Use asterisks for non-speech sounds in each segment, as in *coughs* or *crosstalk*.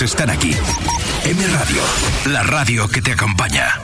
están aquí. M Radio, la radio que te acompaña.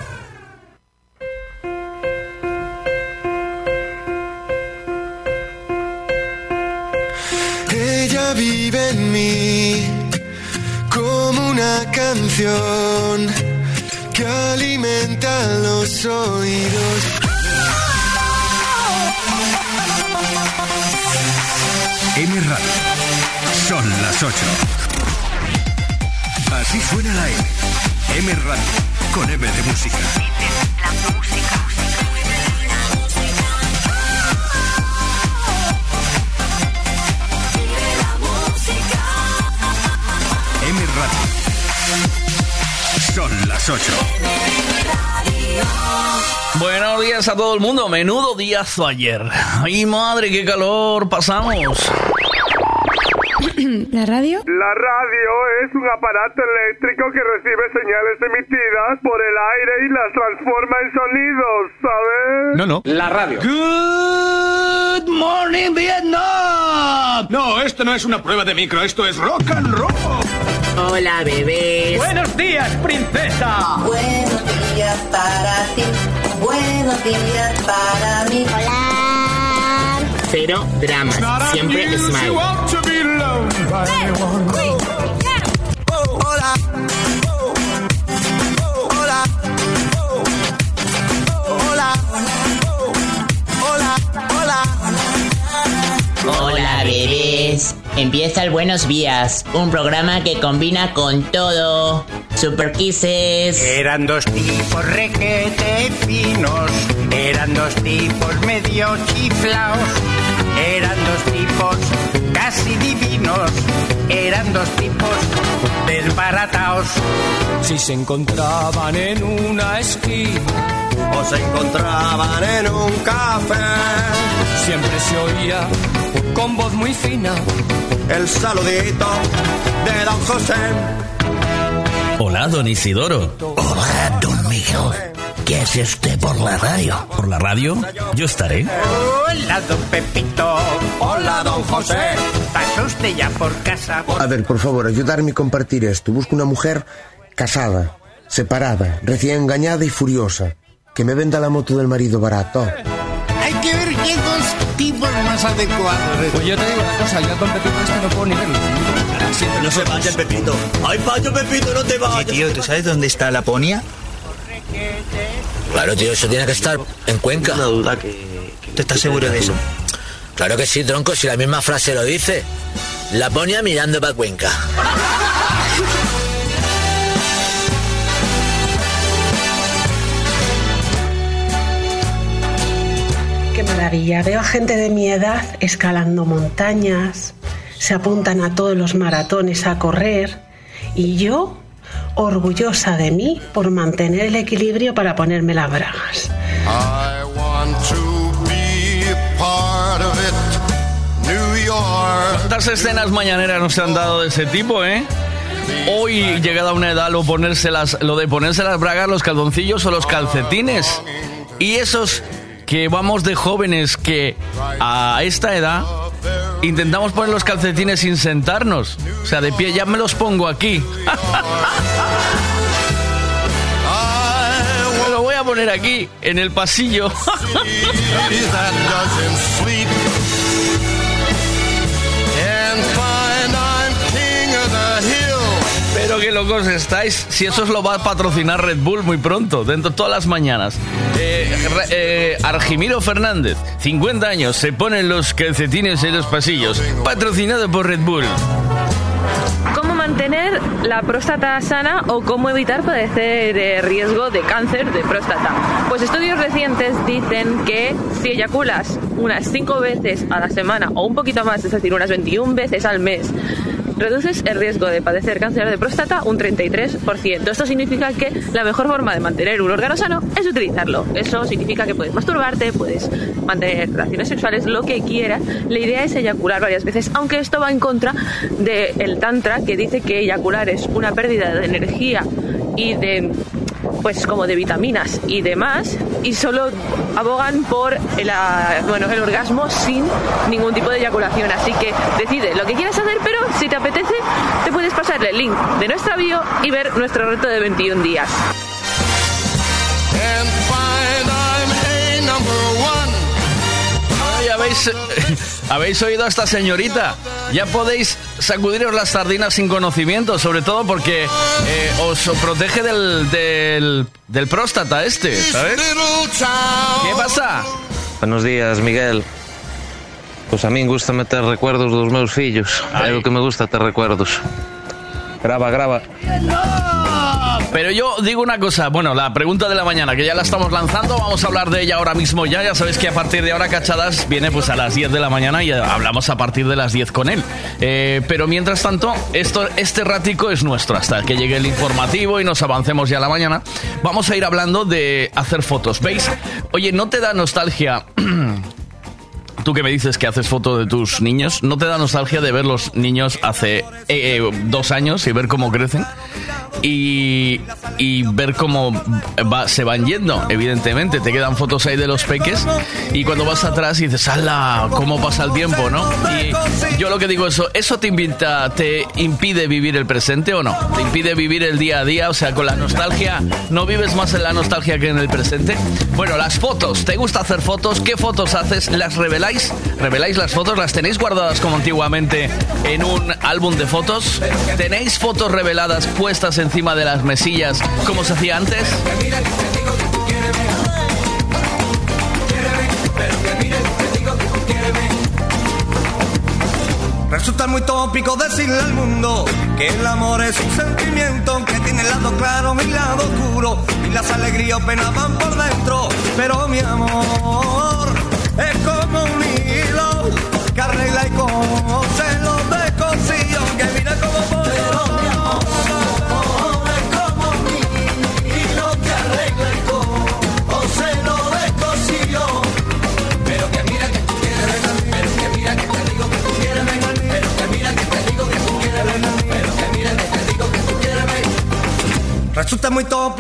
A todo el mundo. Menudo díazo ayer. Ay, madre, qué calor pasamos. ¿La radio? La radio es un aparato eléctrico que recibe señales emitidas por el aire y las transforma en sonidos, ¿sabes? No, no. La radio. Good morning, Vietnam. No, esto no es una prueba de micro, esto es rock and roll. Hola, bebés. Buenos días, princesa. Buenos días para ti, buenos días para mí. Hola. Cero dramas. Siempre smile. Hola. Hola. Hola. Hola. Hola. Hola, bebés. Empieza el Buenos Días, un programa que combina con todo. Super Kisses. Eran dos tipos requete finos, eran dos tipos medio chiflaos, eran dos tipos casi divinos, eran dos tipos desbarataos. Si se encontraban en una esquina O se encontraban en un café. Siempre se oía con voz muy fina. El saludito de Don José. Hola, don Isidoro. Hola, don Miguel. ¿Qué hace usted por la radio? ¿Por la radio? Yo estaré. Hola, don Pepito. Hola, Don José. ¿Pasó usted ya por casa? A ver, por favor, ayudarme a compartir esto. Busco una mujer casada, separada, recién engañada y furiosa. Que me venda la moto del marido barato. Hay que ver qué dos tipos más adecuados. Pues yo te digo una cosa, yo con Pepito este no puedo ni verlo. Siempre No se vaya, Pepito. ¡Ay, payo, Pepito, no te vayas! Tío, ¿tú sabes dónde está Laponia? Claro, tío, eso tiene que estar en Cuenca. Una duda que... ¿Tú estás seguro de eso? Claro que sí, tronco, si la misma frase lo dice. Laponia mirando para Cuenca. Qué maravilla. Veo a gente de mi edad escalando montañas, se apuntan a todos los maratones a correr y yo orgullosa de mí por mantener el equilibrio para ponerme las bragas. I want to be a part of it. New York. ¿Cuántas escenas mañaneras nos han dado de ese tipo, eh? Hoy, llegada a una edad, lo, ponérselas, lo de ponerse las bragas, los calzoncillos o los calcetines. Y esos que vamos de jóvenes que a esta edad intentamos poner los calcetines sin sentarnos. O sea, de pie, ya me los pongo aquí. *laughs* me lo voy a poner aquí, en el pasillo. *laughs* qué locos estáis. Si eso os lo va a patrocinar Red Bull muy pronto, dentro de todas las mañanas. Eh, eh, Argimiro Fernández, 50 años, se ponen los calcetines en los pasillos. Patrocinado por Red Bull. ¿Cómo mantener la próstata sana o cómo evitar padecer eh, riesgo de cáncer de próstata? Pues estudios recientes dicen que si eyaculas unas 5 veces a la semana o un poquito más, es decir, unas 21 veces al mes, reduces el riesgo de padecer cáncer de próstata un 33%. Esto significa que la mejor forma de mantener un órgano sano es utilizarlo. Eso significa que puedes masturbarte, puedes mantener relaciones sexuales, lo que quieras. La idea es eyacular varias veces, aunque esto va en contra del Tantra, que dice que eyacular es una pérdida de energía y de pues como de vitaminas y demás, y solo abogan por el, ah, bueno, el orgasmo sin ningún tipo de eyaculación. Así que decide lo que quieras hacer, pero si te apetece, te puedes pasarle el link de nuestra bio y ver nuestro reto de 21 días. ¿Habéis, *laughs* habéis oído a esta señorita. Ya podéis sacudiros las sardinas sin conocimiento, sobre todo porque eh, os protege del, del, del próstata este. ¿Qué pasa? Buenos días, Miguel. Pois a min gusta meter recuerdos dos meus fillos. É o que me gusta ter recuerdos. Graba, graba. Pero yo digo una cosa, bueno, la pregunta de la mañana, que ya la estamos lanzando, vamos a hablar de ella ahora mismo ya, ya sabéis que a partir de ahora Cachadas viene pues a las 10 de la mañana y hablamos a partir de las 10 con él. Eh, pero mientras tanto, esto, este ratico es nuestro, hasta que llegue el informativo y nos avancemos ya a la mañana, vamos a ir hablando de hacer fotos, ¿veis? Oye, ¿no te da nostalgia... *clears throat* Tú que me dices que haces foto de tus niños, ¿no te da nostalgia de ver los niños hace eh, eh, dos años y ver cómo crecen? Y, ver cómo se van yendo, evidentemente. Te quedan fotos ahí de los peques y cuando vas atrás y dices, ¡hala! ¿Cómo pasa el tiempo, no? Yo lo que digo es eso, ¿eso te, invita, te impide vivir el presente o no? ¿Te impide vivir el día a día? O sea, con la nostalgia, ¿no vives más en la nostalgia que en el presente? Bueno, las fotos, ¿te gusta hacer fotos? ¿Qué fotos haces? ¿Las reveláis? ¿Reveláis las fotos? ¿Las tenéis guardadas como antiguamente en un álbum de fotos? ¿Tenéis fotos reveladas puestas encima de las mesillas como se hacía antes? Resulta muy tópico decirle al mundo que el amor es un sentimiento que tiene el lado claro y lado oscuro y las alegrías o penas van por dentro. Pero mi amor es como un arregla y cose los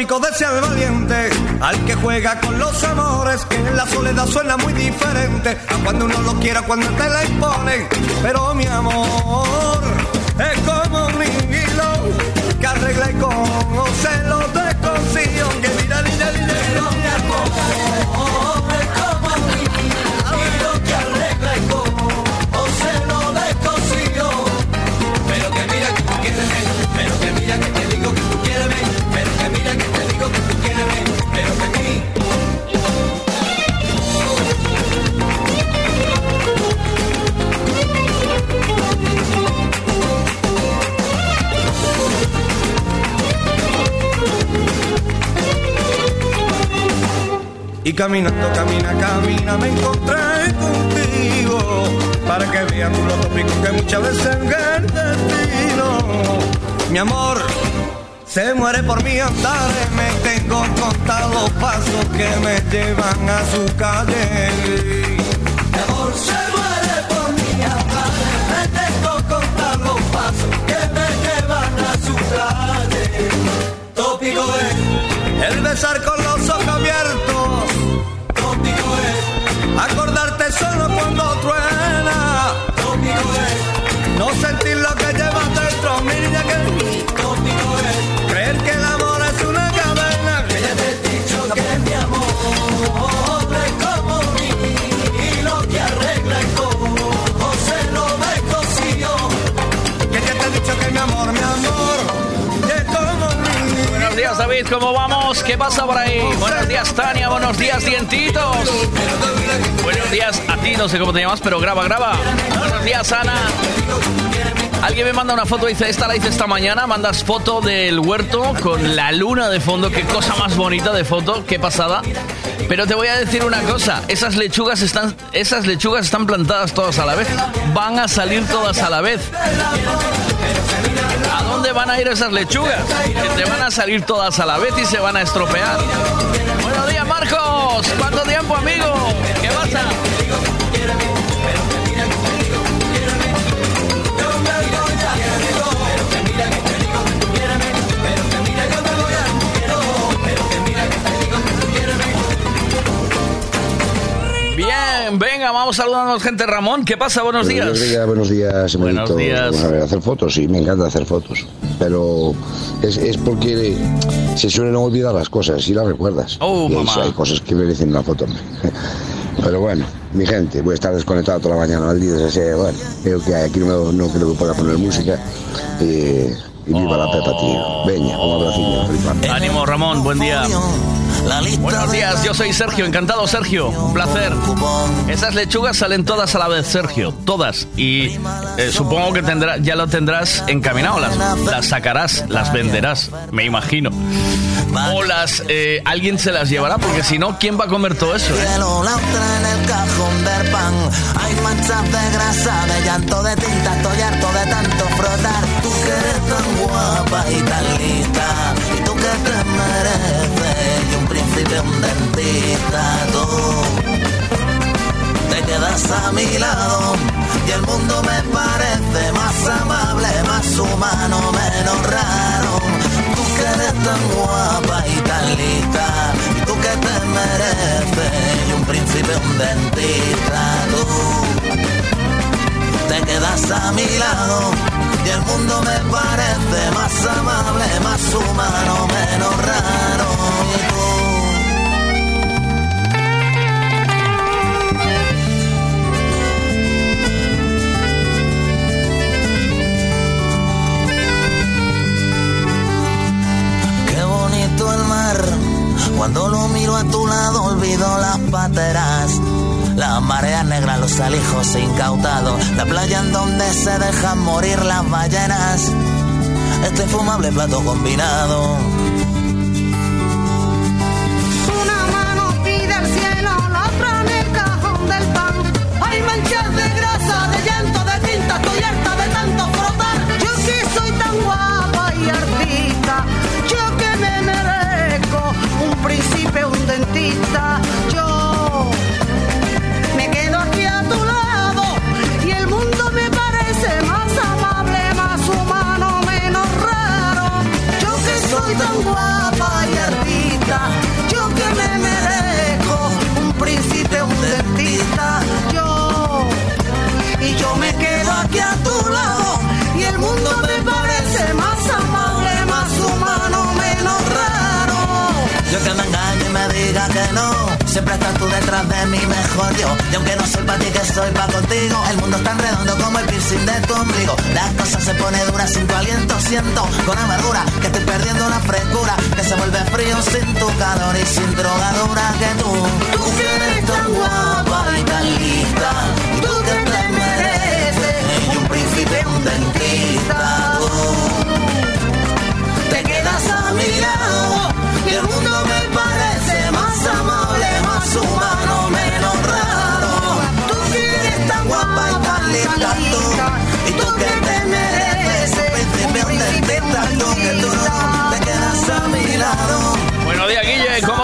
tópico desear valiente al que juega con los amores, que en la soledad suena muy diferente a cuando uno lo quiera, cuando te la imponen. Pero mi amor es como un hilo que arregla y conoce los desconcillos. Que mira, mira, mira, mira, Y caminando, camina, camina, me encontré contigo. Para que veas tú lo tópico que muchas veces es el destino. Mi amor, se muere por mí andar Me tengo contados pasos que me llevan a su calle. Mi amor, se muere por mí andar Me tengo contados pasos que me llevan a su calle. Tópico es el besar con los ojos abiertos acordarte solo cuando truena. Días, David, ¿cómo vamos? ¿Qué pasa por ahí? Buenos días, Tania, buenos días, Dientitos. Buenos días a ti, no sé cómo te llamas, pero graba, graba. Buenos días, Ana. Alguien me manda una foto, dice, esta la hice esta mañana, mandas foto del huerto con la luna de fondo, qué cosa más bonita de foto, qué pasada. Pero te voy a decir una cosa, esas lechugas están, esas lechugas están plantadas todas a la vez, van a salir todas a la vez. ¿A dónde van a ir esas lechugas? Que te van a salir todas a la vez y se van a estropear. Buenos días, Marcos. ¿Cuánto tiempo, amigo? ¿Qué pasa? Vamos saludando gente. Ramón, ¿qué pasa? Buenos días. Buenos días, buenos días, Buenos días. Vamos a ver, hacer fotos, sí, me encanta hacer fotos. Pero es, es porque se suelen olvidar las cosas y las recuerdas. Oh, y hay, mamá. hay cosas que merecen una foto. *laughs* Pero bueno, mi gente, voy a estar desconectado toda la mañana, malditos. Ese, bueno, creo que aquí no, no creo que pueda poner música. Y, y viva la Pepa, tío. Veña, un flipante. Ánimo, Ramón, buen día. Buenos días, yo soy Sergio, encantado Sergio, un placer. Esas lechugas salen todas a la vez, Sergio, todas. Y eh, supongo que tendrá, ya lo tendrás encaminado, las, las sacarás, las venderás, me imagino. O las, eh, alguien se las llevará, porque si no, ¿quién va a comer todo eso? eh? cielo, la otra en el cajón del pan. Hay manchas de grasa, de llanto, de tinta, estoy harto de tanto frotar. Tú que eres tan guapa y tan lista, y tú que te mereces, príncipe, un dentista, tú. Te quedas a mi lado y el mundo me parece más amable, más humano, menos raro. Tú que eres tan guapa y tan lista, y tú que te mereces, y un príncipe, un dentista, tú. Te quedas a mi lado y el mundo me parece más amable, más humano, menos raro. Cuando lo miro a tu lado olvido las pateras. Las mareas negras, los alijos incautados. La playa en donde se dejan morir las ballenas. Este fumable plato combinado. Me diga que no. Siempre estás tú detrás de mí, mejor yo. Y aunque no soy para ti, que soy para contigo. El mundo es tan redondo como el piercing de tu ombligo. Las cosas se pone duras sin tu aliento. Siento con amargura que estoy perdiendo la frescura. Que se vuelve frío sin tu calor y sin drogadura que tú. Tú que eres tan guapa y tan lista. Tú que te mereces. Y un príncipe, un dentista. Tú te quedas a mi lado y el mundo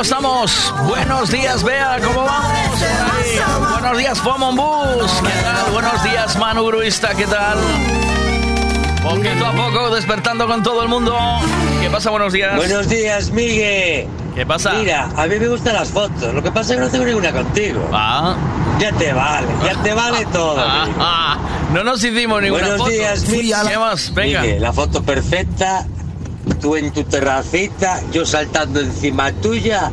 estamos? Buenos días, Bea, ¿cómo vamos? Buenos días, Fomon Bus, ¿qué tal? Buenos días, Manu Gruista, ¿qué tal? Poquito a poco, despertando con todo el mundo. ¿Qué pasa? Buenos días. Buenos días, Miguel. ¿Qué pasa? Mira, a mí me gustan las fotos. Lo que pasa es que no tengo ninguna contigo. Ah. Ya te vale, ya te vale *laughs* todo. Ah, Miguel. ah, no nos hicimos ninguna Buenos foto. días, Miguel. ¿Qué más? Venga. Miguel, la foto perfecta. Tú en tu terracita, yo saltando encima tuya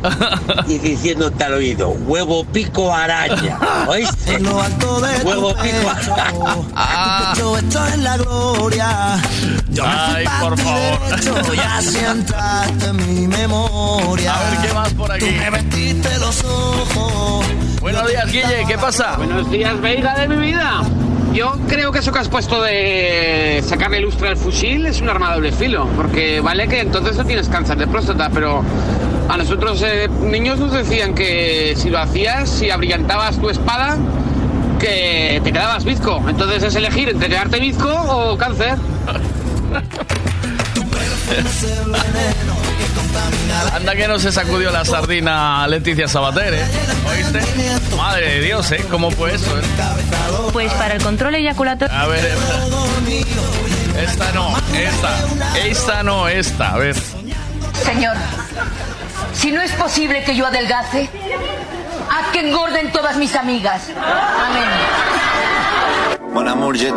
y diciéndote al oído, huevo pico araña. ¿Oíste? En lo alto de tu Huevo pico pecho, araña. Yo estoy en la gloria. Yo me fui Ay, por favor. derecho y así entraste en mi memoria. A ver, ¿qué más por aquí? Tú me metiste los ojos. Buenos días, Guille, ¿qué pasa? Buenos días, Veiga de mi vida. Yo creo que eso que has puesto de sacarle lustre al fusil es un arma de doble filo, porque vale que entonces no tienes cáncer de próstata, pero a nosotros eh, niños nos decían que si lo hacías, si abrillantabas tu espada, que te quedabas bizco. Entonces es elegir entre quedarte bizco o cáncer. *laughs* Anda que no se sacudió la sardina Leticia Sabater, ¿eh? ¿Oíste? Madre de Dios, ¿eh? ¿Cómo fue eso, eh? Pues para el control eyaculatorio. A ver, esta. Esta no, esta. Esta no, esta. A ver. Señor, si no es posible que yo adelgace, Haz que engorden todas mis amigas. Amén. Mon amour, je.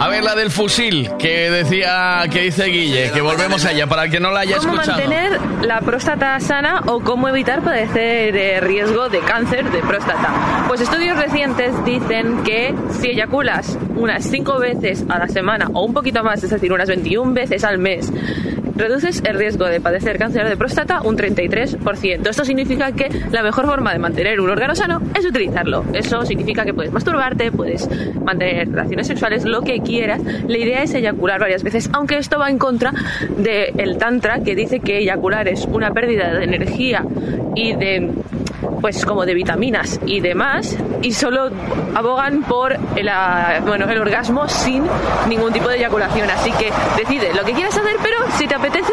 A ver la del fusil que decía, que dice Guille, que volvemos allá para el que no la haya ¿Cómo escuchado. mantener la próstata sana o cómo evitar padecer eh, riesgo de cáncer de próstata? Pues estudios recientes dicen que si eyaculas unas 5 veces a la semana o un poquito más, es decir, unas 21 veces al mes, reduces el riesgo de padecer cáncer de próstata un 33%. Esto significa que la mejor forma de mantener un órgano sano es utilizarlo. Eso significa que puedes masturbarte, puedes mantener relaciones sexuales, lo que quieras. La idea es eyacular varias veces, aunque esto va en contra del tantra que dice que eyacular es una pérdida de energía y de pues como de vitaminas y demás y solo abogan por el, ah, bueno, el orgasmo sin ningún tipo de eyaculación. Así que decide lo que quieras hacer pero si te apetece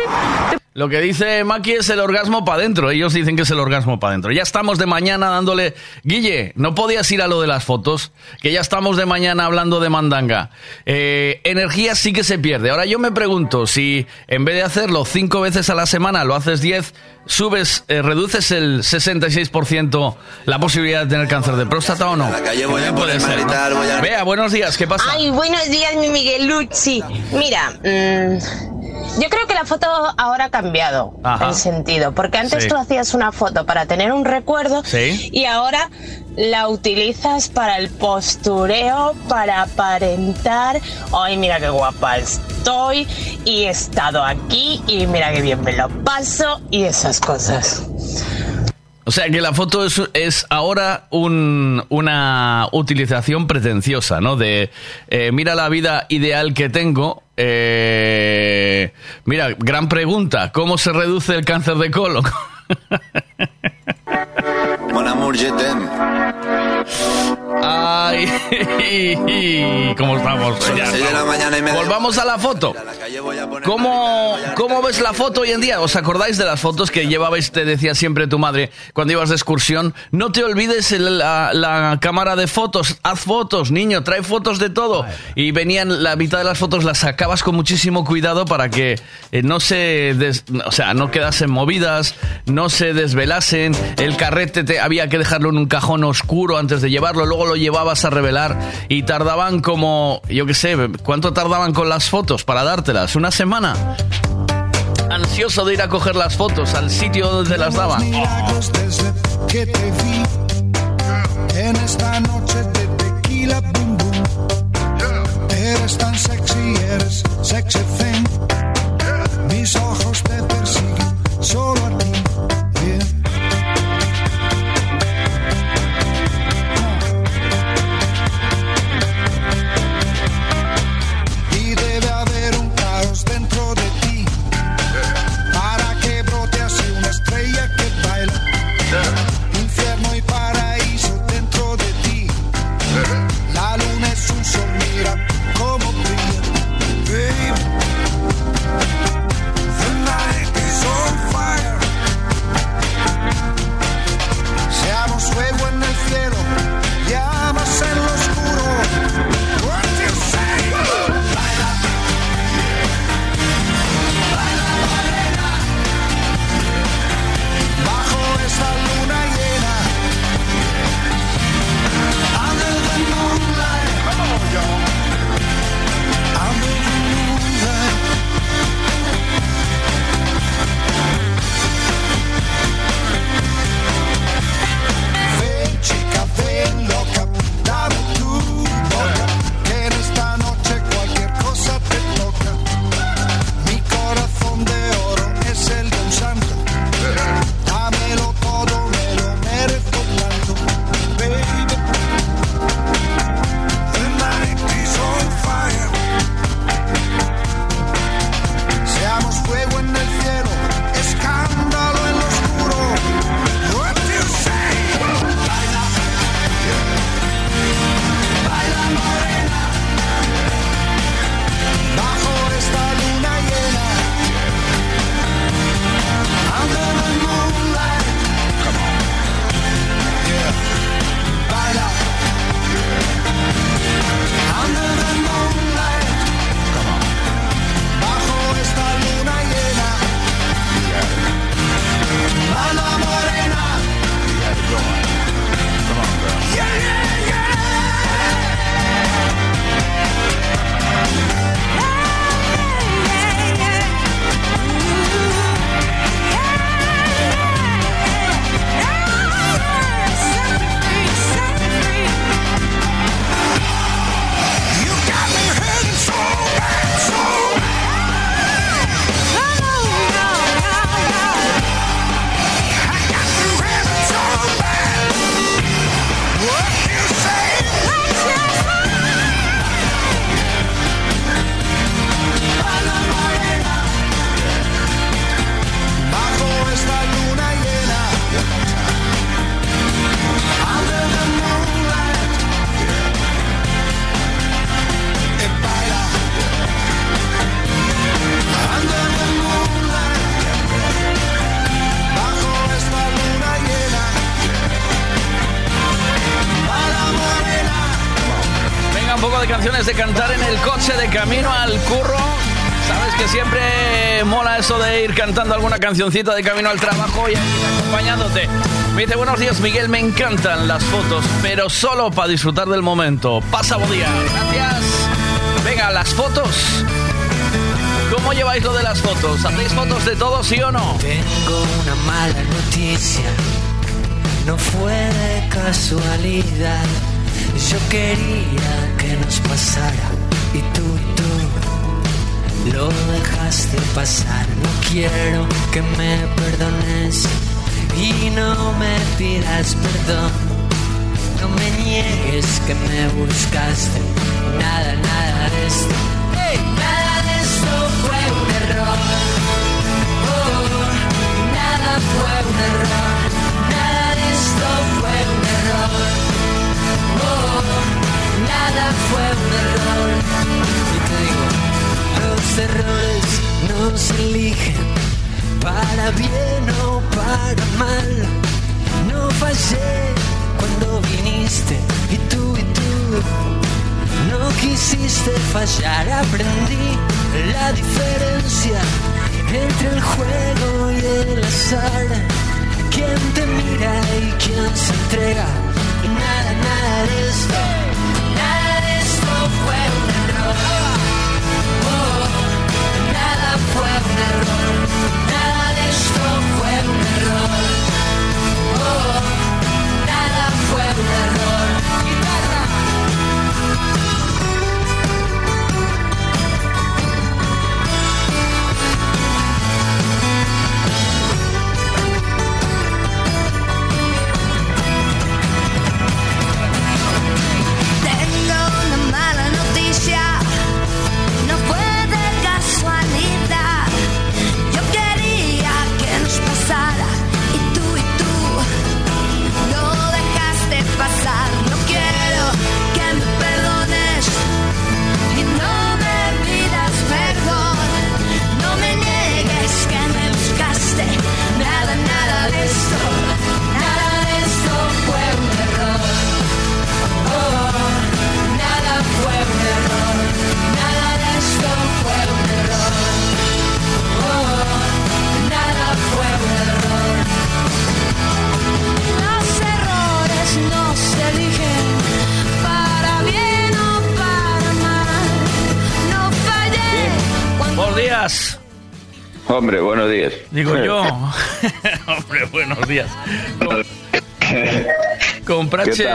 te Lo que dice Maki es el orgasmo para adentro. Ellos dicen que es el orgasmo para adentro. Ya estamos de mañana dándole. Guille, no podías ir a lo de las fotos, que ya estamos de mañana hablando de mandanga. Eh, energía sí que se pierde. Ahora yo me pregunto si en vez de hacerlo cinco veces a la semana, lo haces diez, subes, eh, reduces el 66% la posibilidad de tener cáncer de próstata o no. También puede ser, ¿no? Vea, buenos días, ¿qué pasa? Ay, buenos días, mi Miguelucci. Mira, mm, yo creo que la foto ahora ha cambiado Ajá. el sentido, porque antes Sí. tú hacías una foto para tener un recuerdo Sí. y ahora la utilizas para el postureo, para aparentar, ay, mira qué guapa estoy y he estado aquí y mira qué bien me lo paso y esas cosas. O sea que la foto es, es ahora un- una utilización pretenciosa, ¿no? De eh, mira la vida ideal que tengo. eh, mira, gran pregunta, ¿cómo se reduce el cáncer de colon? *laughs* Ay, *laughs* ¿cómo estamos? Son las seis de la mañana y media. Volvamos a la foto. ¿Cómo, ¿Cómo ves la foto hoy en día? ¿Os acordáis de las fotos que llevabais, te decía siempre tu madre, cuando ibas de excursión? No te olvides el- la, la cámara de fotos, haz fotos, niño, trae fotos de todo. Y venían, la mitad de las fotos las sacabas con muchísimo cuidado para que eh, no se, des- o sea, no quedasen movidas, no se desvelasen, el carrete te, había que dejarlo en un cajón oscuro antes de llevarlo, luego lo llevabas a revelar y tardaban como, yo qué sé, ¿cuánto tardaban con las fotos para dártelas? ¿Una semana? Ansioso de ir a coger las fotos al sitio donde las daban. Eres tan sexy, eres sexy. Camino al curro. Sabes que siempre mola eso de ir cantando alguna cancioncita de camino al trabajo y acompañándote. Me dice, buenos días Miguel, me encantan las fotos, pero solo para disfrutar del momento. Pasa buen día. Gracias. Venga, las fotos. ¿Cómo lleváis lo de las fotos? ¿Hacéis fotos de todo, sí o no? Tengo una mala noticia, no fue de casualidad. Yo quería que nos pasara lo dejaste pasar. No quiero que me perdones y no me pidas perdón. No me niegues que me buscaste. Nada, nada de esto. Nada de esto fue un error. Oh, nada fue un error. Nada de esto fue un error. Oh, nada fue un error. Y te digo, los errores no se eligen para bien o para mal. No fallé cuando viniste y tú y tú no quisiste fallar. Aprendí la diferencia entre el juego y el azar. Quién te mira y quién se entrega. Nada, nada de Nada de esto fue un error. Oh, nada fue un error. Días. Hombre, buenos días. Digo yo. *laughs* Hombre, buenos días. ¿Qué Comprache,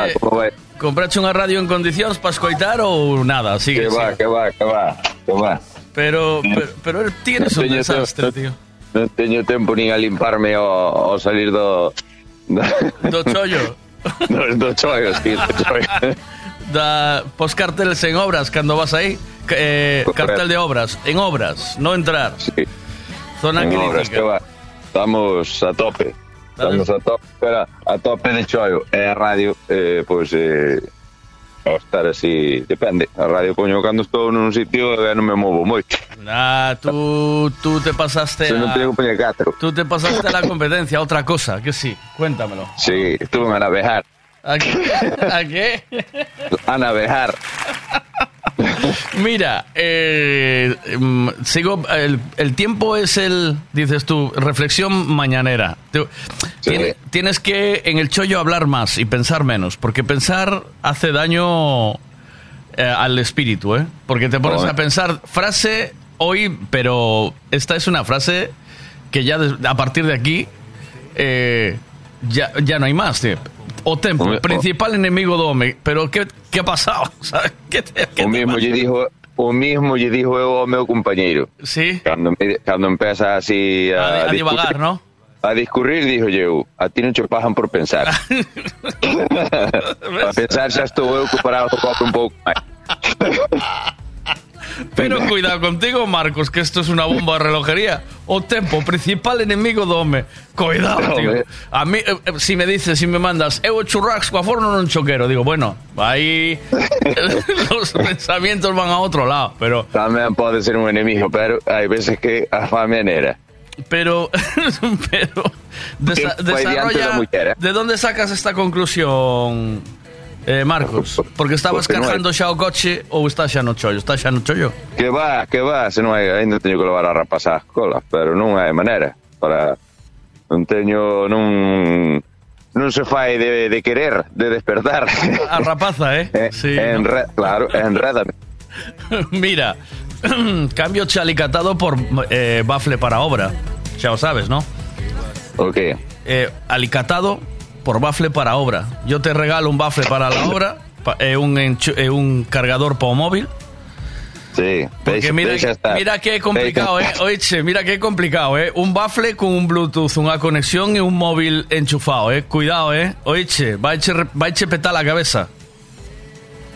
comprache unha radio en condicións para escoitar ou nada? Sigue, Que va, sigue. que va, que va, que va. Pero, pero, pero el tienes un Teño desastre, tío. Non teño tempo nin a limparme ao, ao salir do... Do, *laughs* Do chollo. *laughs* do, do chollo, sí, do chollo. Da, pos carteles en obras cando vas aí. Eh, cartel de obras. En obras, no entrar. Zona En crítica. obras, que va. Estamos a tope. Estamos a tope, a tope de chollo. E a radio, eh, pois, eh, ao estar así, depende. A radio poño cando estou nun sitio e non me movo moito. Ah, tú, tú te pasaste Se non a, teño que poñer catro. tú te pasaste a la competencia, otra cosa, que sí. Cuéntamelo. Sí, estuve a navegar. ¿A qué? ¿A qué? A navegar. *laughs* Mira, eh, mm, sigo. El, el tiempo es el, dices tú, reflexión mañanera. Tienes que en el chollo hablar más y pensar menos, porque pensar hace daño eh, al espíritu, ¿eh? Porque te pones Joder. a pensar frase hoy, pero esta es una frase que ya a partir de aquí eh, ya, ya no hay más. tío. O tempo, Hombre, o- principal enemigo home. Pero ¿qué, qué ha pasado? *laughs* ¿Sabes? ¿Qué te- qué O te mismo lle dijo o mismo dijo eu ao meu compañeiro. Sí. Cando me, cando empeza así A, a, a divagar, ¿no? A discurrir, dijo eu, a ti non che pagan por pensar. *laughs* *laughs* a pensar xa estou eu que parado o copo un pouco máis. Pero cuidado contigo, Marcos, que esto es una bomba de relojería. O tempo, principal enemigo do home. Cuidado, tío. A mí, eh, eh, si me dices, si me mandas, eu churrasco coa forno non choquero, digo, bueno, aí *laughs* *laughs* los pensamientos van a otro lado, pero Tamén pode ser un enemigo, pero hai veces que a fame nera. pero *laughs* pero desa- desarrolla eh? ¿De dónde sacas esta conclusión? Eh, Marcos? Porque estabas Porque non hai- cargando xa o coche ou estás xa no chollo? Estás xa no chollo? Que va, que va, se non hai, ainda teño que levar a rapazar cola, pero non hai maneira para non teño non non se fai de, de querer, de despertar. A rapaza, eh? *laughs* Sí. Enre, claro, enrédame. *laughs* Mira, *clears throat* cambio chalicatado por eh, bafle para obra. Ya lo sabes, ¿no? Ok. Eh, alicatado por bafle para obra. Yo te regalo un bafle para la obra, eh, un, eh, un cargador para móvil. Sí, Porque mira, mira que complicado, eh. Oiche, mira que complicado, eh. Un bafle con un Bluetooth, una conexión y un móvil enchufado, eh. Cuidado, eh. Oiche, vaiche, re- vaiche petar la cabeza.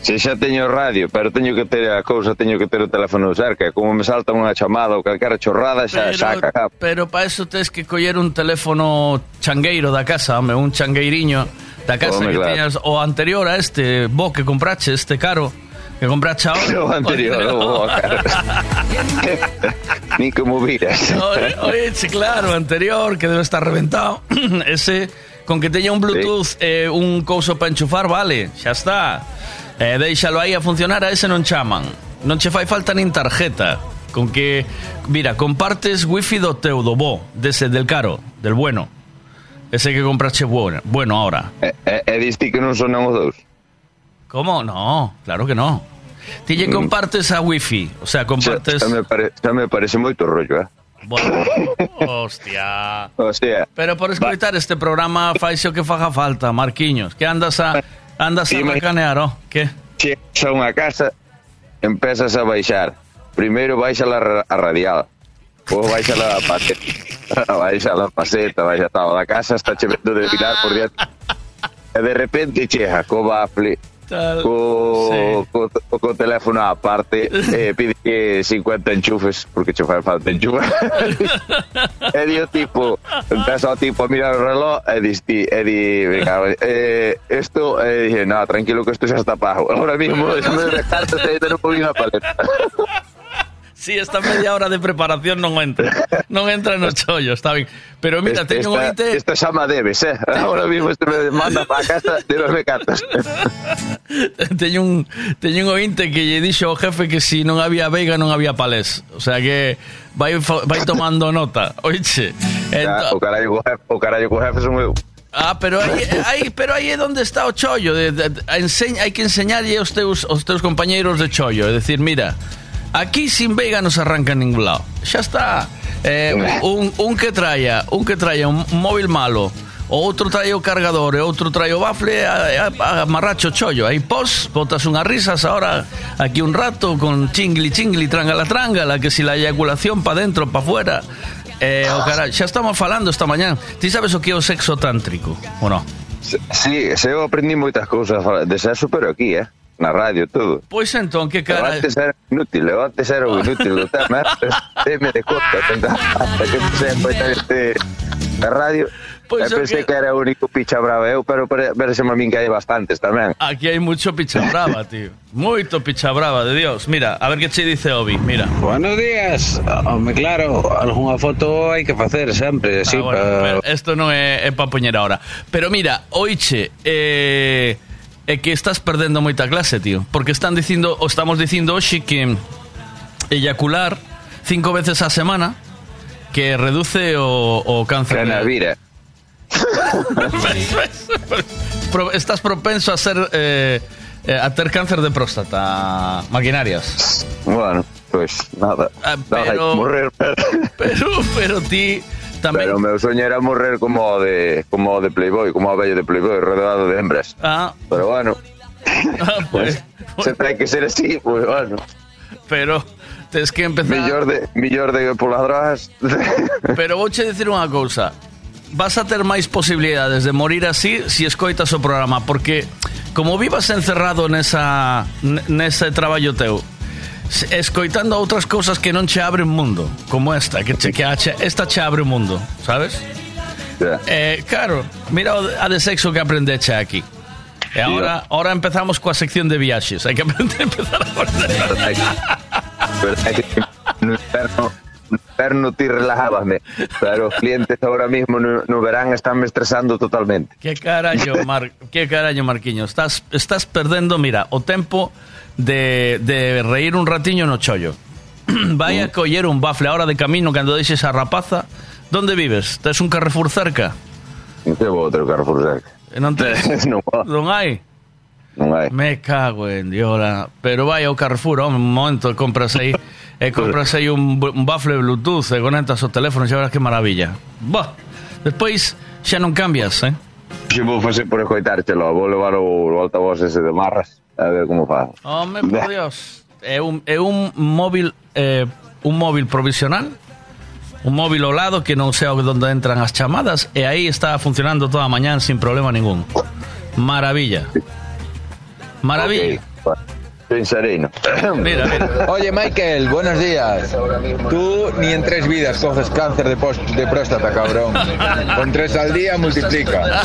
Se xa teño radio, pero teño que ter a cousa, teño que ter o teléfono cerca, como me salta unha chamada ou calquera chorrada, xa Pero, saca. cap. pero para eso tienes que coller un teléfono changueiro da casa, home, un changueiriño da casa Home, que claro. teñas o anterior a este, bo que comprache, este caro que comprache ahora. *laughs* O anterior, o *laughs* cara. *laughs* Ni como viras. Oye, oye, sí, claro, anterior, que debe estar reventado. *clears throat* Ese, con que teña un Bluetooth, eh, un couso para enchufar, vale, xa está. Eh, deixalo aí a funcionar, a ese non chaman. Non che fai falta nin tarjeta. Con que, mira, compartes wifi do teu, do bo, dese, del caro, del bueno. Ese que comprache bueno, bueno ahora. E, e, e diste que non sonan os dous. ¿Cómo? No, claro que no. Ti lle compartes a wifi, o sea, compartes... Xa, xa, me pare, xa me parece moito rollo, eh? Bueno, *laughs* hostia. O sea, Pero por escoitar este programa faise o que faga falta, Marquiños. Que andas a andas a macanear, oh? Que? chegas a casa, empezas a baixar. Primeiro baixa a, ra- a radial. Ou baixa a paseta. *laughs* baixa a paseta, baixa tal. A casa está chevendo de virar por diante. E de repente chega co bafle, Tal. co, co, co teléfono aparte, *laughs* e pide que 50 enchufes, porque che fai falta enchufes. *laughs* e *laughs* di o tipo, empeza o tipo a mirar o reloj, e dis ti, e di, venga, eh, esto, e dije, no, tranquilo que esto xa está pago. Ahora mismo, déjame de cartas e non pongo unha paleta. Sí, esta media hora de preparación non entra. Non entra no chollo, está ben. Pero mira, Este- teño un esta, ointe... esta xa me debes, eh. Ahora mismo este me manda para casa, debesme cartas. *laughs* teño un teño un ointe que lle dixo ao jefe que si non había veiga non había palés. O sea que vai vai tomando nota. Oiche. Ya, o carallo co jefe, o carallo co jefe son eu. Ah, pero aí, aí, pero aí é onde está o chollo de, de, de, enseñ, hai que enseñarlle aos teus, aos teus compañeiros de chollo É decir, mira Aquí sin veiga non se arranca en ningún lado. Xa está. Eh, un, un que traia Un que traia un móvil malo O outro trae o cargador E outro trae bafle a, a, a amarracho chollo. Aí pos, botas unhas risas Ahora aquí un rato Con chingli chingli, trangala trangala Que si la eyaculación pa dentro, pa fuera. Eh, o cara, xa estamos falando esta mañán Ti sabes o que é o sexo tántrico ou non? Sí, se eu aprendí moitas cousas de sexo, pero aquí, eh. Na radio, todo. Pois entón, que Eu cara antes era inútil, eu antes era o inútil do tema. Deme de conta, hasta que empecé a este na radio. Pois eu o pensei que- que... era o único picha brava eu, pero parece a min que hai bastantes tamén. Aquí hai mucho picha brava, tío Moito picha brava, de Dios Mira, a ver que che dice Obi, mira Buenos días. Home, claro, algunha foto hai que facer sempre, sí, Ah, bueno, pa- pero esto non é, é para poñer ahora Pero mira, oiche eh, É que estás perdendo moita clase, tío Porque están dicindo, o estamos dicindo hoxe que Eyacular cinco veces a semana Que reduce o, o cáncer de- Canavira. *laughs* Estás propenso a ser eh, eh, a ter cáncer de próstata maquinarias Bueno, pois nada. Ah, pero- morrer, pero... *laughs* pero pero ti tamén Pero o meu soño era morrer como de como de Playboy, como o vello de Playboy, rodeado de hembras. ah, Pero bueno, *laughs* pues, se ten que ser así, pues bueno. pero tes que empezar Millor de millor de polas drogas. *laughs* pero vouche dicir unha cousa vas a ter máis posibilidades de morir así si escoitas o programa porque como vivas encerrado nesa nese traballo teu escoitando outras cousas que non che abren mundo como esta que, che, que a esta che abre o mundo sabes? Eh, claro, mira o a de sexo que aprendeche aquí. E ahora, ahora empezamos coa sección de viaxes. Hai que aprender empezar a. Verdade que no inverno perno ti relájame, pero os clientes ahora mismo no, no verán están me estresando totalmente. Que carallo, Mar... que carallo, Marquiño. Estás, estás perdendo, mira, o tempo de, de reír un ratiño no chollo. *clears throat* Vai a coller un bafle ahora de camino cando deixes a rapaza. Donde vives? Tes un Carrefour cerca? Non te Carrefour cerca. E non tes? *laughs* non, non hai? non hai. Me cago en diola. Pero vai ao Carrefour, home, un momento, compras aí e compras aí un, un bafle Bluetooth e conectas o teléfono, xa verás que maravilla. Bah, despois xa non cambias, eh? Se vou facer por escoitártelo, vou levar o, o altavoz ese de marras, a ver como fa. Home, por Dios. É un, é un móvil eh, un móvil provisional un móvil ao lado que non sei onde entran as chamadas e aí está funcionando toda a mañán sin problema ningún. Maravilla. Maravilla. Pensarino. Mira, mira. Oye, Michael, buenos días. Tú ni en tres vidas coges cáncer de, pos- de próstata, cabrón. Con tres al día multiplica.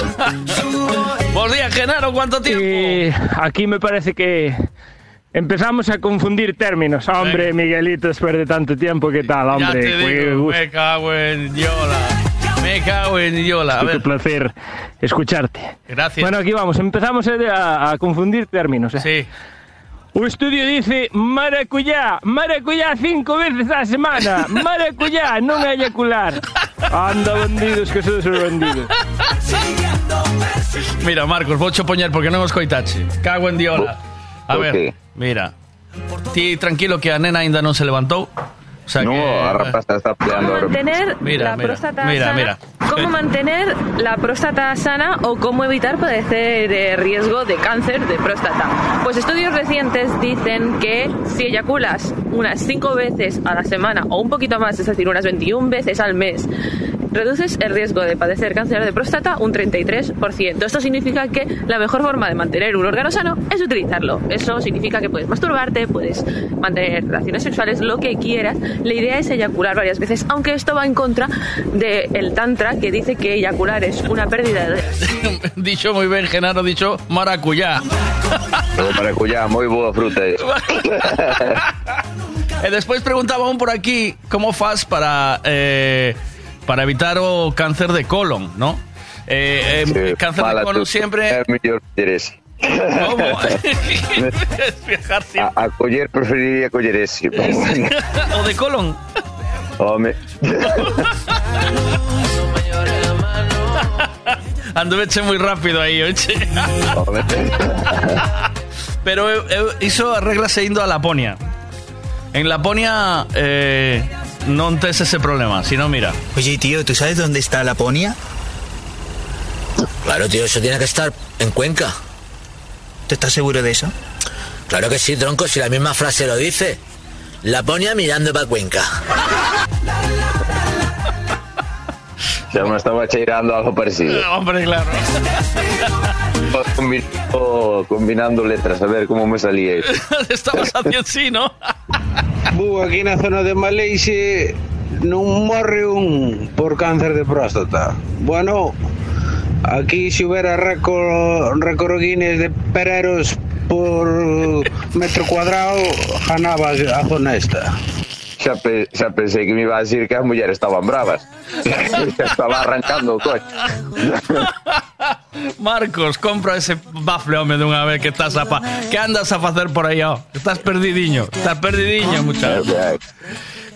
Buenos días, Genaro, ¿cuánto tiempo? aquí me parece que empezamos a confundir términos. Hombre, Miguelito, después de tanto tiempo, ¿qué tal, Ya hombre? te Qué digo, me cago en Diola. Me cago en Diola. A Qué ver, placer escucharte. gracias. Bueno, aquí vamos. Empezamos eh, a, a confundir términos. Sí. O estudio dice maracuyá, maracuyá cinco veces a semana, maracuyá, non eyacular. Anda, bandidos, que sodes os bandidos. Mira, Marcos, voucho poñer porque non os coitache. Cago en Diola. A ver, mira. Ti tranquilo que a nena ainda non se levantou. O sea no, que... está peleando ahora. mantener Mira, la mira, próstata mira, sana, mira. cómo mantener la próstata sana o cómo evitar padecer eh, riesgo de cáncer de próstata. Pues estudios recientes dicen que si eyaculas unas 5 veces a la semana o un poquito más, es decir, unas 21 veces al mes, reduces el riesgo de padecer cáncer de próstata un 33%. Esto significa que la mejor forma de mantener un órgano sano es utilizarlo. Eso significa que puedes masturbarte, puedes mantener relaciones sexuales, lo que quieras. La idea es eyacular varias veces, aunque esto va en contra del tantra que dice que eyacular es una pérdida de... *laughs* dicho moi ben, Genaro, dicho maracuyá. Maracuyá, moi boa fruta *laughs* esa. E despois preguntaba un por aquí como faz para eh, para evitar o cáncer de colon, ¿no? Eh, eh, cáncer de colon siempre... ¿Cómo? *laughs* Viajar siempre. A, a coller preferiría coller ese. pero bueno. o de colon. Home. *laughs* Anduveche moi rápido aí, oche. *laughs* Pero eu, eu, iso arreglase indo a Laponia. En Laponia eh, non tes ese problema, sino mira. Oye, tío, ¿tú sabes dónde está Laponia? Claro, tío, eso tiene que estar en Cuenca. ¿Tú estás seguro de eso? Claro que sí, tronco, si la misma frase lo dice. Laponia mirando para Cuenca. Xa me estaba cheirando algo parecido. *laughs* Hombre, claro. Combinando, combinando letras, a ver cómo me salía eso. *laughs* Estabas haciendo así, ¿no? *laughs* Bu, aquí na zona de Maleixe non morre un por cáncer de próstata. Bueno, aquí se hubiera récord, Guinness de pereros por *laughs* metro cuadrado, ganaba a zona esta. Xa, pe, xa pensei que me iba a decir que as mulleres estaban bravas. *laughs* Estaba arrancando o coche. *laughs* Marcos, compra ese bafle, home, dunha vez que estás a pa... Que andas a facer por aí, ó? Estás perdidiño, estás perdidiño, muchacho.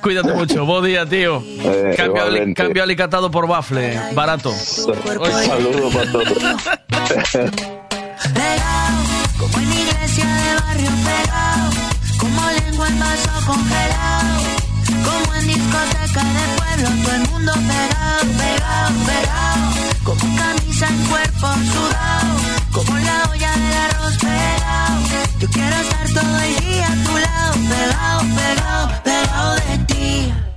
Cuídate mucho, bo día, tío. Eh, cambio, ali- cambio alicatado por bafle, barato. Saludos para todos. Como en iglesia de barrio pegado, como lengua en vaso congelado, como en discoteca de pueblo, todo el mundo pegado, pegado, pegado, como camisa en cuerpo sudado, como la olla del arroz pegado. Yo quiero estar todo el día a tu lado, pegado, pegado, pegado de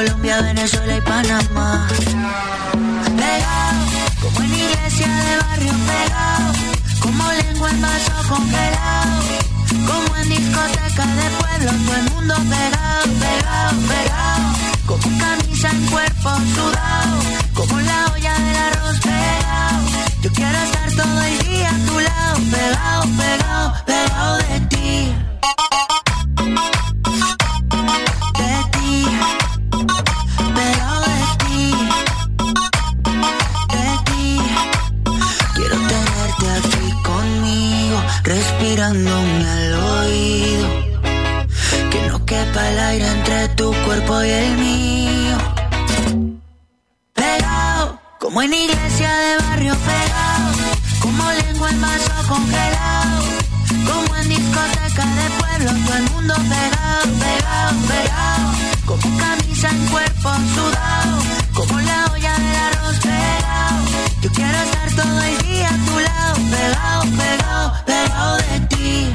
Inseparables como y Panamá. Pegado, como en iglesia de barrio pegado, como lengua en vaso congelado, como en discoteca de pueblo, todo el mundo pegado, pegado, pegado, como camisa en cuerpo sudado, como la olla del arroz pegado. Yo quiero estar todo el día a tu lado, pegado, pegado, pegado de ti. Entre tu cuerpo y el mío. Pegado, como en iglesia de barrio pegado, como lengua en vaso congelado, como en discoteca de pueblo, todo el mundo pegado, pegado, pegado, como camisa en cuerpo sudado, como la olla del arroz pegado. Yo quiero estar todo el día a tu lado, pegado, pegado, pegado de ti.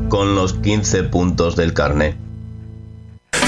con los 15 puntos del carnet.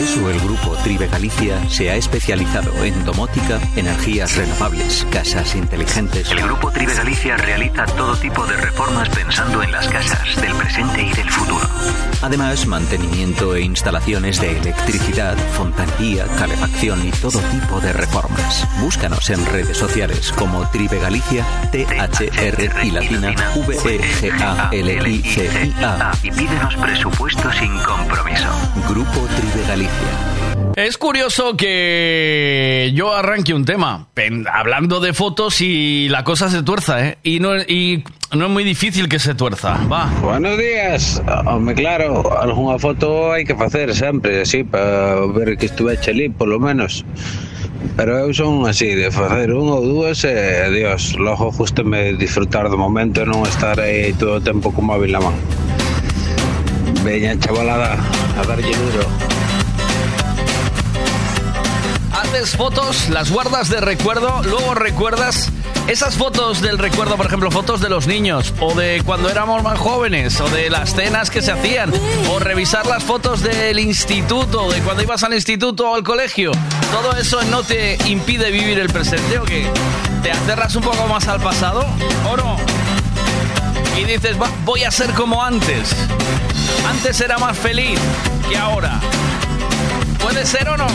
Eso el grupo Tribe Galicia se ha especializado en domótica, energías renovables, casas inteligentes. El grupo Tribe Galicia realiza todo tipo de reformas pensando en las casas del presente y del futuro. Además, mantenimiento e instalaciones de electricidad, fontanería, calefacción y todo tipo de reformas. Búscanos en redes sociales como Tribe Galicia, T-H-R y latina V-E-G-A-L-I-C-I-A. Y pídenos presupuesto sin compromiso. Grupo Tribe Galicia. Es curioso que yo arranque un tema hablando de fotos y la cosa se tuerza, ¿eh? Y no, y no es muy difícil que se tuerza. Va. Buenos días. Home, claro, alguna foto hai que facer sempre, así, para ver que estuve chelí, por lo menos. Pero eu son así, de facer un ou dúas e adiós. Logo justame disfrutar do momento e non estar aí todo o tempo co móvil na man. Veña, chavalada, a darlle duro. Fotos, las guardas de recuerdo, luego recuerdas esas fotos del recuerdo, por ejemplo, fotos de los niños, o de cuando éramos más jóvenes, o de las cenas que se hacían, o revisar las fotos del instituto, de cuando ibas al instituto o al colegio. Todo eso no te impide vivir el presente, ¿o qué? ¿Te acerras un poco más al pasado o no? Y dices, "Va, voy a ser como antes. Antes era más feliz que ahora. ¿Puede ser o no?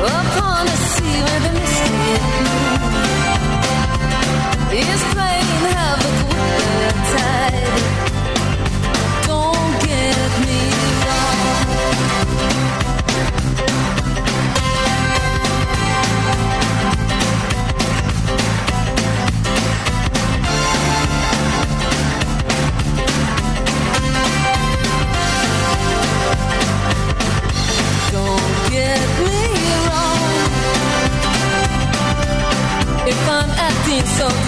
Upon the sea where the is playing havoc with the tide. Don't get me wrong. Don't get me wrong. If I'm acting so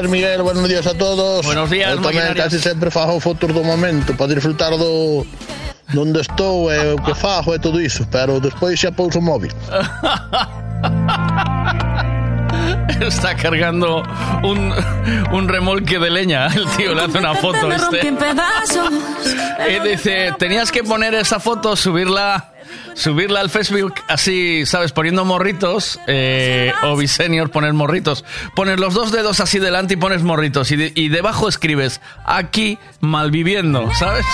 días, Miguel, buenos días a todos. Buenos días, Eu tamén maquinarias. casi sempre fago fotos do momento para disfrutar do donde estou e o que fago e todo iso, pero despois xa pouso o móvil. *laughs* Está cargando un, un remolque de leña. *laughs* El tío le hace una foto este. *laughs* Y dice, tenías que poner esa foto, subirla, subirla al Facebook, así, ¿sabes? Poniendo morritos, eh, o Senior poner morritos. Pones los dos dedos así delante y pones morritos. Y, de- y debajo escribes, aquí malviviendo, ¿sabes?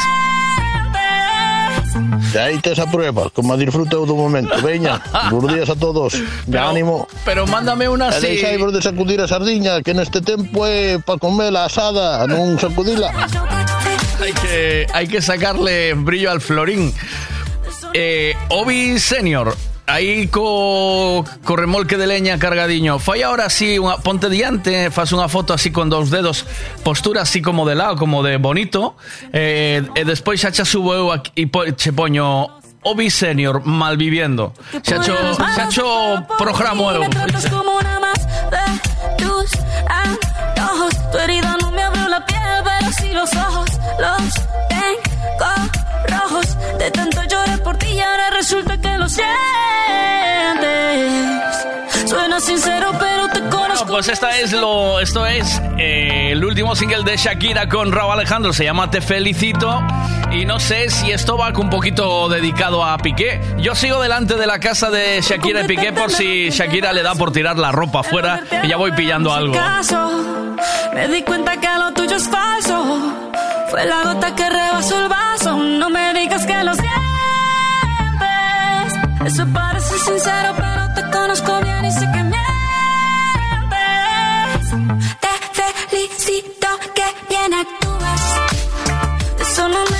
E aí tes a prueba, como disfruto do momento. Veña, *laughs* buenos días a todos. De ánimo. Pero mándame una así. deixaivos de sacudir a sardiña, que neste tempo é para comela asada, non sacudila. Hay que, hay que sacarle brillo al florín. Eh, Obi Senior, aí co, co remolque de leña cargadiño. Fai ahora así, unha, ponte diante, faz unha foto así con dos dedos, postura así como de lado, como de bonito. Eh, e despois xa xa subo eu aquí, e po, che poño Obi Senior malviviendo. Xa cho, xa cho programo eu. Como una más de tus antojos. Tu herida no me abrió la piel, pero sí los ojos. Los tengo rojos. De ahora resulta que lo sientes. Suena sincero, pero te Bueno, conozco. pues esta es lo, esto es eh, el último single de Shakira con Raúl Alejandro, se llama Te Felicito. Y no sé si esto va un poquito dedicado a Piqué. Yo sigo delante de la casa de Shakira y Piqué por si Shakira le da por tirar la ropa afuera y ya voy pillando algo. Me di cuenta que lo tuyo es falso. Fue la gota que rebasó el vaso. No me digas que lo sientes. Eso parece sincero, pero te conozco bien y sé que mientes. Te felicito que bien actúas. De eso no me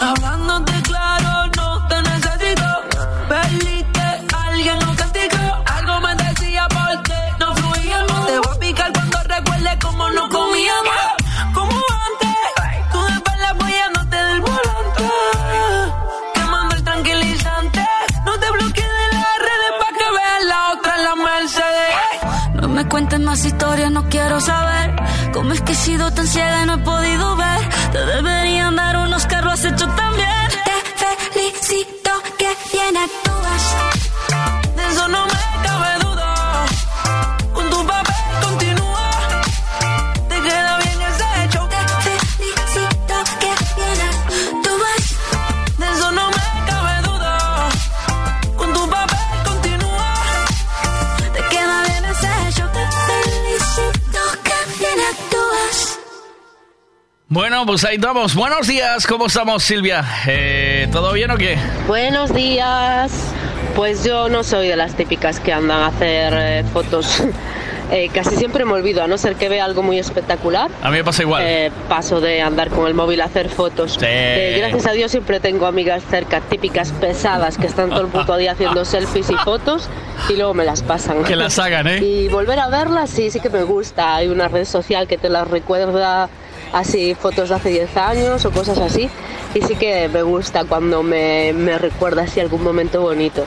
Hablándote claro, no te necesito. Perdiste, alguien nos castigó. Algo me decía porque no fluíamos. Te voy a picar cuando recuerde cómo no comíamos. Como antes, tú de espalda apoyándote del volante. Quemando el tranquilizante. No te bloquees de las redes para que veas la otra en la Mercedes. No me cuentes más historias, no quiero saber cómo es que he sido tan ciega y no he podido ver. Te deberían dar unos carros has hecho Bueno, pues ahí estamos. Buenos días, ¿cómo estamos, Silvia? Eh, ¿Todo bien o qué? Buenos días. Pues yo no soy de las típicas que andan a hacer eh, fotos. *laughs* Eh, casi siempre me olvido, a no ser que vea algo muy espectacular. A mí me pasa igual. Eh, paso de andar con el móvil a hacer fotos. Eh, gracias a Dios siempre tengo amigas cerca, típicas pesadas, que están todo el puto día haciendo *laughs* selfies y fotos y luego me las pasan. Que las hagan, ¿eh? *laughs* Y volver a verlas, sí, sí que me gusta. Hay una red social que te las recuerda así fotos de hace 10 años o cosas así. Y sí que me gusta cuando me, me recuerda así algún momento bonito.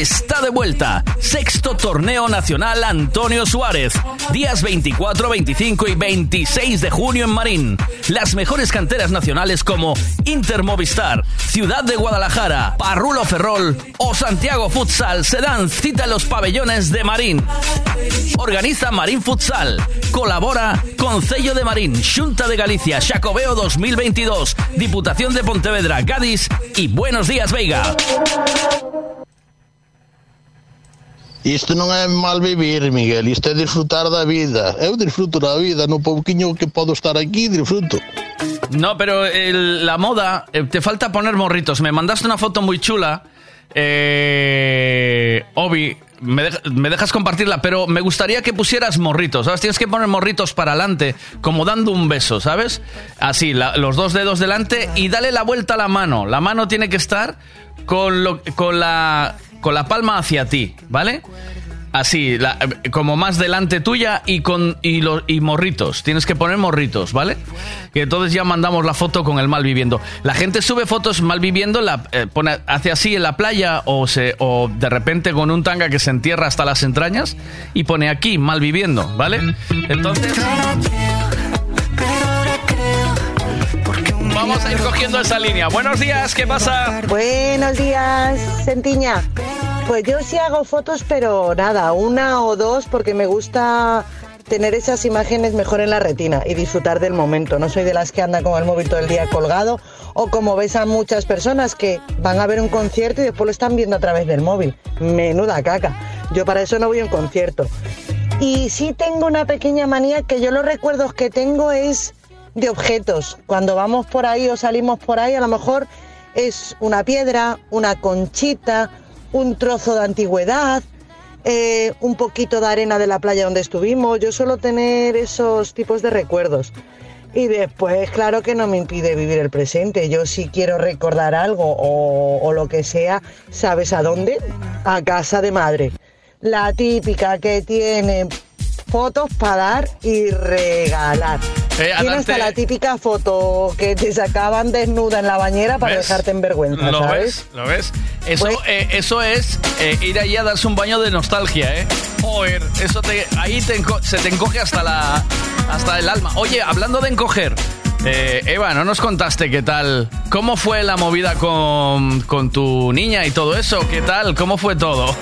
Está de vuelta. Sexto Torneo Nacional Antonio Suárez. Días 24, 25 y 26 de junio en Marín. Las mejores canteras nacionales como Inter Movistar, Ciudad de Guadalajara, Parrulo Ferrol o Santiago Futsal se dan cita en los pabellones de Marín. Organiza Marín Futsal. Colabora Concello de Marín, Junta de Galicia, Xacobeo 2022, Diputación de Pontevedra, Gadis y Buenos Días Veiga. Isto non é mal vivir, Miguel, isto é disfrutar da vida. Eu disfruto da vida, no pouquiño que podo estar aquí, disfruto. No, pero la moda, eh, te falta poner morritos. Me mandaste una foto muy chula. Eh, Obi, me, dej- me dejas compartirla, pero me gustaría que pusieras morritos. ¿Sabes? Tienes que poner morritos para adelante, como dando un beso, ¿sabes? Así, los dos dedos delante y dale la vuelta a la mano. La mano tiene que estar con, lo- con, la, con la palma hacia ti, ¿vale? Así, como más delante tuya y con y, lo- y morritos. Tienes que poner morritos, ¿vale? Y entonces ya mandamos la foto con el mal viviendo. La gente sube fotos mal viviendo, la, eh, pone, hace así en la playa o, se, o de repente con un tanga que se entierra hasta las entrañas y pone aquí mal viviendo, ¿vale? Entonces... Vamos a ir cogiendo esa línea. Buenos días, ¿qué pasa? Buenos días, Sentiña. Pues yo sí hago fotos, pero nada, una o dos, porque me gusta tener esas imágenes mejor en la retina y disfrutar del momento. No soy de las que andan con el móvil todo el día colgado o como ves a muchas personas que van a ver un concierto y después lo están viendo a través del móvil. Menuda caca. Yo para eso no voy a un concierto. Y sí tengo una pequeña manía que yo los recuerdos que tengo es de objetos. Cuando vamos por ahí o salimos por ahí, a lo mejor es una piedra, una conchita, un trozo de antigüedad, eh, un poquito de arena de la playa donde estuvimos. Yo suelo tener esos tipos de recuerdos. Y después, claro que no me impide vivir el presente. Yo si quiero recordar algo o, o lo que sea, ¿sabes a dónde? A casa de madre. La típica que tiene fotos para dar y regalar. Eh, Tiene hasta la típica foto que te sacaban desnuda en la bañera para ¿Ves? dejarte en vergüenza, ¿Lo ¿sabes? ves? ¿Lo ves? Eso, eh, eso es eh, ir allí a darse un baño de nostalgia, ¿eh? Joder, eso te, ahí te se te encoge hasta, la, hasta el alma. Oye, hablando de encoger, eh, Eva, ¿no nos contaste qué tal? ¿Cómo fue la movida con, con tu niña y todo eso? ¿Qué tal? ¿Cómo fue todo?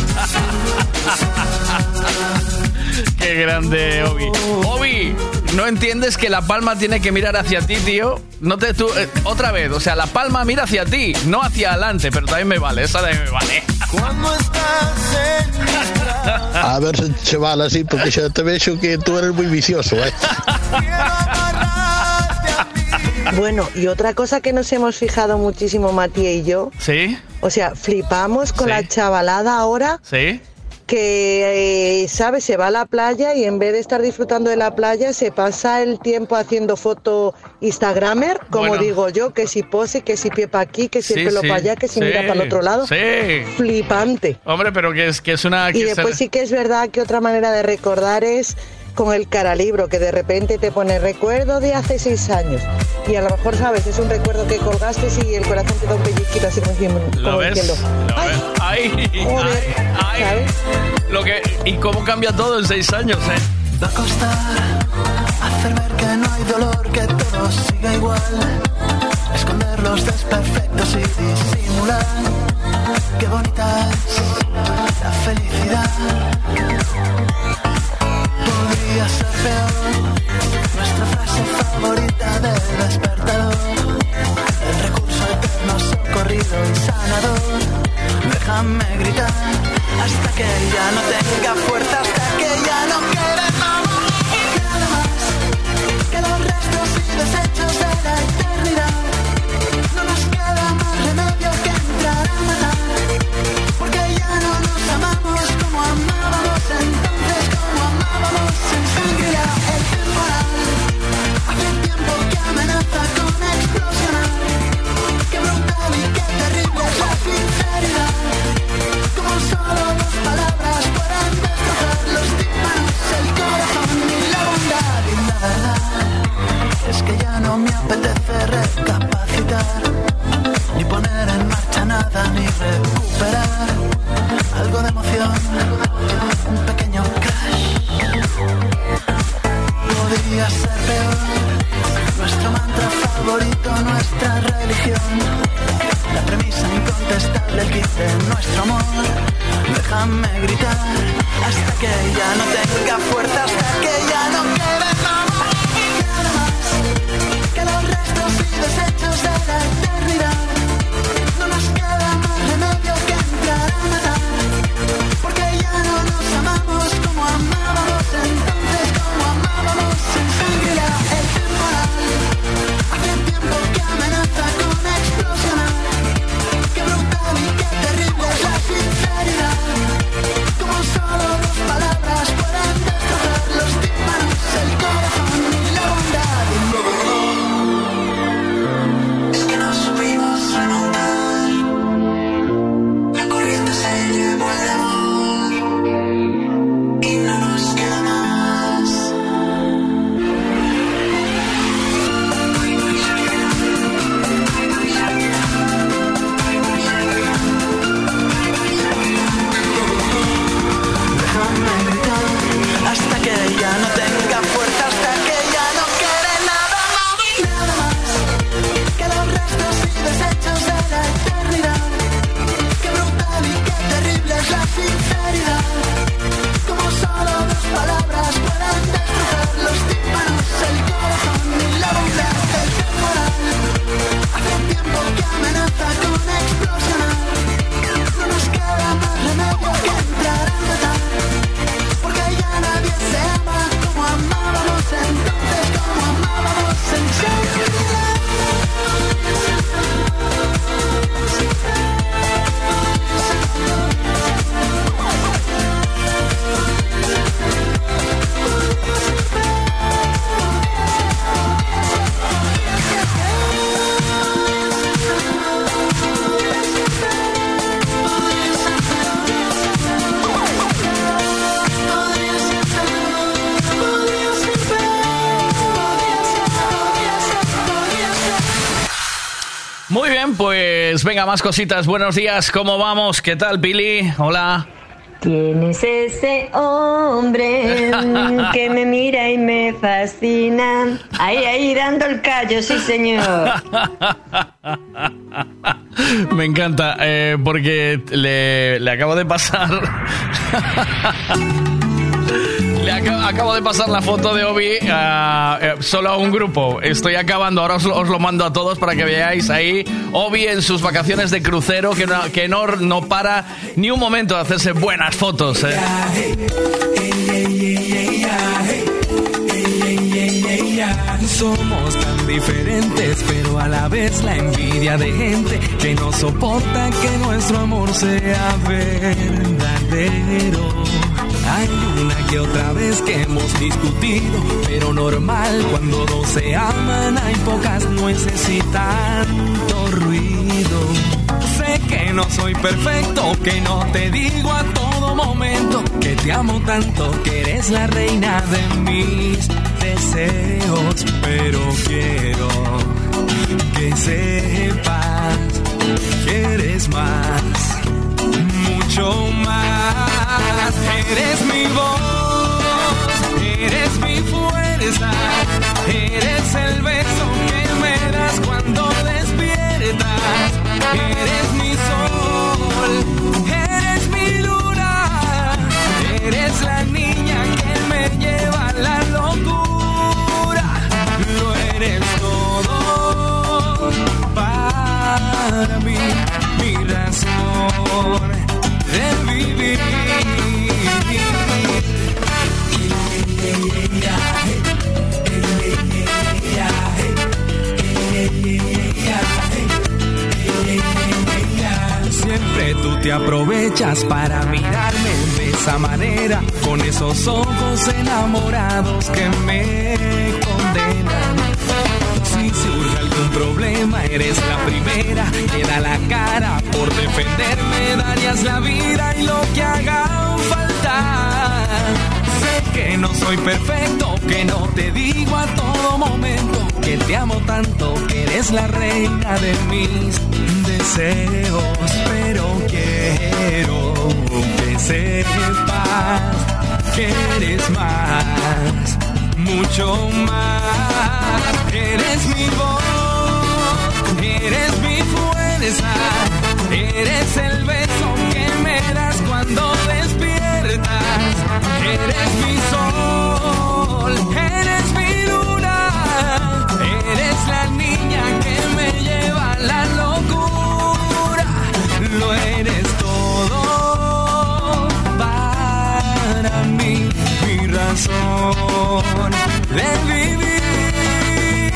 *laughs* Qué grande, Obi. Obi, ¿no entiendes que la palma tiene que mirar hacia ti, tío? No te tú, eh, otra vez, o sea, la palma mira hacia ti, no hacia adelante, pero también me vale, esa también me vale. *laughs* A ver se che vale así, porque xa te vexo que tú eres moi vicioso, eh? *laughs* Bueno, y otra cosa que nos hemos fijado muchísimo Matías y yo, ¿Sí? o sea, flipamos con la chavalada ahora ¿Sí? que, eh, ¿sabes? Se va a la playa y en vez de estar disfrutando de la playa, se pasa el tiempo haciendo foto Instagramer, como Bueno. digo yo, que si pose, que si pie para aquí, que si Sí, el pelo sí, para allá, que si sí, mira para el otro lado. Sí. Flipante. Hombre, pero que es, que es una... Y que después se- sí que es verdad que otra manera de recordar es con el caralibro, que de repente te pone recuerdo de hace seis años. Y a lo mejor, ¿sabes? Es un recuerdo que colgaste y el corazón te da un pellizquito así como diciendo... ¿Lo ves? diciendo, ¿Lo ves? Ay, Joder, ay, ay. Lo que, y cómo cambia todo en seis años, ¿eh? Va a costar hacer ver que no hay dolor, que todo siga igual. Esconder los desperfectos y disimular. Qué bonita es la felicidad. Nuestra frase favorita del despertador. El recurso eterno socorrido y sanador. Déjame gritar hasta que ya no tenga fuerza, hasta que ya no quede hace recapacitar, ni poner en marcha nada, ni recuperar algo de emoción, un pequeño crash. Podría ser peor, nuestro mantra favorito, nuestra religión. La premisa incontestable, el kit de nuestro amor. Déjame gritar hasta que ya no tenga fuerza, hasta que ya no quede nada la eternidad. Pues venga, más cositas. Buenos días, ¿cómo vamos? ¿Qué tal, Billy? Hola. ¿Quién es ese hombre *laughs* que me mira y me fascina? Ahí, ahí, dando el callo, sí, señor. *laughs* Me encanta, eh, porque le, le acabo de pasar. *laughs* Acabo de pasar la foto de Obi a- eh, solo a un grupo. Estoy acabando, ahora os, lo- os lo mando a todos para que veáis ahí. Obi en sus vacaciones de crucero, que no, que no, no para ni un momento de hacerse buenas fotos. eh. Somos tan diferentes, pero a la vez la envidia de gente que no soporta que nuestro amor sea verdadero. Hay una que otra vez que hemos discutido, pero normal cuando dos se aman hay pocas nueces y tanto ruido. Sé que no soy perfecto, que no te digo a todo momento que te amo tanto, que eres la reina de mis deseos, pero quiero que sepas que eres más, mucho más. Eres mi voz, eres mi fuerza, eres el beso que me das cuando despiertas. Eres mi sol, eres mi luna, eres la niña que me lleva a la locura. Lo eres todo para mí, mi razón aprovechas para mirarme de esa manera, con esos ojos enamorados que me condenan. Si surge algún problema, eres la primera que da la cara por defenderme, darías la vida y lo que haga falta. Sé que no soy perfecto, que no te digo a todo momento que te amo tanto, que eres la reina de mis deseos, pero quiero que sepas que eres más, mucho más. Eres mi voz, eres mi fuerza, eres el beso que me das cuando despiertas. Eres mi sol, eres mi razón de vivir.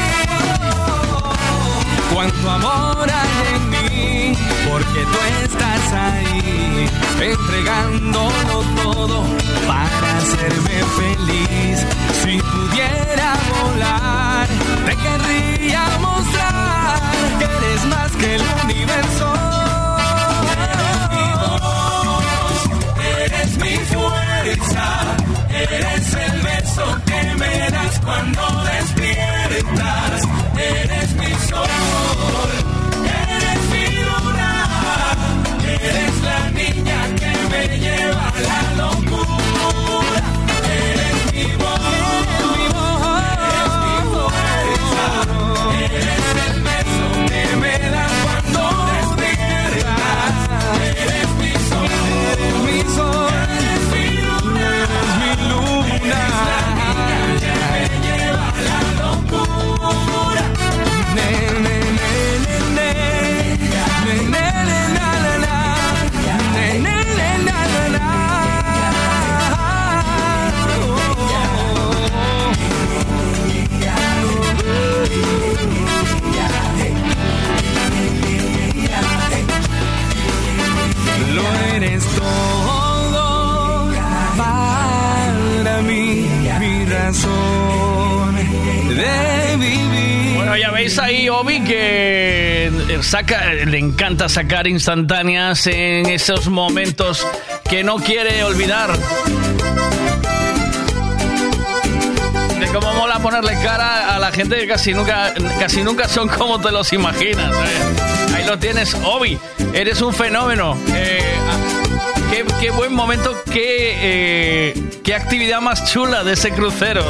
Cuánto amor hay en mí, porque tú estás ahí, entregándolo todo para hacerme feliz. Si pudiera volar, te querría mostrar que eres más que el universo. Eres mi fuerza, eres el beso que me das cuando despiertas. Eres mi sol, eres mi luna, eres la niña que me lleva a la locura. Obi, que saca, le encanta sacar instantáneas en esos momentos que no quiere olvidar. De cómo mola ponerle cara a la gente que casi nunca, casi nunca son como te los imaginas. ¿eh? Ahí lo tienes, Obi. Eres un fenómeno. Eh, ah, qué, qué buen momento, qué, eh, qué actividad más chula de ese crucero.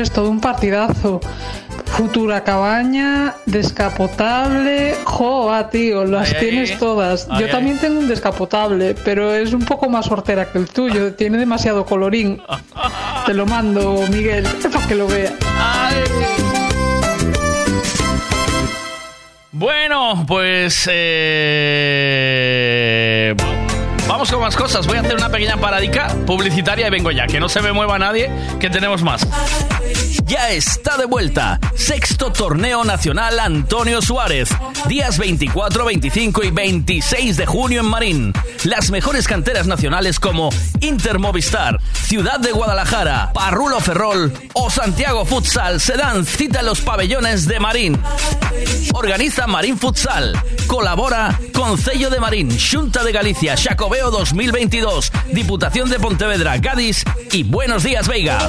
Es todo un partidazo. Futura cabaña, descapotable, joa, tío, las Ay, tienes ay. todas. Ay, Yo también tengo un descapotable, pero es un poco más hortera que el tuyo, tiene demasiado colorín. Te lo mando, Miguel, para que lo veas. Bueno, pues eh, vamos con más cosas. Voy a hacer una pequeña paradica publicitaria y vengo ya. Que no se me mueva nadie, que tenemos más. Ya está de vuelta. Sexto Torneo Nacional Antonio Suárez. Días 24, 25 y 26 de junio en Marín. Las mejores canteras nacionales como Inter Movistar, Ciudad de Guadalajara, Parrulo Ferrol o Santiago Futsal se dan cita en los pabellones de Marín. Organiza Marín Futsal. Colabora Concello de Marín, Junta de Galicia, Xacobeo 2022, Diputación de Pontevedra, Gadis y Buenos Días Veiga.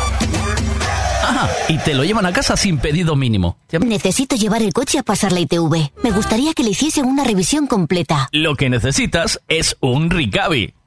Y te lo llevan a casa sin pedido mínimo. Necesito llevar el coche a pasar la ITV. Me gustaría que le hiciesen una revisión completa. Lo que necesitas es un Ricavi.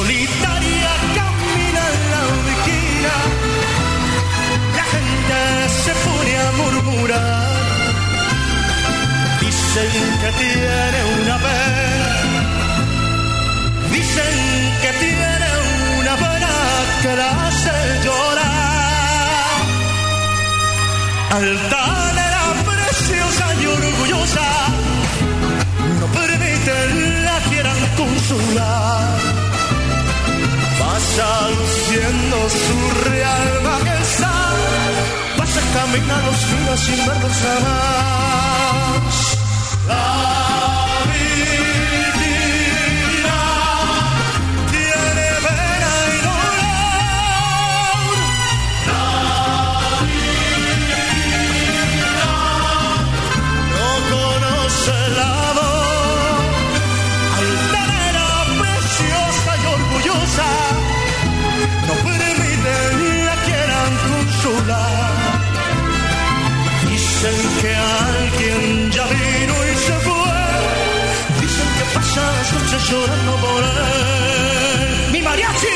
Solitaria camina en la esquina, la gente se pone a murmurar. Dicen que tiene una pena, dicen que tiene una pena que la hace llorar. Altanera preciosa y orgullosa, no permiten la quieran consolar. Pasa luciendo su real majestad, pasa caminando los días sin verlos jamás. La pasa las noches llorando por él. ¡Mi mariachi!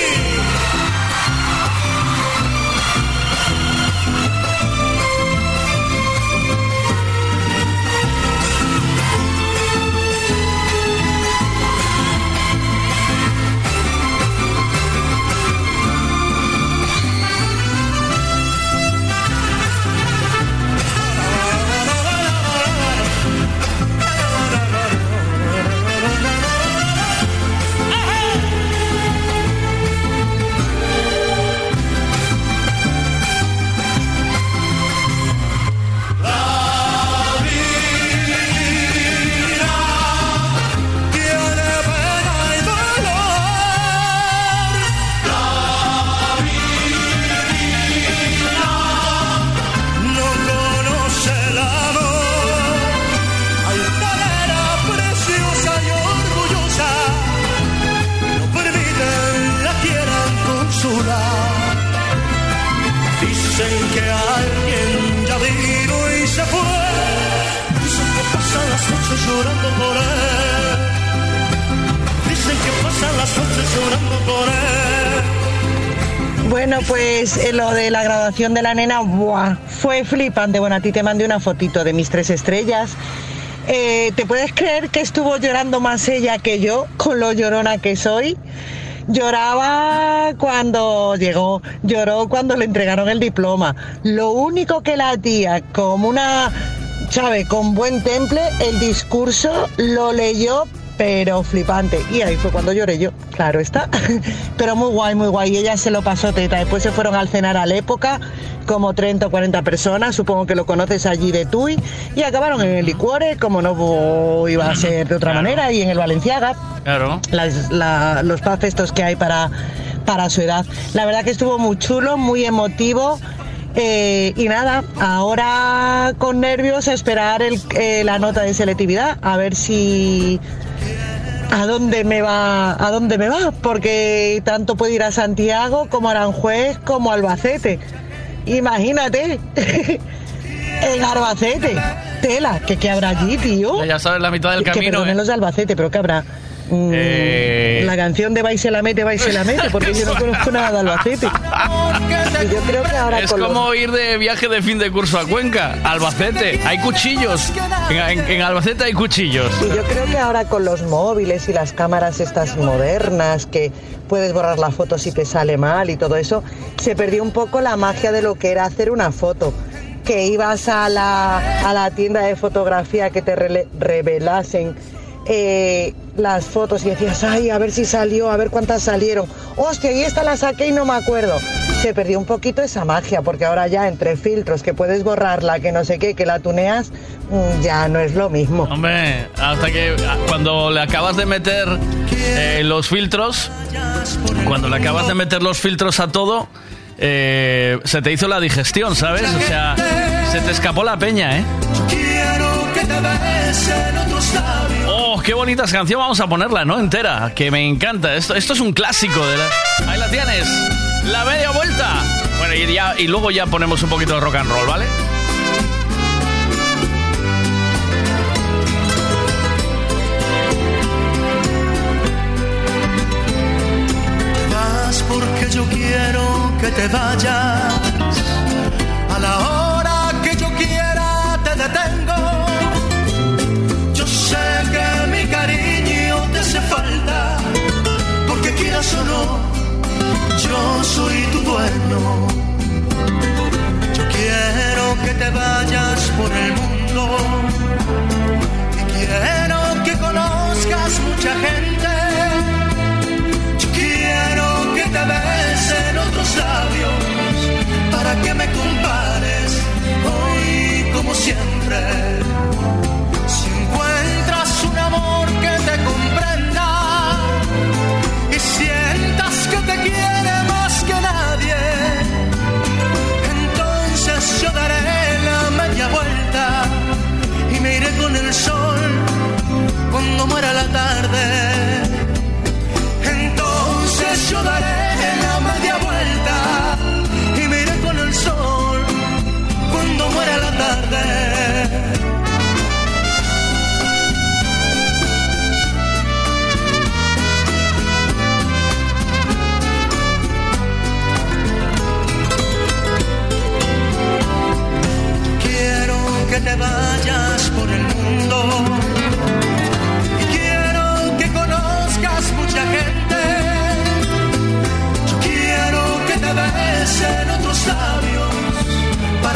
Bueno, pues eh, lo de la graduación de la nena, fue flipante. Bueno, a ti te mandé una fotito de mis tres estrellas. Eh, ¿Te puedes creer que estuvo llorando más ella que yo, con lo llorona que soy? Lloraba cuando llegó, lloró cuando le entregaron el diploma. Lo único que la tía, como una, ¿sabe? Con buen temple, el discurso lo leyó pero flipante. Y ahí fue cuando lloré yo, claro está. *laughs* Pero muy guay, muy guay. Y ella se lo pasó teta. Después se fueron al cenar a la época, como 30 o 40 personas, supongo que lo conoces allí de Tui, y acabaron en el Licuore, como no iba a ser de otra manera, y en el Valenciaga. Claro. Las- la- los pubs estos que hay para, para su edad. La verdad que estuvo muy chulo, muy emotivo. Eh, y nada, ahora con nervios a esperar el- eh, la nota de selectividad, a ver si a dónde me va, a dónde me va, porque tanto puede ir a Santiago como a Aranjuez como a Albacete. Imagínate, *laughs* en Albacete, tela, que qué habrá allí, tío. Ya sabes la mitad del que camino. perdonen ¿eh? los de Albacete, pero que habrá. Mm, Eh. La canción de Vais se la mete, Vais se la mete, porque yo no *laughs* conozco nada de Albacete. Y yo creo que ahora Es como ir de viaje de fin de curso a Cuenca, Albacete. Hay cuchillos. En, en- en Albacete hay cuchillos. Y yo creo que ahora con los móviles y las cámaras estas modernas, que puedes borrar la foto si te sale mal y todo eso, se perdió un poco la magia de lo que era hacer una foto. Que ibas a la, a la tienda de fotografía que te revelasen eh, las fotos y decías, ay, a ver si salió, a ver cuántas salieron. Hostia, y esta la saqué y no me acuerdo. Se perdió un poquito esa magia, porque ahora ya entre filtros que puedes borrarla, que no sé qué, que la tuneas, mm, ya no es lo mismo. Hombre, hasta que ah, cuando le acabas de meter eh, los filtros, cuando le acabas de meter los filtros a todo, eh, se te hizo la digestión, ¿sabes? O sea, se te escapó la peña, ¿eh? Quiero que te besen otros. Oh, qué bonita canción, vamos a ponerla, ¿no? Entera, que me encanta. Esto, esto es un clásico de la... Ahí la tienes, la media vuelta. Bueno, y, ya, y luego ya ponemos un poquito de rock and roll, ¿vale? Vas porque yo quiero que te vayas. A la hora quieras o yo soy tu dueño. Yo quiero que te vayas por el mundo. Y quiero que conozcas mucha gente. Yo quiero que te besen otros labios para que me compares hoy como siempre. Cuando muera la tarde. Entonces yo daré la media vuelta y me con el sol cuando muera la tarde. Quiero que te vayas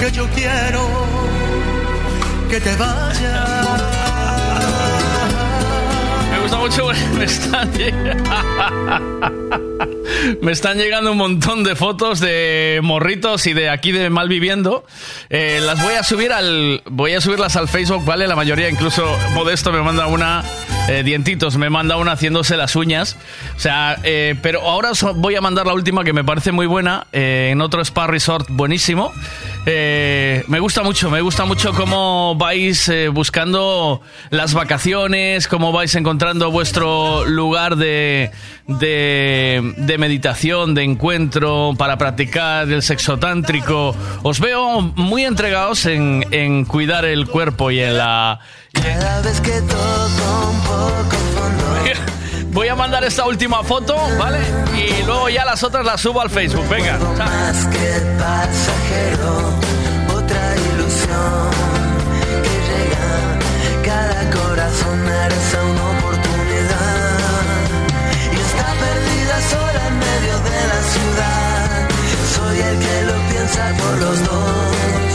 Porque yo quiero que te vayas. Me gusta mucho. *laughs* Me están, *laughs* me están llegando un montón de fotos de morritos y de aquí de Malviviendo. Eh, las voy a subir al. Voy a subirlas al Facebook, ¿vale? La mayoría, incluso Modesto me manda una. eh, dientitos, me manda una haciéndose las uñas. O sea, eh, pero ahora voy a mandar la última que me parece muy buena. eh, en otro spa resort buenísimo. Eh, me gusta mucho, me gusta mucho cómo vais eh, buscando las vacaciones, cómo vais encontrando vuestro lugar de, de, de meditación, de encuentro para practicar el sexo tántrico. Os veo muy entregados en, en cuidar el cuerpo y en la... Cada vez que toco un poco fondo. *laughs* Voy a mandar esta última foto, ¿vale? Y luego ya las otras las subo al Facebook. Venga. Más que pasajero, otra ilusión que llega. Cada corazón merece una oportunidad. Y está perdida sola en medio de la ciudad. Soy el que lo piensa por los dos.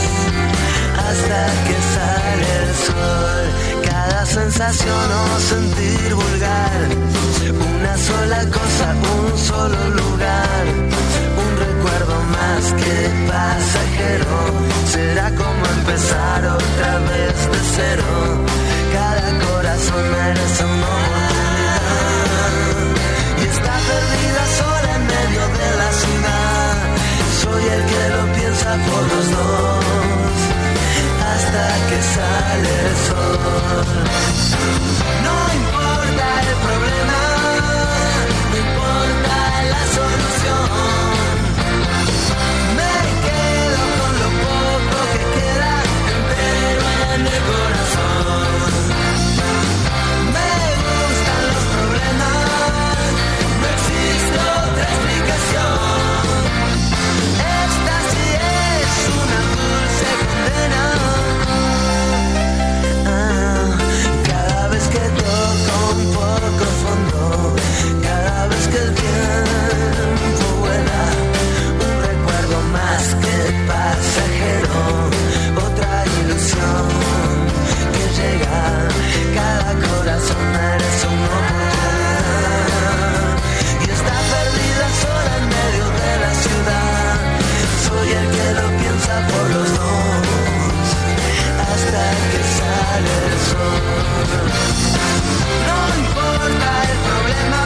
Hasta que sale el sol. Cada sensación o sentir vulgar. Una sola cosa, un solo lugar. Un recuerdo más que pasajero. Será como empezar otra vez de cero. Cada corazón merece una oportunidad. Y está perdida sola en medio de la ciudad. Soy el que lo piensa por los dos. Hasta que sale el sol. No importa el problema, no importa la solución. Otra ilusión que llega, cada corazón merece una oportunidad y está perdida sola en medio de la ciudad. Soy el que lo piensa por los dos hasta que sale el sol. No importa el problema,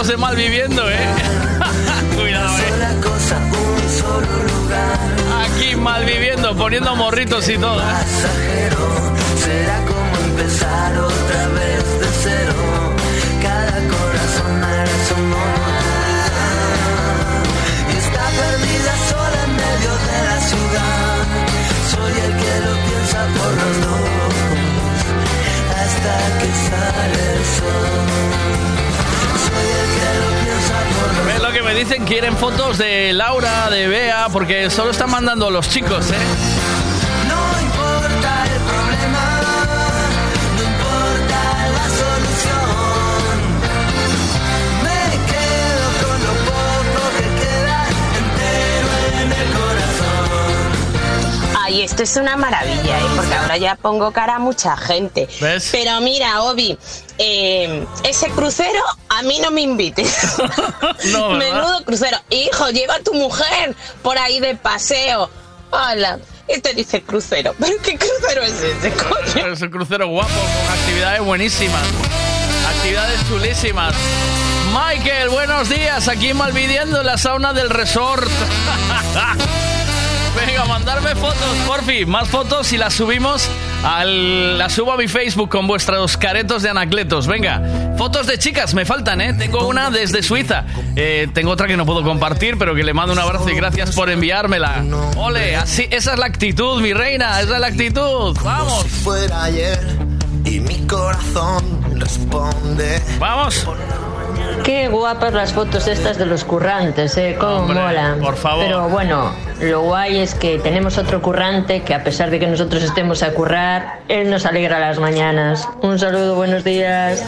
van las fotos de Malviviendo, ¿eh? *laughs* Cuidado, ¿eh? cosa, un solo lugar. Aquí Malviviendo, poniendo morritos y todo. ¿eh? Pasajero, será como empezar otra vez de cero. Cada corazón una oportunidad. Y está perdida sola en medio de la ciudad. Soy el que lo piensa por los dos. Hasta que sale el sol. ¿Ves lo que me dicen? Quieren fotos de Laura, de Bea, porque solo están mandando los chicos, ¿eh? Ay, esto es una maravilla, ¿eh? porque ahora ya pongo cara a mucha gente. ¿Ves? Pero mira, Obi, eh, ese crucero a mí no me invites. *laughs* No. Menudo crucero. Hijo, lleva a tu mujer por ahí de paseo. Hola. Este dice crucero. ¿Pero qué crucero es ese, *laughs* coño? Es un crucero guapo, con actividades buenísimas. Actividades chulísimas. Michael, buenos días. Aquí en Malviviendo, en la sauna del resort. *laughs* Venga, mandarme fotos, porfi. Más fotos y las subimos al... Las subo a mi Facebook con vuestros caretos de anacletos. Venga, fotos de chicas me faltan, ¿eh? Tengo una desde Suiza. Eh, tengo otra que no puedo compartir, pero que le mando un abrazo y gracias por enviármela. Ole, así, esa es la actitud, mi reina. Esa es la actitud. Vamos. fuera ayer y mi corazón responde. ¡Vamos! Qué guapas las fotos estas de los currantes, ¿eh? ¿Cómo Hombre, molan? Por favor. Pero bueno, lo guay es que tenemos otro currante que a pesar de que nosotros estemos a currar, él nos alegra las mañanas. Un saludo, buenos días.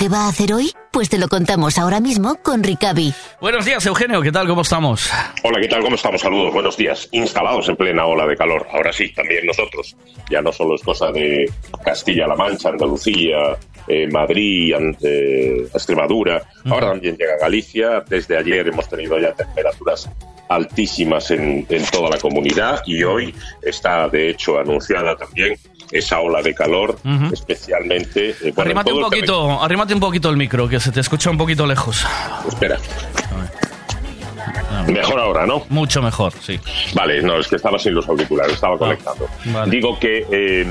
Que va a hacer hoy? Pues te lo contamos ahora mismo con Ricavi. Buenos días, Eugenio, ¿qué tal? ¿Cómo estamos? Hola, ¿qué tal? ¿Cómo estamos? Saludos, buenos días. Instalados en plena ola de calor. Ahora sí, también nosotros. Ya no solo es cosa de Castilla-La Mancha, Andalucía, eh, Madrid, eh, Extremadura. Ahora también llega Galicia. Desde ayer hemos tenido ya temperaturas altísimas en, en toda la comunidad y hoy está, de hecho, anunciada también esa ola de calor, especialmente... eh, bueno, Arrímate un poquito, arrímate un poquito el micro, que se te escucha un poquito lejos. Espera. Mejor ahora, ¿no? Mucho mejor, sí. Vale, no, es que estaba sin los auriculares, estaba conectando. vale. Digo que eh,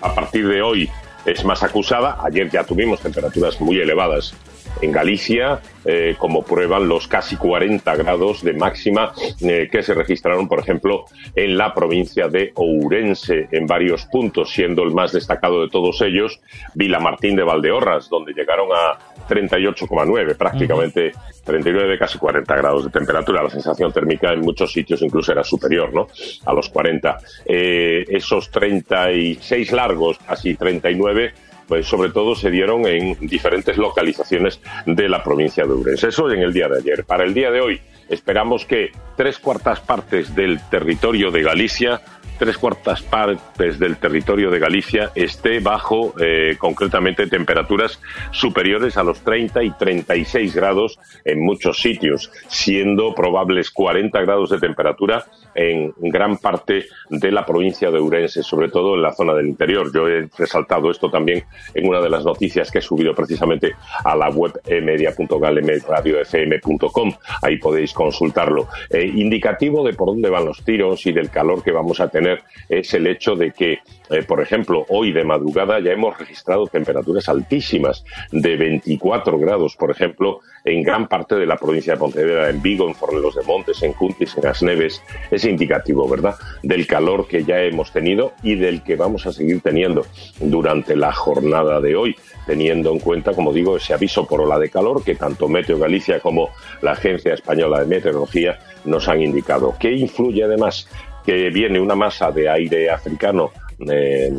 a partir de hoy es más acusada. Ayer ya tuvimos temperaturas muy elevadas en Galicia, eh, como prueban los casi 40 grados de máxima eh, que se registraron, por ejemplo, en la provincia de Ourense, en varios puntos, siendo el más destacado de todos ellos Vilamartín de Valdeorras, donde llegaron a 38,9, prácticamente 39, casi 40 grados de temperatura. La sensación térmica en muchos sitios incluso era superior, ¿no? A los 40. Eh, esos 36 largos, casi 39, pues sobre todo se dieron en diferentes localizaciones de la provincia de Ourense. Eso en el día de ayer. Para el día de hoy esperamos que tres cuartas partes del territorio de Galicia tres cuartas partes del territorio de Galicia esté bajo eh, concretamente temperaturas superiores a los 30 y 36 grados en muchos sitios, siendo probables 40 grados de temperatura en gran parte de la provincia de Ourense, sobre todo en la zona del interior. Yo he resaltado esto también en una de las noticias que he subido precisamente a la web media.galemradiofm.com. Ahí podéis consultarlo. Eh, indicativo de por dónde van los tiros y del calor que vamos a tener es el hecho de que, eh, por ejemplo, hoy de madrugada ya hemos registrado temperaturas altísimas de 24 grados, por ejemplo, en gran parte de la provincia de Pontevedra, en Vigo, en Fornelos de Montes, en Cuntis, en Asneves. Es indicativo, ¿verdad?, del calor que ya hemos tenido y del que vamos a seguir teniendo durante la jornada de hoy, teniendo en cuenta, como digo, ese aviso por ola de calor que tanto Meteo Galicia como la Agencia Española de Meteorología nos han indicado. ¿Qué influye además? Que viene una masa de aire africano eh,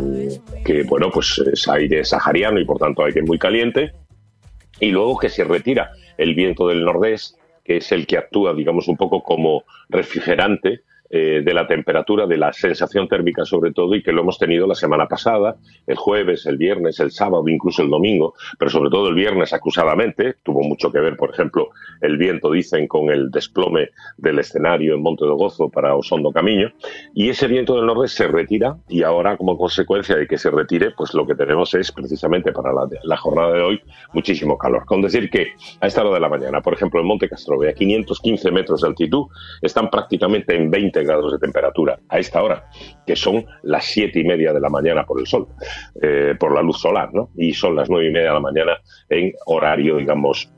que, bueno, pues es aire sahariano y por tanto aire muy caliente, y luego que se retira el viento del nordeste que es el que actúa, digamos, un poco como refrigerante eh, de la temperatura, de la sensación térmica sobre todo, y que lo hemos tenido la semana pasada, el jueves, el viernes, el sábado, incluso el domingo, pero sobre todo el viernes acusadamente. Tuvo mucho que ver, por ejemplo, el viento, dicen, con el desplome del escenario en Monte de Gozo para Osondo Camino. Y ese viento del norte se retira y ahora, como consecuencia de que se retire, pues lo que tenemos es precisamente para la, jornada de hoy muchísimo calor. Con decir que a esta hora de la mañana, por ejemplo, en Monte Castrove, a 515 metros de altitud, están prácticamente en 20 grados de temperatura a esta hora, que son las siete y media de la mañana por el sol, eh, por la luz solar, ¿no? Y son las nueve y media de la mañana en horario, digamos,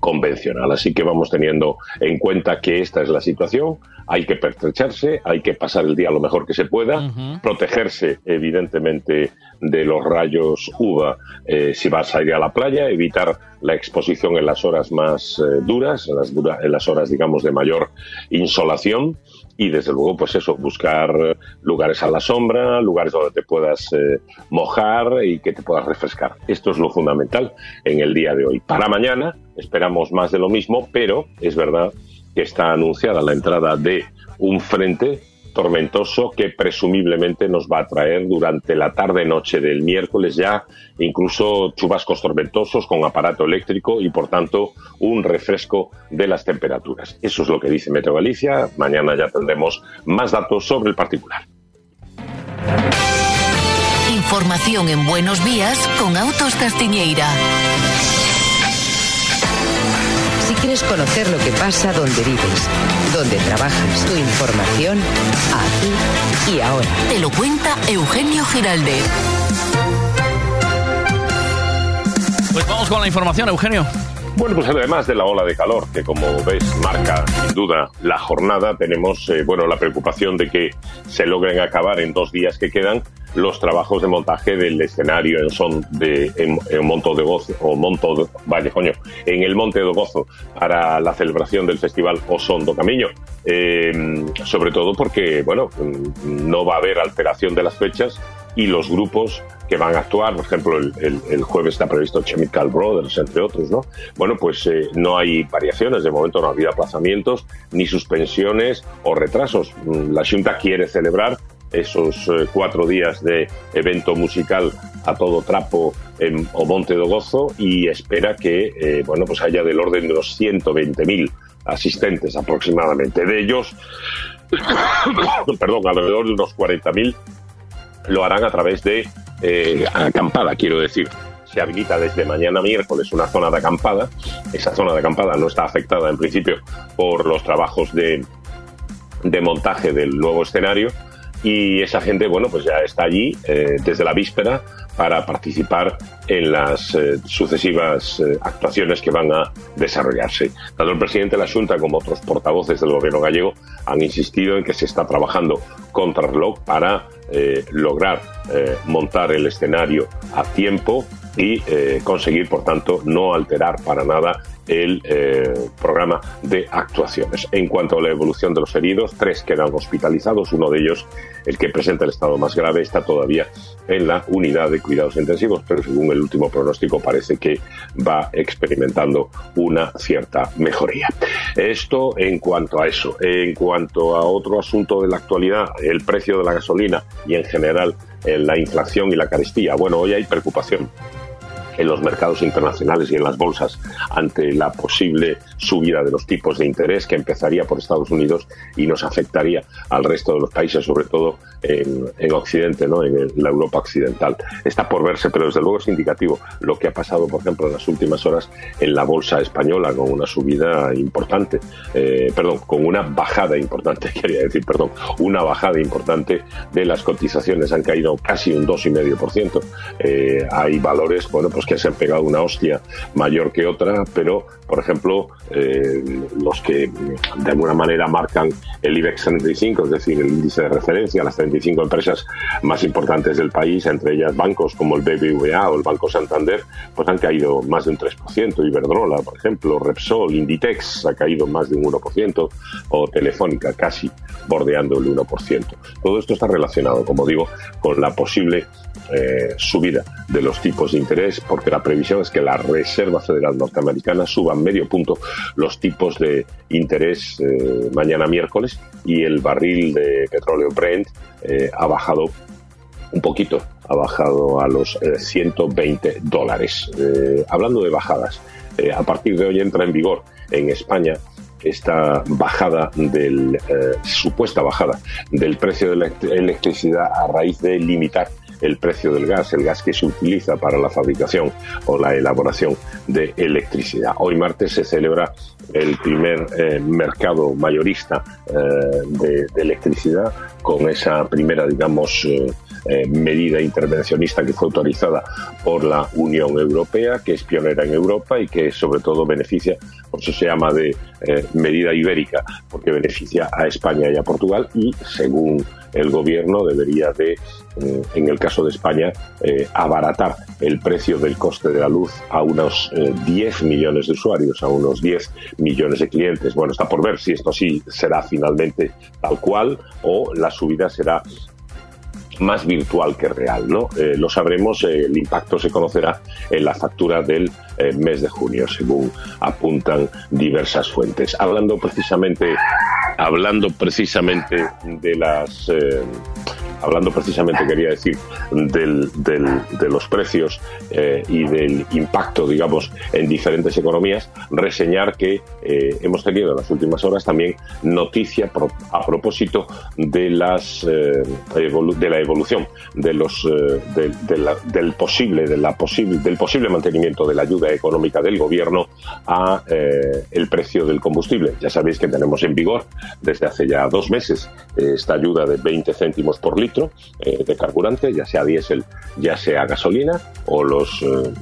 convencional. Así que vamos teniendo en cuenta que esta es la situación. Hay que pertrecharse, hay que pasar el día lo mejor que se pueda, protegerse evidentemente de los rayos UVA eh, si vas a ir a la playa, evitar la exposición en las horas más eh, duras, en las, dura- en las horas digamos de mayor insolación y desde luego pues eso, buscar lugares a la sombra, lugares donde te puedas eh, mojar y que te puedas refrescar. Esto es lo fundamental en el día de hoy. Para mañana esperamos más de lo mismo, pero es verdad que está anunciada la entrada de un frente tormentoso que presumiblemente nos va a traer durante la tarde-noche del miércoles ya incluso chubascos tormentosos con aparato eléctrico y por tanto un refresco de las temperaturas. Eso es lo que dice Meteo Galicia. Mañana ya tendremos más datos sobre el particular. Información en Buenos Días con Autos Castiñeira. Quieres conocer lo que pasa donde vives, donde trabajas, tu información, aquí y ahora. Te lo cuenta Eugenio Giraldez. Pues vamos con la información, Eugenio. Bueno, pues además de la ola de calor, que como ves marca sin duda la jornada, tenemos eh, bueno la preocupación de que se logren acabar en dos días que quedan los trabajos de montaje del escenario en son de en, Monto de Gozo o Monto de, en el Monte de Gozo para la celebración del festival Osondo Camino Eh, sobre todo porque bueno mm, no va a haber alteración de las fechas y los grupos que van a actuar, por ejemplo, el, el- el jueves está previsto Chemical Brothers, entre otros, ¿no? Bueno, pues eh, no hay variaciones, de momento no ha habido aplazamientos, ni suspensiones o retrasos. Mm, La Junta quiere celebrar esos eh, cuatro días de evento musical a todo trapo en Omonte do Gozo y espera que, eh, bueno, pues haya del orden de unos 120.000 asistentes aproximadamente. De ellos, *coughs* perdón, alrededor de unos 40.000 lo harán a través de eh, acampada, quiero decir. Se habilita desde mañana miércoles una zona de acampada. Esa zona de acampada no está afectada en principio por los trabajos de, de montaje del nuevo escenario y esa gente, bueno, pues ya está allí eh, desde la víspera para participar en las eh, sucesivas eh, actuaciones que van a desarrollarse. Tanto el presidente de la Junta como otros portavoces del gobierno gallego han insistido en que se está trabajando contra reloj para lograr montar el escenario a tiempo y conseguir, por tanto, no alterar para nada el eh, programa de actuaciones. En cuanto a la evolución de los heridos, tres quedan hospitalizados, uno de ellos, el que presenta el estado más grave, está todavía en la unidad de cuidados intensivos, pero según el último pronóstico parece que va experimentando una cierta mejoría. Esto en cuanto a eso. En cuanto a otro asunto de la actualidad, el precio de la gasolina y en general eh, la inflación y la carestía. Bueno, hoy hay preocupación en los mercados internacionales y en las bolsas ante la posible subida de los tipos de interés que empezaría por Estados Unidos y nos afectaría al resto de los países, sobre todo en, en Occidente, ¿no? en la Europa occidental. Está por verse, pero desde luego es indicativo lo que ha pasado, por ejemplo, en las últimas horas en la bolsa española con una subida importante, eh, perdón, con una bajada importante, *laughs* quería decir, perdón, una bajada importante de las cotizaciones. Han caído casi un 2,5%. Eh, hay valores, bueno, pues que se han pegado una hostia mayor que otra, pero, por ejemplo, eh, los que mm, de alguna manera marcan el IBEX 35, es decir, el índice de referencia, las 35 empresas más importantes del país, entre ellas bancos como el BBVA o el Banco Santander, pues han caído más de un 3%. Iberdrola, por ejemplo, Repsol, Inditex ha caído más de un 1%, o Telefónica casi bordeando el 1%. Todo esto está relacionado, como digo, con la posible eh, subida de los tipos de interés porque la previsión es que la Reserva Federal Norteamericana suba medio punto los tipos de interés eh, mañana miércoles y el barril de petróleo Brent eh, ha bajado un poquito, ha bajado a los eh, 120 dólares. Eh, hablando de bajadas, a partir de hoy entra en vigor en España esta bajada del supuesta bajada del precio de la elect- electricidad a raíz de limitar el precio del gas, el gas que se utiliza para la fabricación o la elaboración de electricidad. Hoy martes se celebra el primer eh, mercado mayorista eh, de, de electricidad con esa primera, digamos, eh, medida intervencionista que fue autorizada por la Unión Europea, que es pionera en Europa y que sobre todo beneficia, por eso se llama de eh, medida ibérica, porque beneficia a España y a Portugal y según el gobierno debería de, eh, en el caso de España, eh, abaratar el precio del coste de la luz a unos eh, 10 millones de usuarios, a unos 10 millones de clientes. Bueno, está por ver si esto sí será finalmente tal cual o la subida será más virtual que real, ¿no? Eh, lo sabremos, eh, el impacto se conocerá en la factura del eh, mes de junio, según apuntan diversas fuentes. Hablando precisamente, hablando precisamente de las eh, hablando precisamente, quería decir, del, del- de los precios eh, y del impacto, digamos, en diferentes economías, reseñar que eh, hemos tenido en las últimas horas también noticia a propósito de las de la evolución de los del posible de la posible del posible mantenimiento de la ayuda económica del gobierno a el precio del combustible. Ya sabéis que tenemos en vigor desde hace ya dos meses eh, esta ayuda de 20 céntimos por litro eh, de carburante, ya sea diésel, ya sea gasolina, o, los, eh,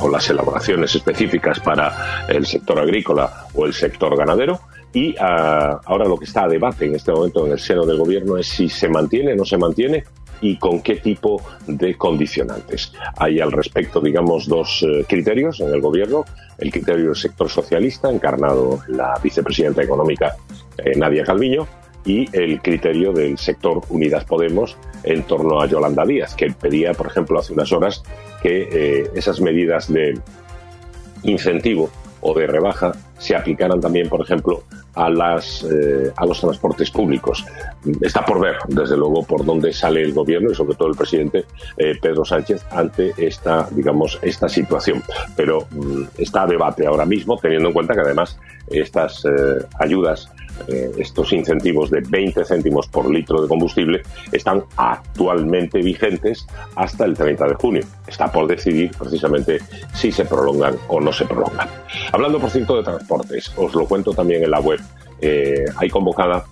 o las elaboraciones específicas para el sector agrícola o el sector ganadero. Y ah, ahora lo que está a debate en este momento en el seno del gobierno es si se mantiene o no se mantiene y con qué tipo de condicionantes. Hay al respecto, digamos, dos criterios en el gobierno. El criterio del sector socialista, encarnado en la vicepresidenta económica eh, Nadia Calviño, y el criterio del sector Unidas Podemos en torno a Yolanda Díaz, que pedía, por ejemplo, hace unas horas que eh, esas medidas de incentivo o de rebaja se aplicaran también, por ejemplo, a, las, eh, a los transportes públicos. Está por ver, desde luego, por dónde sale el gobierno y sobre todo el presidente Pedro Sánchez ante esta, digamos, esta situación. Pero mm, está a debate ahora mismo, teniendo en cuenta que además estas ayudas eh, estos incentivos de 20 céntimos por litro de combustible están actualmente vigentes hasta el 30 de junio. Está por decidir precisamente si se prolongan o no se prolongan. Hablando, por cierto, de transportes, os lo cuento también en la web. Eh, hay convocada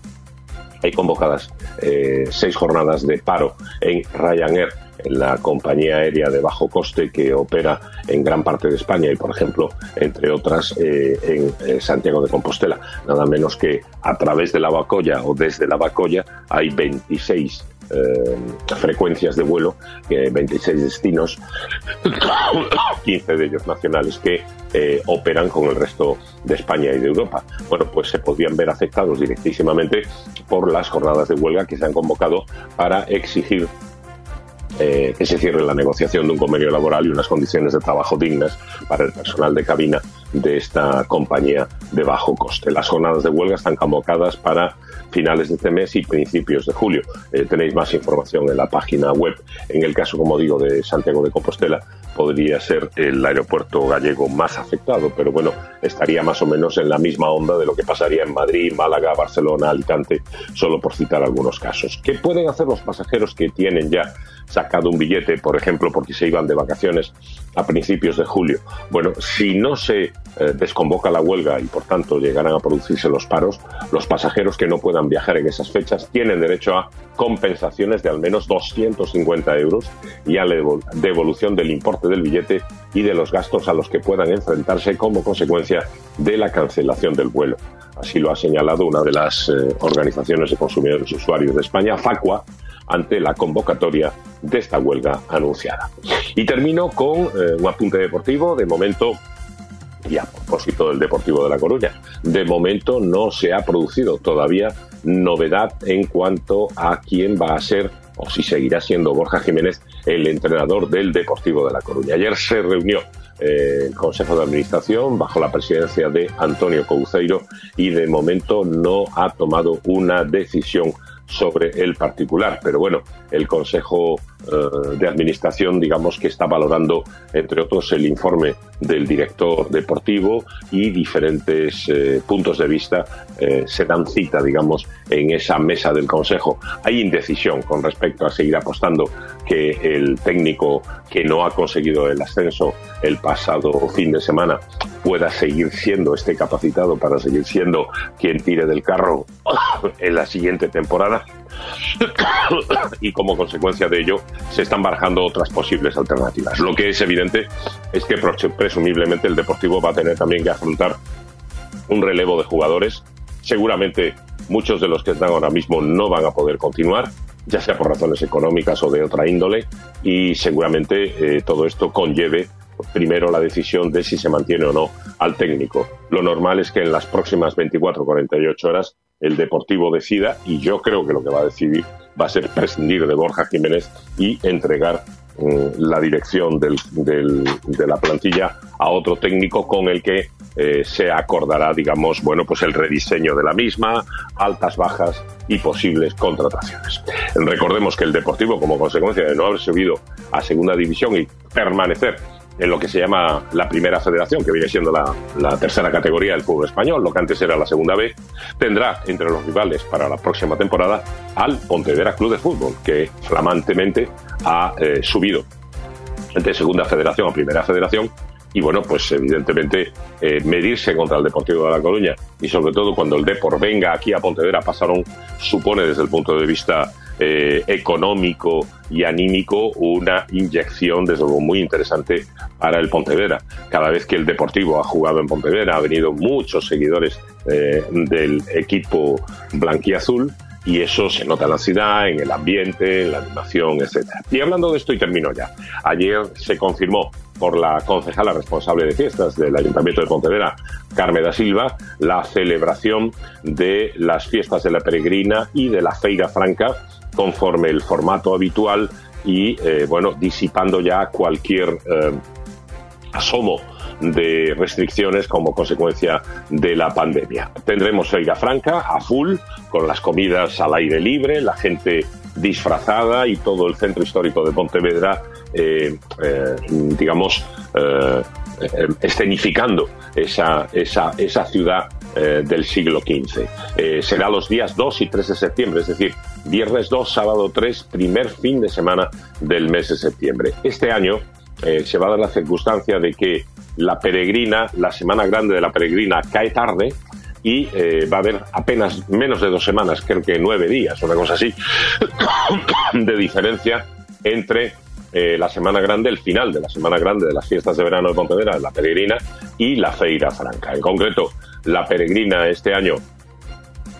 hay convocadas eh, seis jornadas de paro en Ryanair, la compañía aérea de bajo coste que opera en gran parte de España y, por ejemplo, entre otras, eh, en eh, Santiago de Compostela. Nada menos que a través de la Bacoya o desde la Bacoya hay 26 eh, frecuencias de vuelo, eh, 26 destinos, *coughs* 15 de ellos nacionales que eh, operan con el resto de España y de Europa. Bueno, pues se podrían ver afectados directísimamente por las jornadas de huelga que se han convocado para exigir eh, que se cierre la negociación de un convenio laboral y unas condiciones de trabajo dignas para el personal de cabina de esta compañía de bajo coste. Las jornadas de huelga están convocadas para finales de este mes y principios de julio. Eh, tenéis más información en la página web. En el caso, como digo, de Santiago de Compostela, podría ser el aeropuerto gallego más afectado, pero bueno, estaría más o menos en la misma onda de lo que pasaría en Madrid, Málaga, Barcelona, Alicante, solo por citar algunos casos. ¿Qué pueden hacer los pasajeros que tienen ya sacado un billete, por ejemplo, porque se iban de vacaciones a principios de julio? Bueno, si no se eh, desconvoca la huelga y por tanto llegarán a producirse los paros, los pasajeros que no puedan viajar en esas fechas tienen derecho a compensaciones de al menos 250 euros y a la devol- devolución del importe del billete y de los gastos a los que puedan enfrentarse como consecuencia de la cancelación del vuelo. Así lo ha señalado una de las eh, organizaciones de consumidores usuarios de España, Facua, ante la convocatoria de esta huelga anunciada. Y termino con eh, un apunte deportivo. De momento, y a propósito del Deportivo de La Coruña, de momento no se ha producido todavía novedad en cuanto a quién va a ser o si seguirá siendo Borja Jiménez el entrenador del Deportivo de La Coruña. Ayer se reunió eh, el Consejo de Administración bajo la presidencia de Antonio Couceiro y de momento no ha tomado una decisión sobre el particular. Pero bueno, el Consejo de Administración, digamos que está valorando, entre otros, el informe del director deportivo y diferentes eh, puntos de vista eh, se dan cita, digamos, en esa mesa del Consejo. Hay indecisión con respecto a seguir apostando que el técnico que no ha conseguido el ascenso el pasado fin de semana pueda seguir siendo este capacitado para seguir siendo quien tire del carro *coughs* en la siguiente temporada *coughs* y como consecuencia de ello se están barajando otras posibles alternativas. Lo que es evidente es que presumiblemente el Deportivo va a tener también que afrontar un relevo de jugadores. Seguramente muchos de los que están ahora mismo no van a poder continuar, ya sea por razones económicas o de otra índole, y seguramente eh, todo esto conlleve primero la decisión de si se mantiene o no al técnico. Lo normal es que en las próximas 24 o 48 horas el Deportivo decida y yo creo que lo que va a decidir va a ser prescindir de Borja Jiménez y entregar mm, la dirección de la plantilla a otro técnico con el que eh, se acordará, digamos, bueno, pues el rediseño de la misma, altas, bajas y posibles contrataciones. Recordemos que el Deportivo, como consecuencia de no haber subido a segunda división y permanecer en lo que se llama la primera federación, que viene siendo la, tercera categoría del fútbol español, lo que antes era la segunda B, tendrá entre los rivales para la próxima temporada al Pontevedra Club de Fútbol, que flamantemente ha eh, subido de segunda federación a primera federación y bueno, pues evidentemente eh, medirse contra el Deportivo de La Coruña y sobre todo cuando el Depor venga aquí a Pontevedra pasaron, supone desde el punto de vista eh, económico y anímico una inyección desde luego muy interesante para el Pontevedra. Cada vez que el Deportivo ha jugado en Pontevedra ha venido muchos seguidores eh, del equipo blanquiazul y eso se nota en la ciudad, en el ambiente, en la animación, etcétera. Y hablando de esto y termino ya. Ayer se confirmó por la concejala responsable de fiestas del Ayuntamiento de Pontevedra, Carmen da Silva, la celebración de las fiestas de la Peregrina y de la Feira Franca conforme el formato habitual y, eh, bueno, disipando ya cualquier eh, asomo de restricciones como consecuencia de la pandemia. Tendremos Feira Franca a full, con las comidas al aire libre, la gente disfrazada y todo el centro histórico de Pontevedra, eh, eh, digamos, eh, escenificando esa, esa, esa ciudad del siglo XV. Será los días 2 y 3 de septiembre, es decir, viernes 2, sábado 3, primer fin de semana del mes de septiembre. Este año se va a dar la circunstancia de que la peregrina, la semana grande de la peregrina cae tarde y eh, va a haber apenas menos de dos semanas, creo que nueve días, una cosa así, *coughs* de diferencia entre eh, la Semana Grande, el final de la Semana Grande de las fiestas de verano de Pontevedra, la Peregrina, y la Feira Franca. En concreto, la Peregrina este año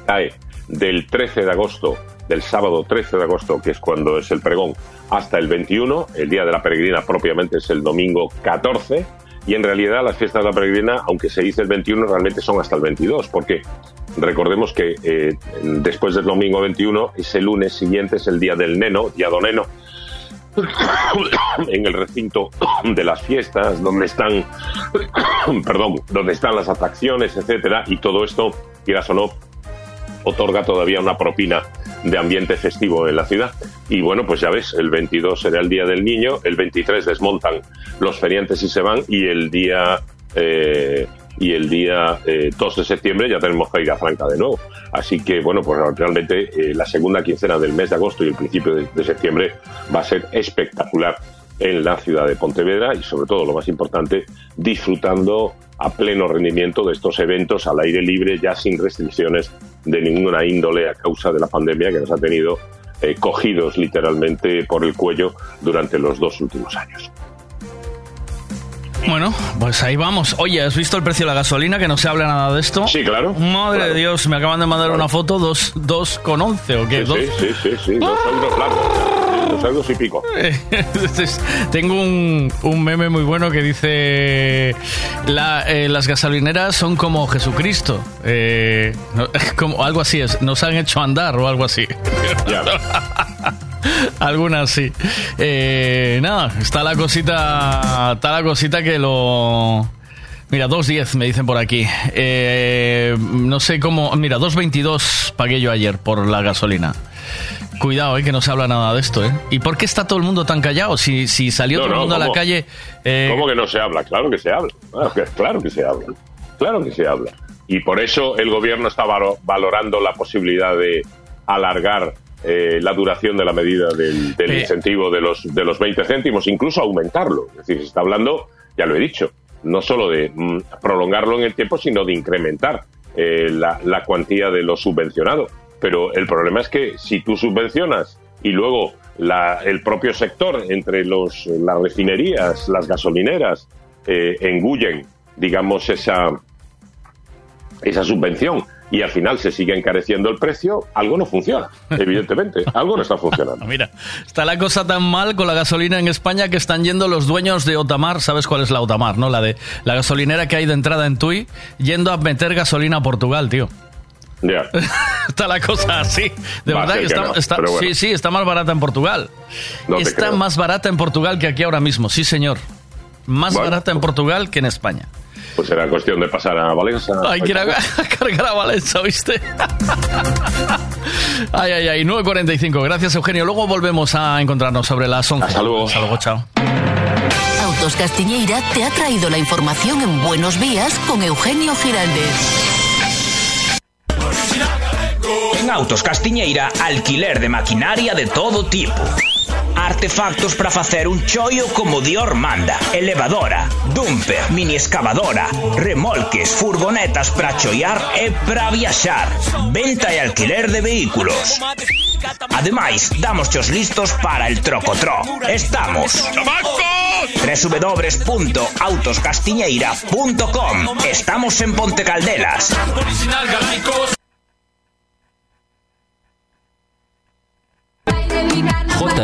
cae del 13 de agosto, del sábado 13 de agosto, que es cuando es el pregón, hasta el 21. El día de la Peregrina propiamente es el domingo 14. Y en realidad las fiestas de la Peregrina, aunque se dice el 21, realmente son hasta el 22, porque recordemos que eh, después del domingo 21, ese lunes siguiente es el día del Neno, día Neno, *coughs* en el recinto *coughs* de las fiestas, donde están, *coughs* perdón, donde están las atracciones, etcétera, y todo esto, quieras o no, otorga todavía una propina de ambiente festivo en la ciudad. Y bueno, pues ya ves, el 22 será el día del niño, el 23 desmontan los feriantes y se van, y el día eh, y el día eh, 2 de septiembre ya tenemos Feira Franca de nuevo. Así que, bueno, pues realmente eh, la segunda quincena del mes de agosto y el principio de, septiembre va a ser espectacular en la ciudad de Pontevedra y, sobre todo, lo más importante, disfrutando a pleno rendimiento de estos eventos al aire libre, ya sin restricciones de ninguna índole a causa de la pandemia que nos ha tenido eh, cogidos literalmente por el cuello durante los dos últimos años. Bueno, pues ahí vamos. Oye, ¿has visto el precio de la gasolina? Que no se habla nada de esto. Sí, claro. Madre claro. de Dios, me acaban de mandar Claro. una foto, dos, dos con once o qué. Sí, sí, sí, sí, sí, dos euros largos, euros y pico. *laughs* Entonces, tengo un, un meme muy bueno que dice la, eh, las gasolineras son como Jesucristo eh, no, *laughs* como algo así es nos han hecho andar o algo así Ya. *laughs* Algunas sí. Eh, nada, está la cosita. Está la cosita que lo. Mira, 2.10 me dicen por aquí. Eh, no sé cómo. Mira, 2.22 pagué yo ayer por la gasolina. Cuidado, eh, que no se habla nada de esto, ¿eh? ¿Y por qué está todo el mundo tan callado? Si, si salió No, todo el no, mundo a la calle. eh, ¿Cómo que no se habla? Claro que se habla. Claro que, claro que se habla. Claro que se habla. Y por eso el gobierno está valo- valorando la posibilidad de alargar eh, la duración de la medida del, del Eh. incentivo de los, de los 20 céntimos, incluso aumentarlo. Es decir, se está hablando, ya lo he dicho, no solo de mm, prolongarlo en el tiempo, sino de incrementar eh, la, la cuantía de lo subvencionado. Pero el problema es que si tú subvencionas y luego la- el propio sector, entre los, las refinerías, las gasolineras, eh, engullen, digamos, esa, esa subvención y al final se sigue encareciendo el precio, algo no funciona, *laughs* evidentemente, algo no está funcionando. *laughs* Mira, está la cosa tan mal con la gasolina en España que están yendo los dueños de Otamar, ¿sabes cuál es la Otamar, no? La de la gasolinera que hay de entrada en Tui, yendo a meter gasolina a Portugal, tío. Ya. *laughs* está la cosa así. De Va verdad que que está, no, está- bueno. sí, sí, está más barata en Portugal. No está creo. más barata en Portugal que aquí ahora mismo, sí, señor. Más Bueno. barata en Portugal que en España. Pues será cuestión de pasar a Valencia. Hay que ir a, a *laughs* cargar a Valencia, ¿viste? *laughs* ay, ay, ay, 9.45. Gracias, Eugenio. Luego volvemos a encontrarnos sobre las 11. Hasta luego. Hasta luego, chao. Autos Castiñeira te ha traído la información en Buenos Días con Eugenio Giraldez. En Autos Castiñeira, alquiler de maquinaria de todo tipo. Artefactos para facer un chollo como Dior manda. Elevadora, dumper, mini excavadora, remolques, furgonetas para chollar e para viaxar. Venta e alquiler de vehículos. Ademais, damos os listos para el trocotró. Estamos www.autoscastiñeira.com Estamos en Ponte Caldelas.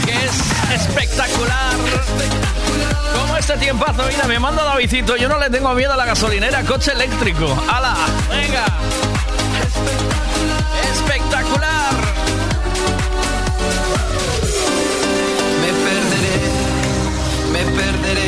que es espectacular. Como este tiempazo, mira, me manda Davidito. Yo no le tengo miedo a la gasolinera, coche eléctrico. ¡Hala! ¡Venga! ¡Espectacular! Me perderé, me perderé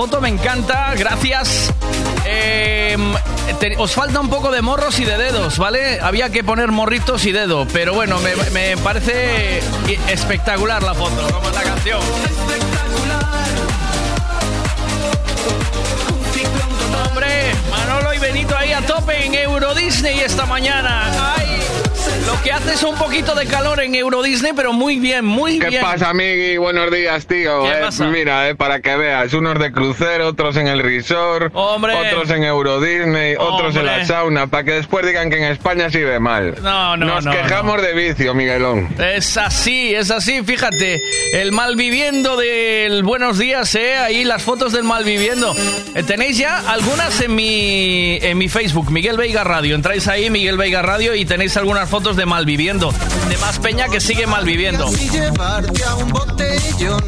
foto me encanta, gracias. Te- os falta un poco de morros y de dedos, ¿vale? Había que poner morritos y dedo, pero bueno, me, parece espectacular la foto, como la canción. Hombre, Manolo y Benito ahí a tope en Euro Disney esta mañana. Lo que hace es un poquito de calor en Euro Disney, pero muy bien, muy ¿Qué bien. pasa, Migui? Buenos días, tío. ¿Qué Eh, pasa? mira, eh, para que veas, unos de crucero, otros en el resort, Hombre. otros en Euro Disney, otros en la Hombre. sauna, para que después digan que en España sí ve mal. No, no, Nos no, quejamos de vicio, Miguelón. Es así, es así, fíjate, el malviviendo del buenos días, eh, ahí las fotos del malviviendo. Eh, tenéis ya algunas en mi en mi Facebook, Miguel Veiga Radio. Entráis ahí, Miguel Veiga Radio, y tenéis algunas fotos de malviviendo, de más peña que sigue malviviendo.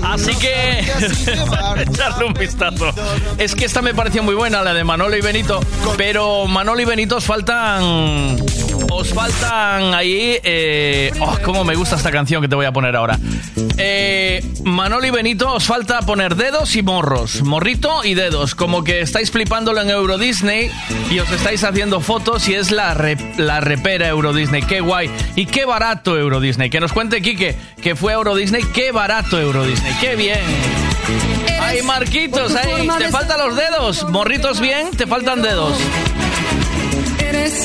Así que *laughs* echarle un vistazo. Es que esta me pareció muy buena, la de Manolo y Benito, pero Manolo y Benito os faltan os faltan ahí. Eh, oh, cómo me gusta esta canción que te voy a poner ahora. Eh, Manolo y Benito, os falta poner dedos y morros. Morrito y dedos. Como que estáis flipándolo en Euro Disney y os estáis haciendo fotos y es la, re- la repera Euro Disney. Qué guay. Y qué barato Euro Disney. Que nos cuente Quique que fue a Euro Disney. Qué barato Euro Disney. Qué bien. Ay, Marquitos, forma te faltan los dedos. Morritos bien, te faltan dedos. Eres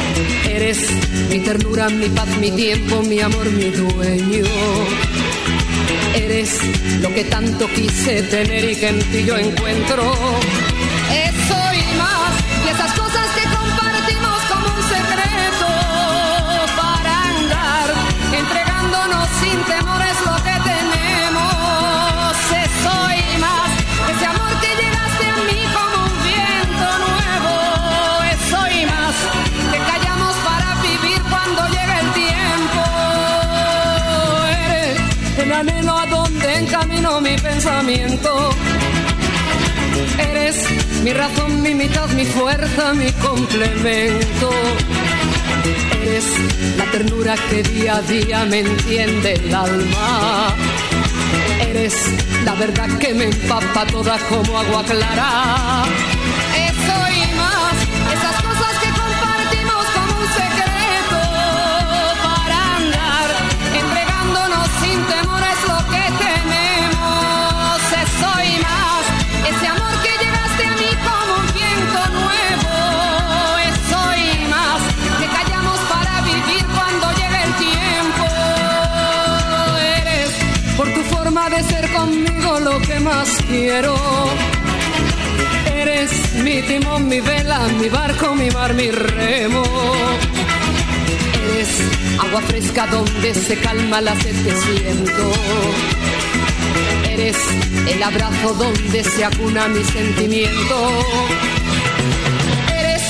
Eres mi ternura, mi paz, mi tiempo, mi amor, mi dueño. Eres lo que tanto quise tener y que en ti yo encuentro. Encamino mi pensamiento. Eres mi razón, mi mitad, mi fuerza, mi complemento. Eres la ternura que día a día me entiende el alma. Eres la verdad que me empapa toda como agua clara. Quiero. Eres mi timón, mi vela, mi barco, mi mar, mi remo. Eres agua fresca donde se calma la sed que siento. Eres el abrazo donde se acuna mi sentimiento. Eres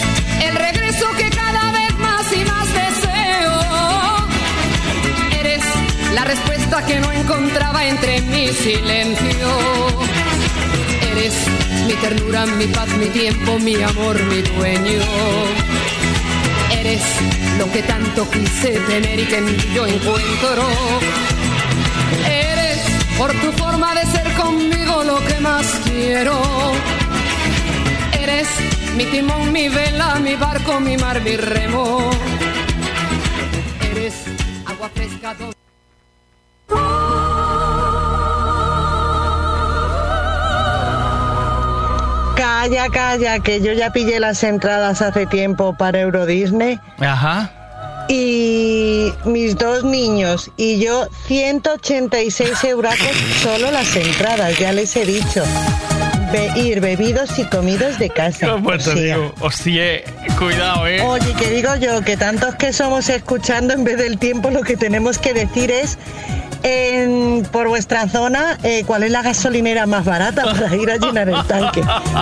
el regreso que cada vez más y más deseo. Eres la respuesta que no encontraba entre mi silencio. Eres mi ternura, mi paz, mi tiempo, mi amor, mi dueño. Eres lo que tanto quise tener y que en ti yo encuentro. Eres por tu forma de ser conmigo lo que más quiero. Eres mi timón, mi vela, mi barco, mi mar, mi remo. Calla, calla, que yo ya pillé las entradas hace tiempo para Euro Disney. Ajá. Y mis dos niños y yo 186 euros solo las entradas, ya les he dicho. Be- ir bebidos y comidos de casa. Pues O te sea, digo, hostia, cuidado, eh. Oye, que digo yo, que tantos que somos escuchando en vez del tiempo, lo que tenemos que decir es en- por vuestra zona eh, cuál es la gasolinera más barata para ir a llenar el tanque.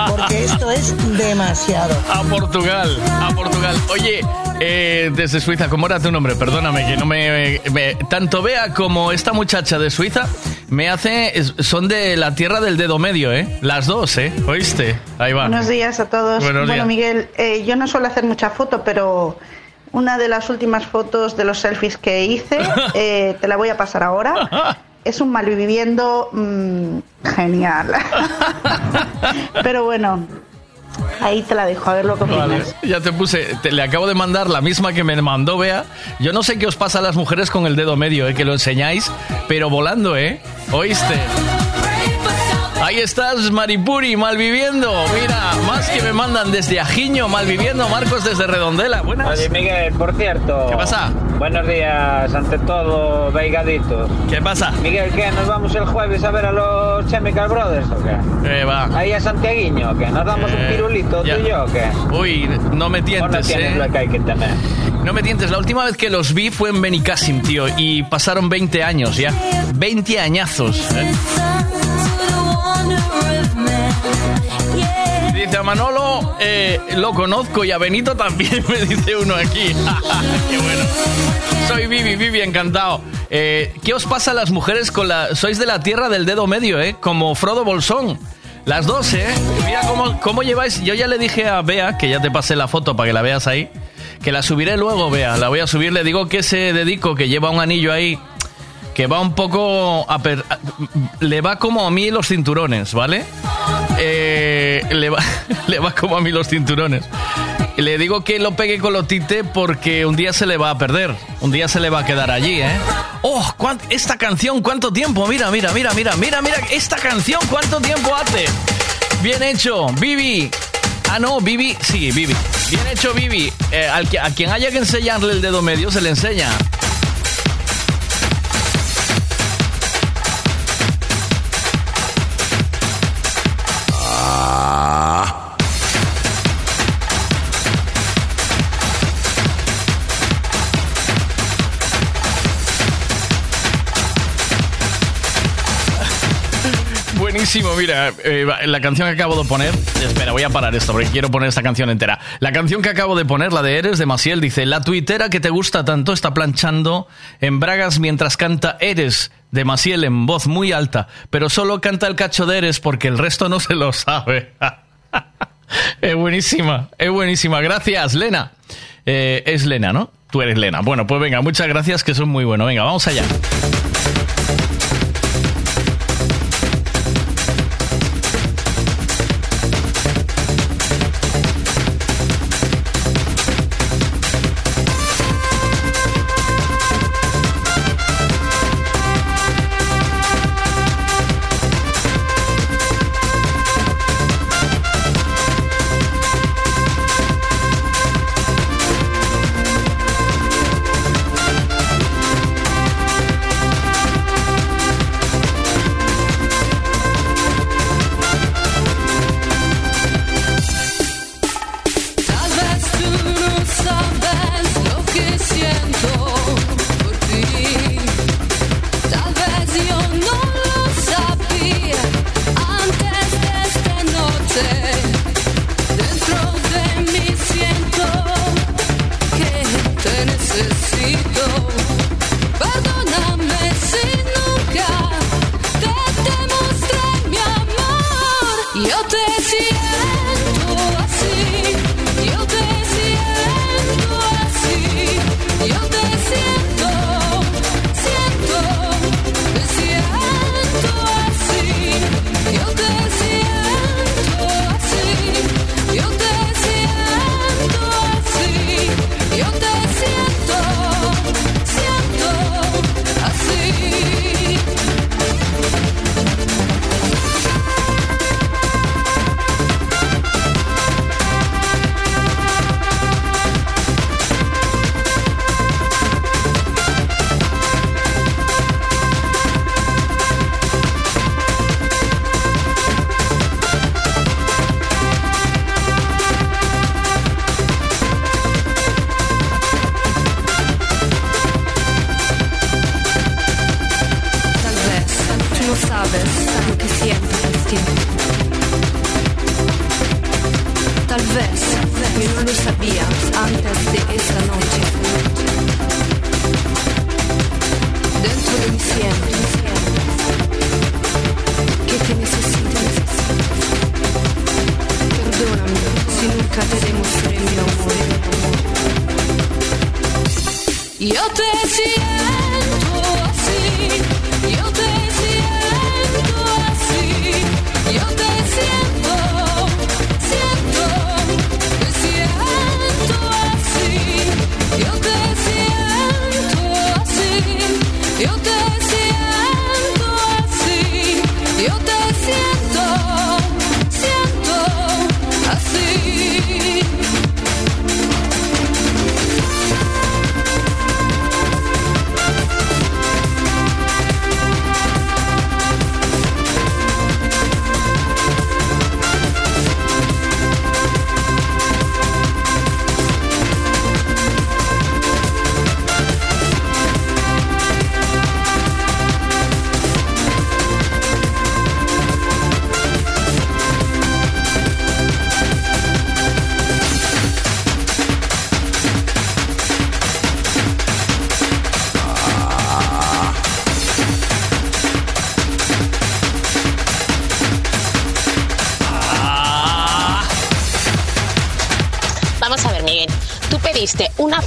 Porque esto es demasiado. A Portugal, a Portugal. Oye, eh, desde Suiza, ¿cómo era tu nombre? Perdóname, que no me, me- Tanto Bea como esta muchacha de Suiza me hace... Son de la tierra del dedo medio, ¿eh? Las dos, ¿eh? ¿Oíste? Ahí va. Buenos días a todos. Buenos bueno, días. Miguel, eh, yo no suelo hacer mucha foto, pero una de las últimas fotos de los selfies que hice, *laughs* eh, te la voy a pasar ahora. Es un malviviendo mm, genial. *laughs* pero bueno, ahí te la dejo, a ver lo que opinas. Vale, ya te puse, te- le acabo de mandar la misma que me mandó Bea. Yo no sé qué os pasa a las mujeres con el dedo medio, ¿eh? que lo enseñáis, pero volando, ¿eh? ¿Oíste? Ahí estás, Maripuri, malviviendo. Mira, más que me mandan desde Ajiño, malviviendo. Marcos desde Redondela. Buenas. Oye, Miguel, por cierto. ¿Qué pasa? Buenos días, ante todo, veigaditos. ¿Qué pasa? Miguel, ¿qué? ¿Nos vamos el jueves a ver a los Chemical Brothers o qué? Eh, va. Ahí a Santiaguiño, ¿qué? ¿Nos damos Eh, un pirulito ya. tú y yo o qué? Uy, no me ¿O no tientes, tienes ¿eh? lo que hay que tener? No me tientes, la última vez que los vi fue en Benicassim, tío, y pasaron 20 años ya. 20 añazos. ¿eh? Dice a Manolo, eh, lo conozco y a Benito también, *laughs* me dice uno aquí. *laughs* Qué bueno. Soy Vivi, Vivi, encantado. Eh, ¿Qué os pasa a las mujeres con la... Sois de la tierra del dedo medio, ¿eh? Como Frodo Bolsón. Las dos, ¿eh? Mira cómo, cómo lleváis... Yo ya le dije a Bea, que ya te pasé la foto para que la veas ahí, que la subiré luego, Bea. La voy a subir, le digo que se dedico, que lleva un anillo ahí, que va un poco... a per- le va como a mí los cinturones, ¿vale? Eh, le, va, *laughs* le va como a mí los cinturones. Le digo que lo pegue con lotite porque un día se le va a perder. Un día se le va a quedar allí, ¿eh? ¡Oh! esta canción, ¿cuánto tiempo? Mira, mira, mira, mira, mira, mira. Esta canción, ¿cuánto tiempo hace? Bien hecho, Vivi. Ah, no, Vivi. Sí, Vivi. Bien hecho, Vivi. Eh, a quien haya que enseñarle el dedo medio, se le enseña. Buenísimo, mira, eh, la canción que acabo de poner. Espera, voy a parar esto porque quiero poner esta canción entera. La canción que acabo de poner, la de Eres de Maciel, dice: La tuitera que te gusta tanto está planchando en bragas mientras canta Eres de Maciel en voz muy alta, pero solo canta el cacho de Eres porque el resto no se lo sabe. *laughs* es buenísima, es buenísima. Gracias, Lena. Eh, es Lena, ¿no? Tú eres Lena. Bueno, pues venga, muchas gracias, que son muy buenos. Venga, vamos allá.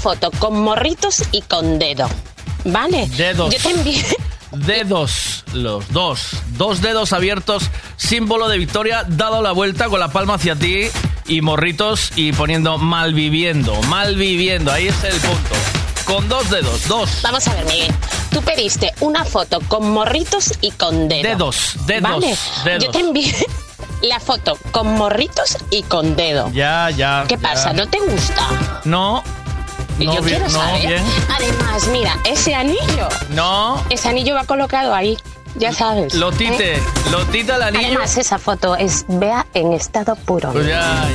Foto con morritos y con dedo. ¿Vale? Dedos. Yo te envié. Dedos, los dos. Dos dedos abiertos, símbolo de victoria, dado la vuelta con la palma hacia ti y morritos y poniendo malviviendo, malviviendo. Ahí es el punto. Con dos dedos, dos. Vamos a ver, Miguel. Tú pediste una foto con morritos y con dedo. Dedos, dedos, ¿Vale? dedos. Yo te envié la foto con morritos y con dedo. Ya, ya. ¿Qué ya. pasa? ¿No te gusta? No. Y No, yo bien, quiero no, saber. bien. Además, mira, ese anillo. No. Ese anillo va colocado ahí. Ya sabes. Lotite, ¿eh? Lotita el anillo. Además, esa foto es Bea en estado puro. Pues ya, ya,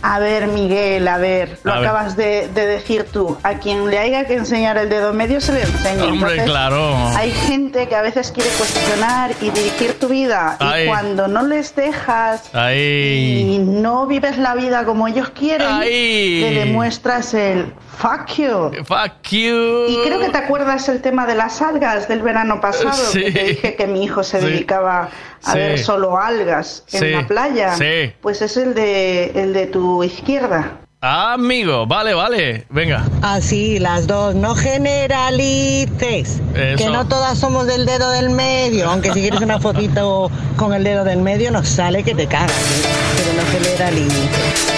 A ver, Miguel, a ver, lo A ver. acabas de, de decir tú. A quien le haya que enseñar el dedo medio se le enseña. Hombre, Entonces, claro. Hay gente que a veces quiere cuestionar y dirigir tu vida. Ay. Y cuando no les dejas y no vives la vida como ellos quieren, Ay. te demuestras el fuck you. Fuck you. Y creo que te acuerdas el tema de las algas del verano pasado, Sí. que te dije que mi hijo se Sí. dedicaba a Sí. ver solo algas en la playa. Pues es el de, el de tu izquierda. Ah, amigo, vale, vale. Venga. Así, las dos, no generalices. Eso. Que no todas somos del dedo del medio, aunque si quieres una fotito con el dedo del medio nos sale que te cagas, ¿eh? pero no generalices.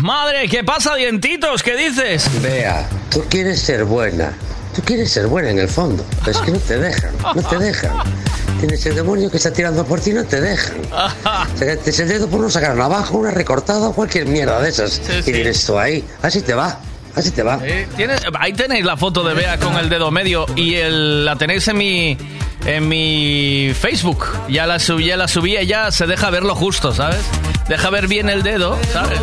Madre ¿qué pasa, dientitos? ¿Qué dices? Vea, tú quieres ser buena. Tú quieres ser buena en el fondo. Pero es que no te dejan, no te dejan. Tienes el demonio que está tirando por ti no te dejan. Sacas el dedo por no sacar navaja, una recortada o cualquier mierda de esas. sí. Y tienes tú ahí. Así te va, así te va. Eh, ¿tienes- ahí tenéis la foto de Bea con el dedo medio y el, la tenéis en mi en mi Facebook. Ya la subí, ya la subí ya se deja verlo justo, ¿sabes? Deja ver bien el dedo, ¿sabes?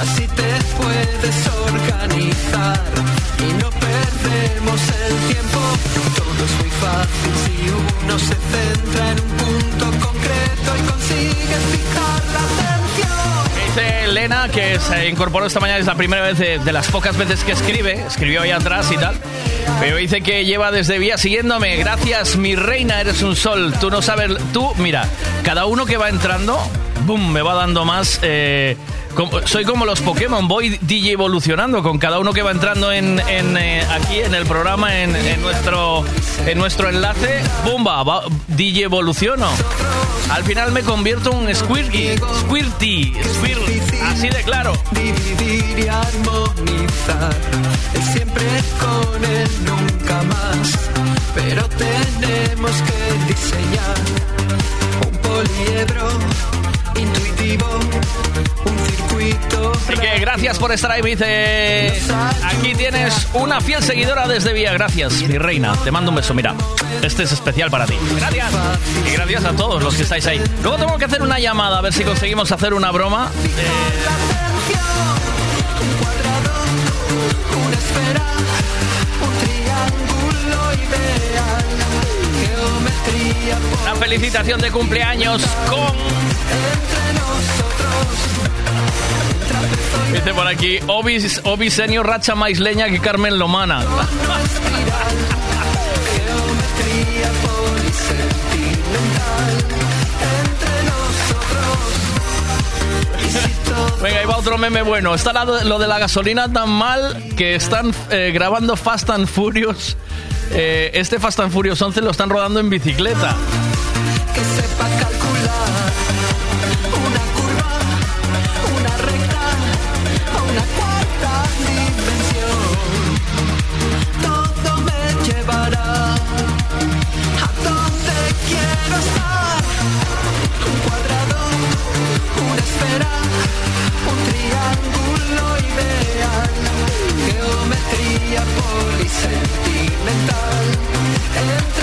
Así te puedes organizar y no perdemos el tiempo. Todo es muy fácil si uno se centra en un punto concreto y consigue fijar la atención. Dice Elena que se incorporó esta mañana, es la primera vez de, de las pocas veces que escribe, escribió ahí atrás y tal. Pero dice que lleva desde vía siguiéndome. Gracias, mi reina, eres un sol. Tú no sabes, tú, mira, cada uno que va entrando, boom, me va dando más. eh, soy como los Pokémon, voy DJ evolucionando con cada uno que va entrando en, eh, aquí en el programa, en, nuestro, en nuestro enlace. ¡Bumba! va- DJ evoluciono. Al final me convierto en un Squirty. Squirty. Así de claro. Dividir y armonizar. Siempre con el nunca más. Pero tenemos que diseñar un poliedro intuitivo, un circuito. Así que gracias por estar ahí, me dice. Aquí tienes una fiel seguidora desde Vía. Gracias, mi reina. Te mando un beso. Mira, este es especial para ti. Gracias. Y gracias a todos los que estáis ahí. Luego tengo que hacer una llamada a ver si conseguimos hacer una broma. Una Una felicitación de cumpleaños con. Dice por aquí, Obi, Obi Senior racha más leña que Carmen Lomana. Venga, ahí va otro meme bueno. Está lo de la gasolina tan mal que están eh, grabando Fast and Furious. Eh, este Fast and Furious 11 lo están rodando en bicicleta. que sepa calcular mental.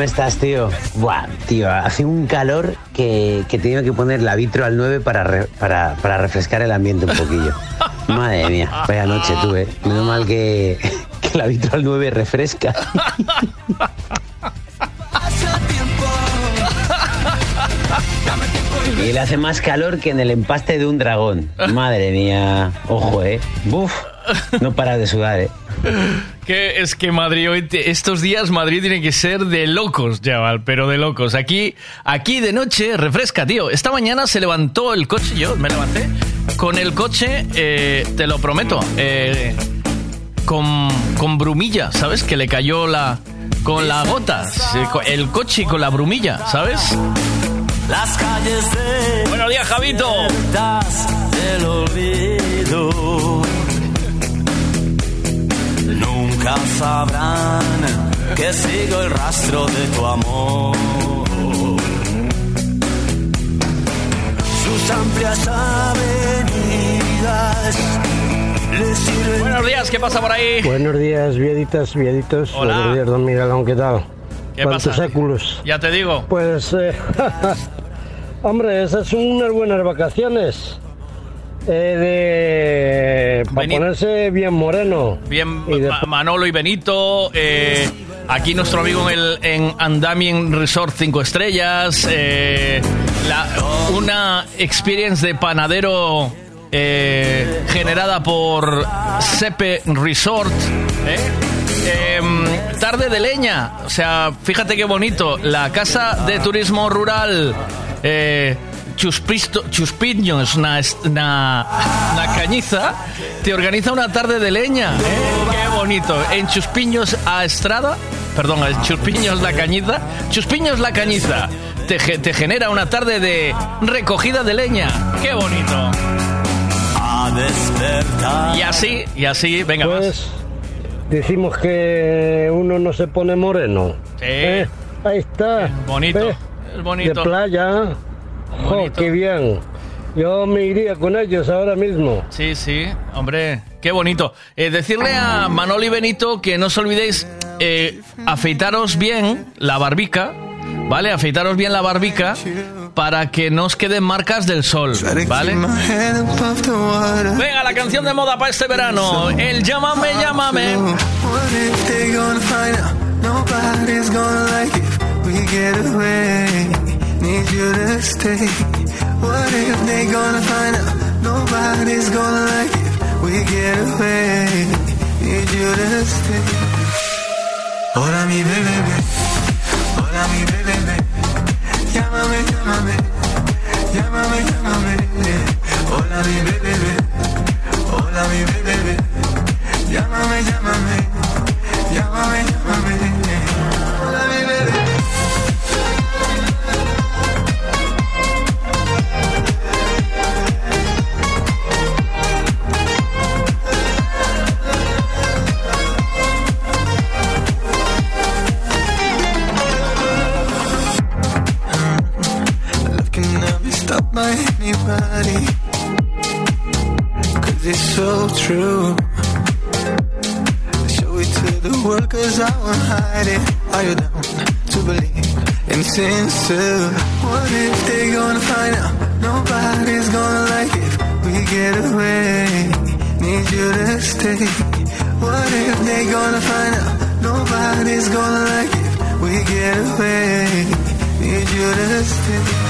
¿Cómo estás, tío? Buah, tío, hace un calor que, que tenido que poner la vitro al 9 para, re- para, para refrescar el ambiente un poquillo. *laughs* Madre mía, vaya noche tuve. Menos mal que, *laughs* que la vitro al 9 refresca. *laughs* Y le hace más calor que en el empaste de un dragón. Madre mía. Ojo, eh. Buf. No para de sudar, eh. Que es que Madrid hoy, te- estos días Madrid tiene que ser de locos, chaval, pero de locos. Aquí, aquí de noche refresca, tío. Esta mañana se levantó el coche, yo me levanté con el coche, eh, te lo prometo, eh, con, con brumilla, ¿sabes? Que le cayó la con la gota, el coche con la brumilla, ¿sabes? Las calles de Buenos días, Javito. del olvido nunca sabrán que sigo el rastro de tu amor. Sus amplias avenidas le sirven. Buenos días, ¿qué pasa por ahí? Buenos días, vieditas, vieditos. Hola. Buenos días, don Miguelón, ¿qué tal? ¿Qué ¿Cuántos pasa? séculos? Ya te digo. Pues, eh, *laughs* hombre, esas son unas buenas vacaciones. Eh, de... Para ponerse bien moreno. Bien, Y de- Ma- Manolo y Benito. eh, aquí nuestro amigo en, el, en Andamien Resort 5 estrellas. eh, la- una experience de panadero eh, generada por Sepe Resort. ¿eh? Em, tarde de leña. O sea, fíjate qué bonito. La casa de turismo rural. eh, Chuspisto, Chuspiño es una, es una, una cañiza, te organiza una tarde de leña. ¿eh? Qué bonito. En Chuspiños a Estrada, perdón, en Chuspiños la cañiza, Chuspiños la cañiza, te, te genera una tarde de recogida de leña. Qué bonito. A despertar. Y así, y así, venga, Pues decimos que uno no se pone moreno. Sí. Eh, Ahí está. bonito, ¿Eh? es bonito. De playa. Jo, qué bien. Yo me iría con ellos ahora mismo. Sí, sí, hombre, qué bonito. Eh, decirle a Manoli y Benito que no os olvidéis eh, afeitaros bien la barbica, ¿vale? Afeitaros bien la barbica para que no os queden marcas del sol, ¿vale? Venga, la canción de moda para este verano. El llámame, llámame. Need you to stay. What if they gonna find out? Nobody's gonna like it. We get away. Need you to stay. Hola mi bebé, hola mi bebé. Llámame, llámame, llámame, llámame. Hola mi bebé, hola mi bebé. Llámame, llámame, llámame, llámame. money. Cause it's so true. Show it to the world cause I won't hide it. Are you down to believe in sincere? What if they gonna find out? Nobody's gonna like it. We get away. Need you to stay. What if they gonna find out? Nobody's gonna like it. We get away. Need you to stay.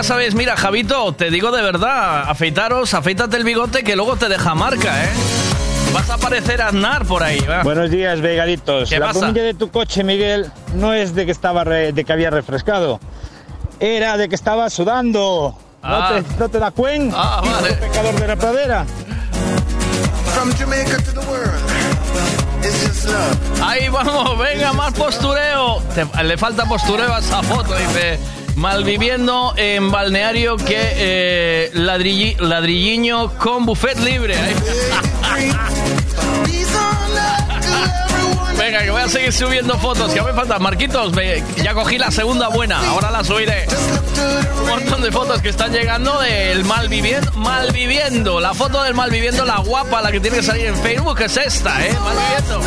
Ya sabes, mira, Javito, te digo de verdad, afeitaros, afeítate el bigote que luego te deja marca, ¿eh? Vas a parecer Aznar por ahí, va. Buenos días, vegaditos. ¿Qué la pasa? de tu coche, Miguel, no es de que estaba re- de que había refrescado. Era de que estaba sudando. Ah. ¿No, te, ¿No te da cuenta? Ah, vale. pecador de la pradera. From Jamaica to the world. It's just love. Ahí vamos, venga, más postureo. Te- le falta postureo a esa foto, dice. Malviviendo en balneario que eh, ladrilli- con buffet libre. Venga, que voy a seguir subiendo fotos. Que me faltan. Marquitos, ya cogí la segunda buena. Ahora la subiré. Un montón de fotos que están llegando del malviviendo. Malviviendo. La foto del malviviendo, la guapa, la que tiene que salir en Facebook, es esta, ¿eh? Malviviendo.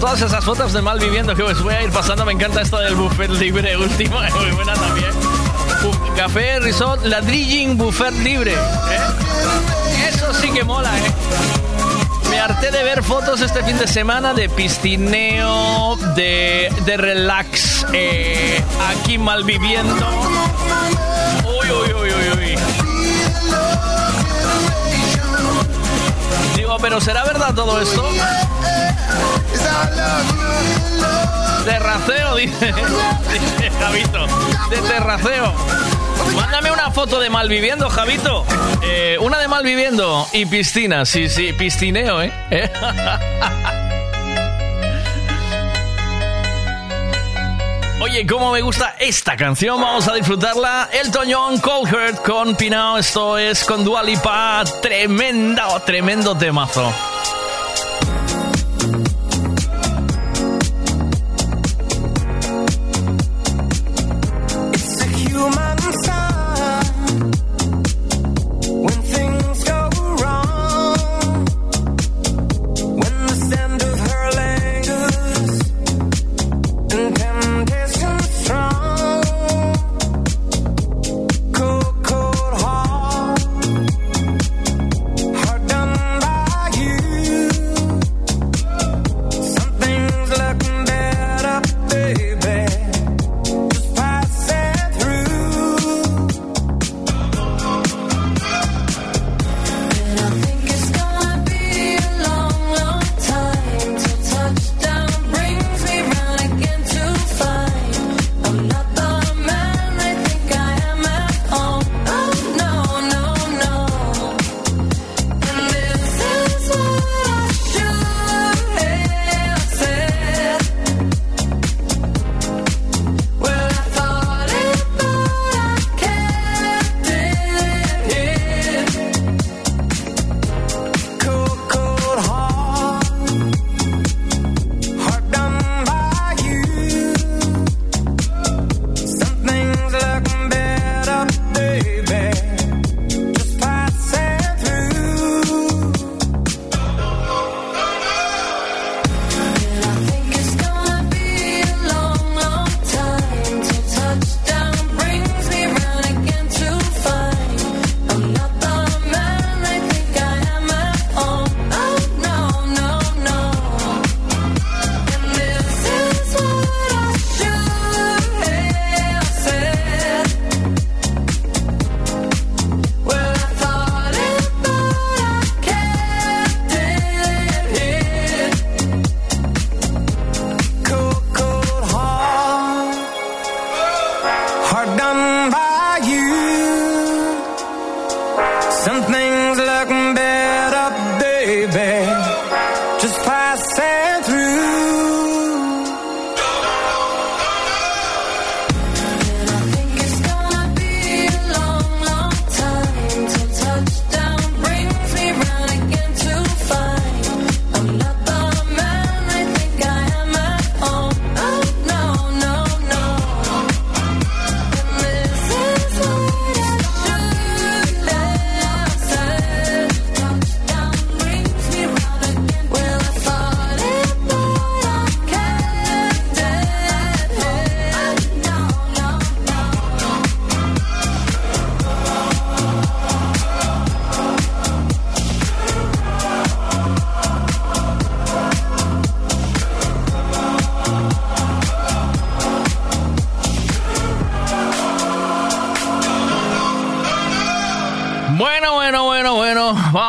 Todas esas fotos de mal viviendo que os voy a ir pasando. Me encanta esto del buffet libre último, *laughs* es muy buena también. Bu- Café, risot, ladrilling, buffet libre. ¿eh? Eso sí que mola, ¿eh? Me harté de ver fotos este fin de semana de piscineo, de, de relax, eh, aquí malviviendo. Uy. Digo, pero ¿será verdad todo esto? Terraceo, dice, *laughs* dice Javito. De terraceo. Mándame una foto de malviviendo, Javito. Eh, una de malviviendo y piscina. Sí, sí, piscineo, ¿eh? ¿Eh? *laughs* Oye, cómo me gusta esta canción. Vamos a disfrutarla. El Toñón Cold Heart con Pinao. Esto es con Dualipa. Tremenda, tremendo temazo.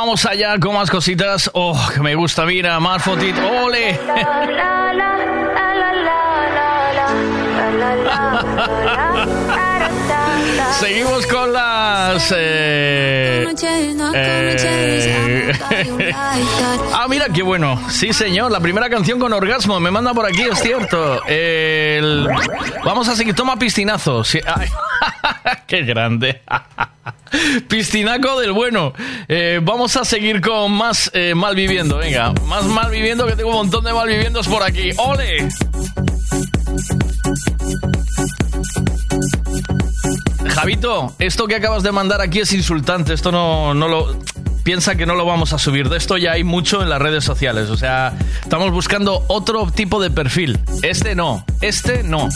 Vamos allá con más cositas. Oh, que me gusta. Mira, más. ¡Ole! *laughs* Seguimos con las... eh, eh, *laughs* ah, mira, qué bueno. Sí, señor. La primera canción con orgasmo. Me manda por aquí, es cierto. El- Vamos a seguir. Toma piscinazo. Sí, ay, *laughs* qué grande. *laughs* Piscinaco del bueno. Eh, vamos a seguir con más eh, malviviendo. Venga, más malviviendo que tengo un montón de malviviendos por aquí. ¡Ole! Javito, esto que acabas de mandar aquí es insultante. Esto no, no lo. Piensa que no lo vamos a subir. De esto ya hay mucho en las redes sociales. O sea, estamos buscando otro tipo de perfil. Este no. Este no.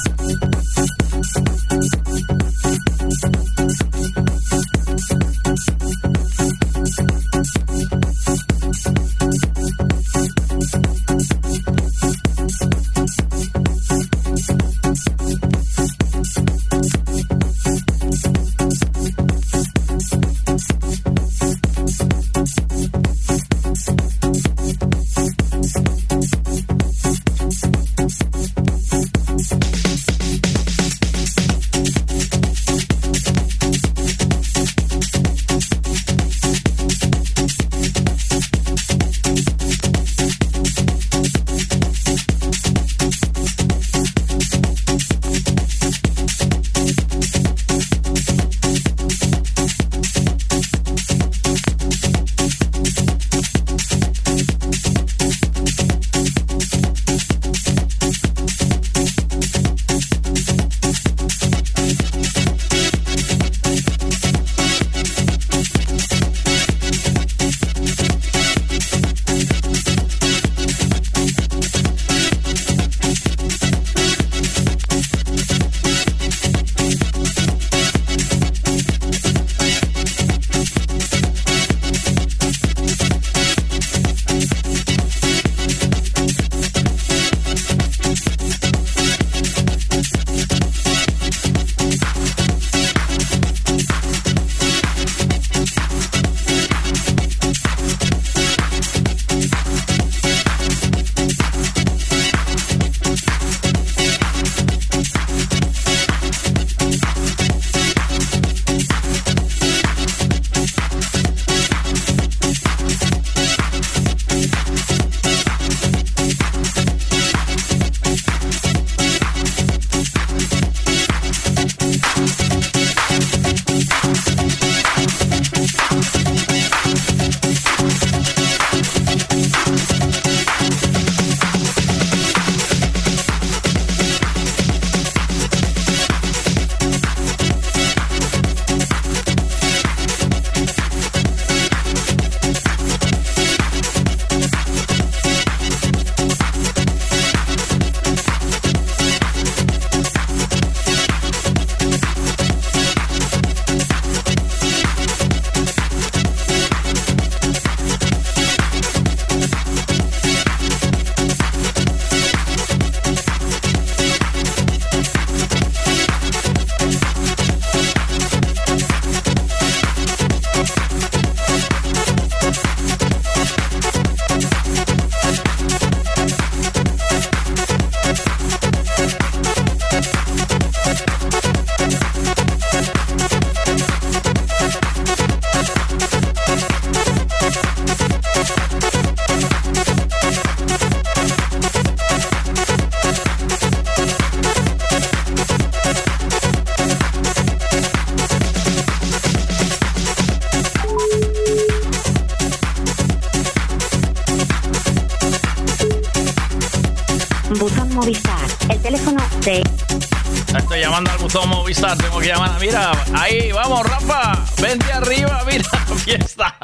Movistar, tengo que llamar. Mira, ahí, vamos, Rafa. Vente arriba, *laughs* mira, fiesta.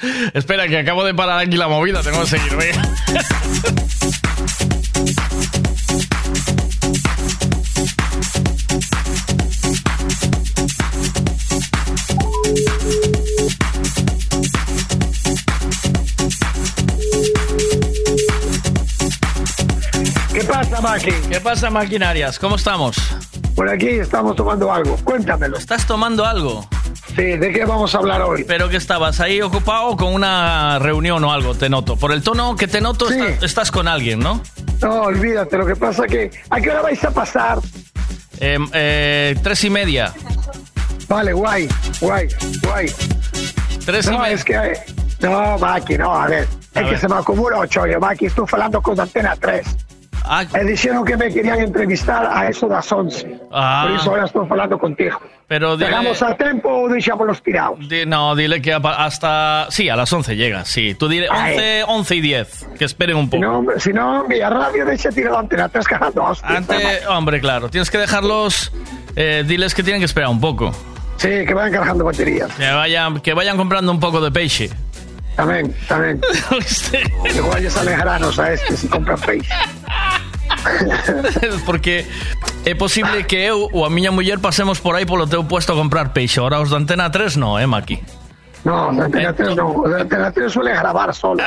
*laughs* Espera, que acabo de parar aquí la movida, tengo que seguir. venga. ¿Qué pasa, Maki? ¿Qué pasa, maquinarias? ¿Cómo estamos? Por aquí estamos tomando algo. Cuéntamelo. ¿Estás tomando algo? Sí, ¿de qué vamos a hablar hoy? Pero que estabas ahí ocupado con una reunión o algo, te noto. Por el tono que te noto, está- estás con alguien, ¿no? No, olvídate, lo que pasa que... ¿A qué hora vais a pasar? Eh, eh, tres y media. Vale, guay, guay, guay. Tres no, es que... eh, No, Maki, no, a ver. A es que ver. se me acumula ocho, yo, Maki, estoy hablando con Antena 3. Ah. E dixeron que me querían entrevistar a eso das 11. Ah. Por iso ahora estou falando contigo. Pero dile- ¿Llegamos a tiempo o deixámonos tirados? Di- no, dile que hasta... Sí, a las 11 llega, sí. Tú dile 11, 11 y 10, que esperen un poco. No, hombre, si no, mi radio deixa tirado Antena 3 cagando hostia. Antes, hombre, claro, tienes que dejarlos... eh, diles que tienen que esperar un poco. Sí, que vayan cargando baterías. Que vayan, que vayan comprando un poco de peixe. Tamén, tamén. *laughs* Igual ya salen granos a este si compran peixe. Porque é posible que eu ou a miña muller pasemos por aí polo teu puesto a comprar peixe. Ahora os da Antena 3 no, eh, Maki. No, 3 no. 3 suele grabar solo.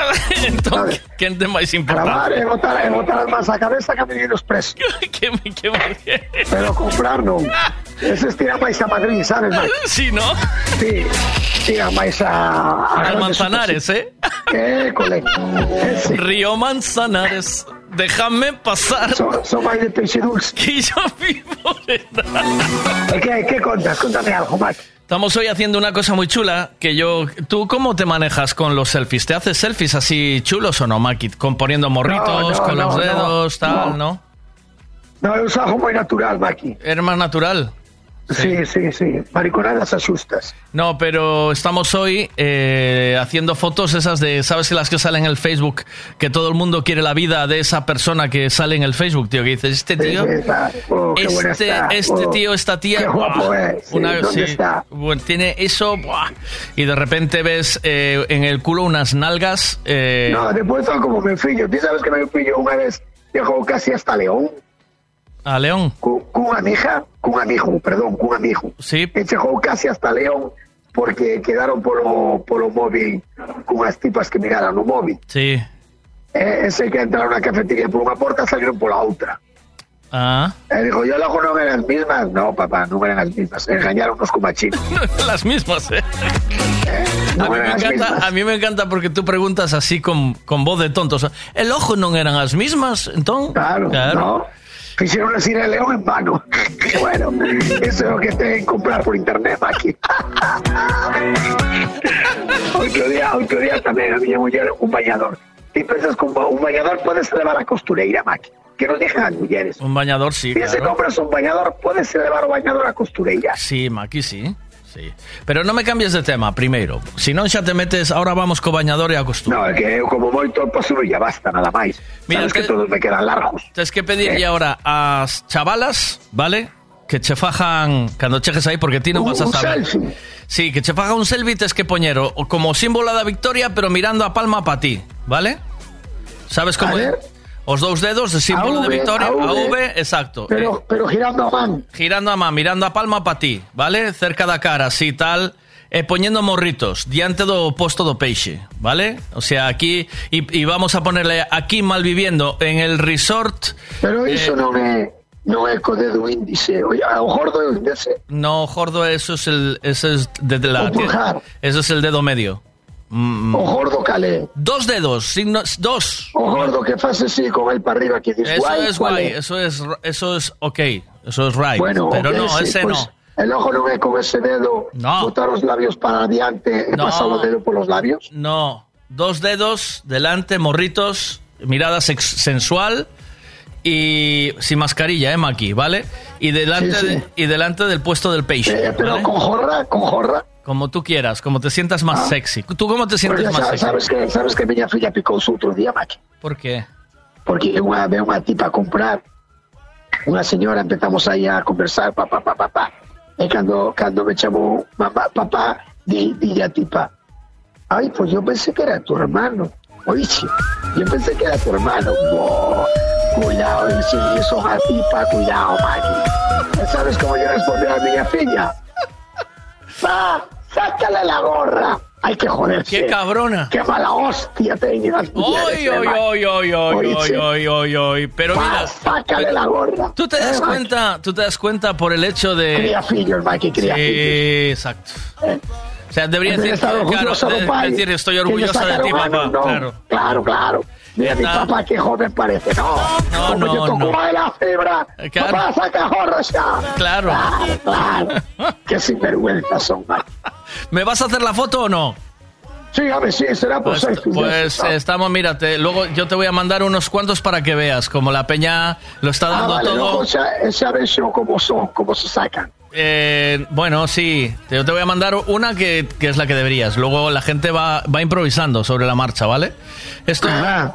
quen ten máis Grabar importante? e botar, e botar as mans a cabeza que a medir os presos. *laughs* que, que, que... Pero comprar non. Eses tiran máis a Madrid, sabes, Mike? *laughs* Sí, ¿no? Sí, tiran máis a... a Al Manzanares, ¿eh? Eh, cole. Ese. Río Manzanares, déjame pasar. Son, máis de peixe dulce. *laughs* Que yo vivo que, que contas? Contame algo, Mike. Estamos hoy haciendo una cosa muy chula que yo... ¿Tú cómo te manejas con los selfies? ¿Te haces selfies así chulos o no, Maki? Con poniendo morritos, No, no, con los dedos, no, tal, no. ¿no? Uso algo moi natural, Maki. ¿Eres más natural? Sí, sí, sí. Mariconadas asustas. No, pero estamos hoy eh, haciendo fotos esas de, ¿sabes que las que salen en el Facebook? Que todo el mundo quiere la vida de esa persona que sale en el Facebook, tío. Que dices, este tío, Sí. Oh, este, este Oh, tío, esta tía, Qué guapo es. Sí, ¿dónde está? bueno, tiene eso, ¡buah! y de repente ves eh, en el culo unas nalgas. eh, No, después son como me fillo. ¿Tú sabes que me una vez? Llegó casi hasta León. A León. Con una hija, con un amigo, perdón, con un amigo. Sí. E chegou casi hasta León porque quedaron polo, polo móvil con as tipas que miraran no móvil. Sí. E ese que entraron na cafetería por unha porta salieron pola outra. Ah. E dijo, yo logo non eran as mismas. No, papá, non eran as mismas. Engañaron nos como chinos. las mismas, ¿eh? A mí, me encanta, mismas. a mí me encanta porque tú preguntas así con, con voz de tonto. O sea, el ojo no eran las mismas, entonces. Claro, no. Fixeron así en León en vano. *laughs* bueno, eso é o que que comprar por internet, aquí. *laughs* outro día, outro día tamén a miña muller un bañador. Ti pensas que un, ba- un bañador podes levar a costureira, Maki? Que nos dejan as mulleres. Un bañador, sí. Si claro. compras un bañador, podes levar o bañador a costureira. Sí, Maki, sí. Sí. Pero no me cambies de tema, primeiro. Si non xa te metes, ahora vamos co bañador e a costura. No, é que eu como moito paso ya basta, nada máis. Mira, Sabes que te- todos me quedan largos. Tens que pedirle ahora ás chavalas, ¿vale? Que che fajan cando cheques aí porque ti non Un- vas a un saber. selfie. Sí, que che faja un selfie tes que poñer o- como símbolo da victoria, pero mirando a palma para ti, ¿vale? Sabes como é? Os dous dedos de símbolo A de victoria, a a V, exacto. Pero, pero girando a man. Girando a man, mirando a palma para ti, ¿vale? Cerca da cara, así tal. E poñendo morritos diante do posto do peixe, ¿vale? O sea, aquí y, vamos a ponerle aquí malviviendo en el resort. Pero iso eh, non é non é co dedo índice. O gordo é o índice. No, gordo, eso es el, eso es de la, O pulgar. eso es el dedo medio. Mm, O gordo calé. Dos dedos, sin no- dos. O gordo que faz así con el para arriba que dices Eso guay, es ¿cuál guay, é? eso es, eso es ok, eso es right. Bueno, pero ok, no, sí, ese pues, no. El ojo non é con ese dedo No. botar os labios para adiante e No. pasar o dedo polos labios. No, dos dedos delante, morritos, mirada sex- sensual y sin mascarilla, eh, Maki, ¿vale? Y delante, Sí, sí. de- y delante del puesto del peixe. Eh, pero ¿vale? con jorra, con jorra. Como tú quieras, como te sientas más sexy. ¿Tú cómo te sientes Porque más sabes, sexy? sabes que sabes que miña filla picou outro día, Maki. ¿Por qué? porque unha, ve unha tipa a comprar, unha señora, empezamos aí a conversar, papá, papá, papá, e cando, cando me chamou mamá, papá, di, di a tipa, ay, pues yo pensé que era tu hermano, oíste, yo pensé que era tu hermano, Wow, cuidado, si eso a tipa, cuidado, Maki. ¿Sabes cómo yo respondí a mi filla? Va, sácale la gorra. Hay que joderse. ¡Qué cabrona! ¡Qué mala hostia las mujeres, ¡Oy, eh, oy, oy, oy, oy, oy, oy, oy, oy! Pero mira, sácale la gorra. tú te das Eh, Maki. cuenta, tú te das cuenta por el hecho de... Cría fillos, Maki, cría Sí, exacto. O sea, debería estar claro, orgulloso de pai, decir, estoy orgullosa de ti, papá. no. Claro. Claro, claro. Mira mi papá, qué joven parece. No, No, como no, yo toco no. de la fibra. Claro. Papá, saca jorros ya. Claro. Claro, claro. *laughs* qué sinvergüenza son. ¿Me vas a hacer la foto o no? Sí, a ver, sí, será por Pues, selfie. pues, ¿no? estamos, mírate, luego yo te voy a mandar unos cuantos para que veas, como la peña lo está Ah, dando vale, todo. luego ya, ya ves yo cómo son, cómo se sacan. Eh, bueno, sí, yo te voy a mandar una que, que es la que deberías. Luego la gente va, va improvisando sobre la marcha, ¿vale? Esto,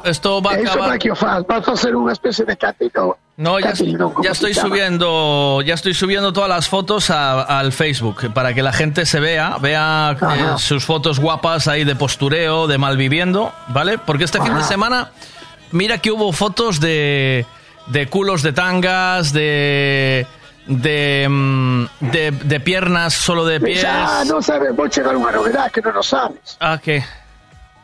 esto va a acabar... vas a hacer una especie de catino. No, ya, catino, ¿cómo ya se estoy subiendo, ya estoy subiendo todas las fotos a- al Facebook para que la gente se vea, vea eh, sus fotos guapas ahí de postureo, de malviviendo, ¿vale? Porque este fin de semana, mira que hubo fotos de, de culos de tangas, de de, mm, de, de piernas solo de pies. Ya, no sabes, voy a llegar una novedad que no lo sabes. Ah, ¿qué?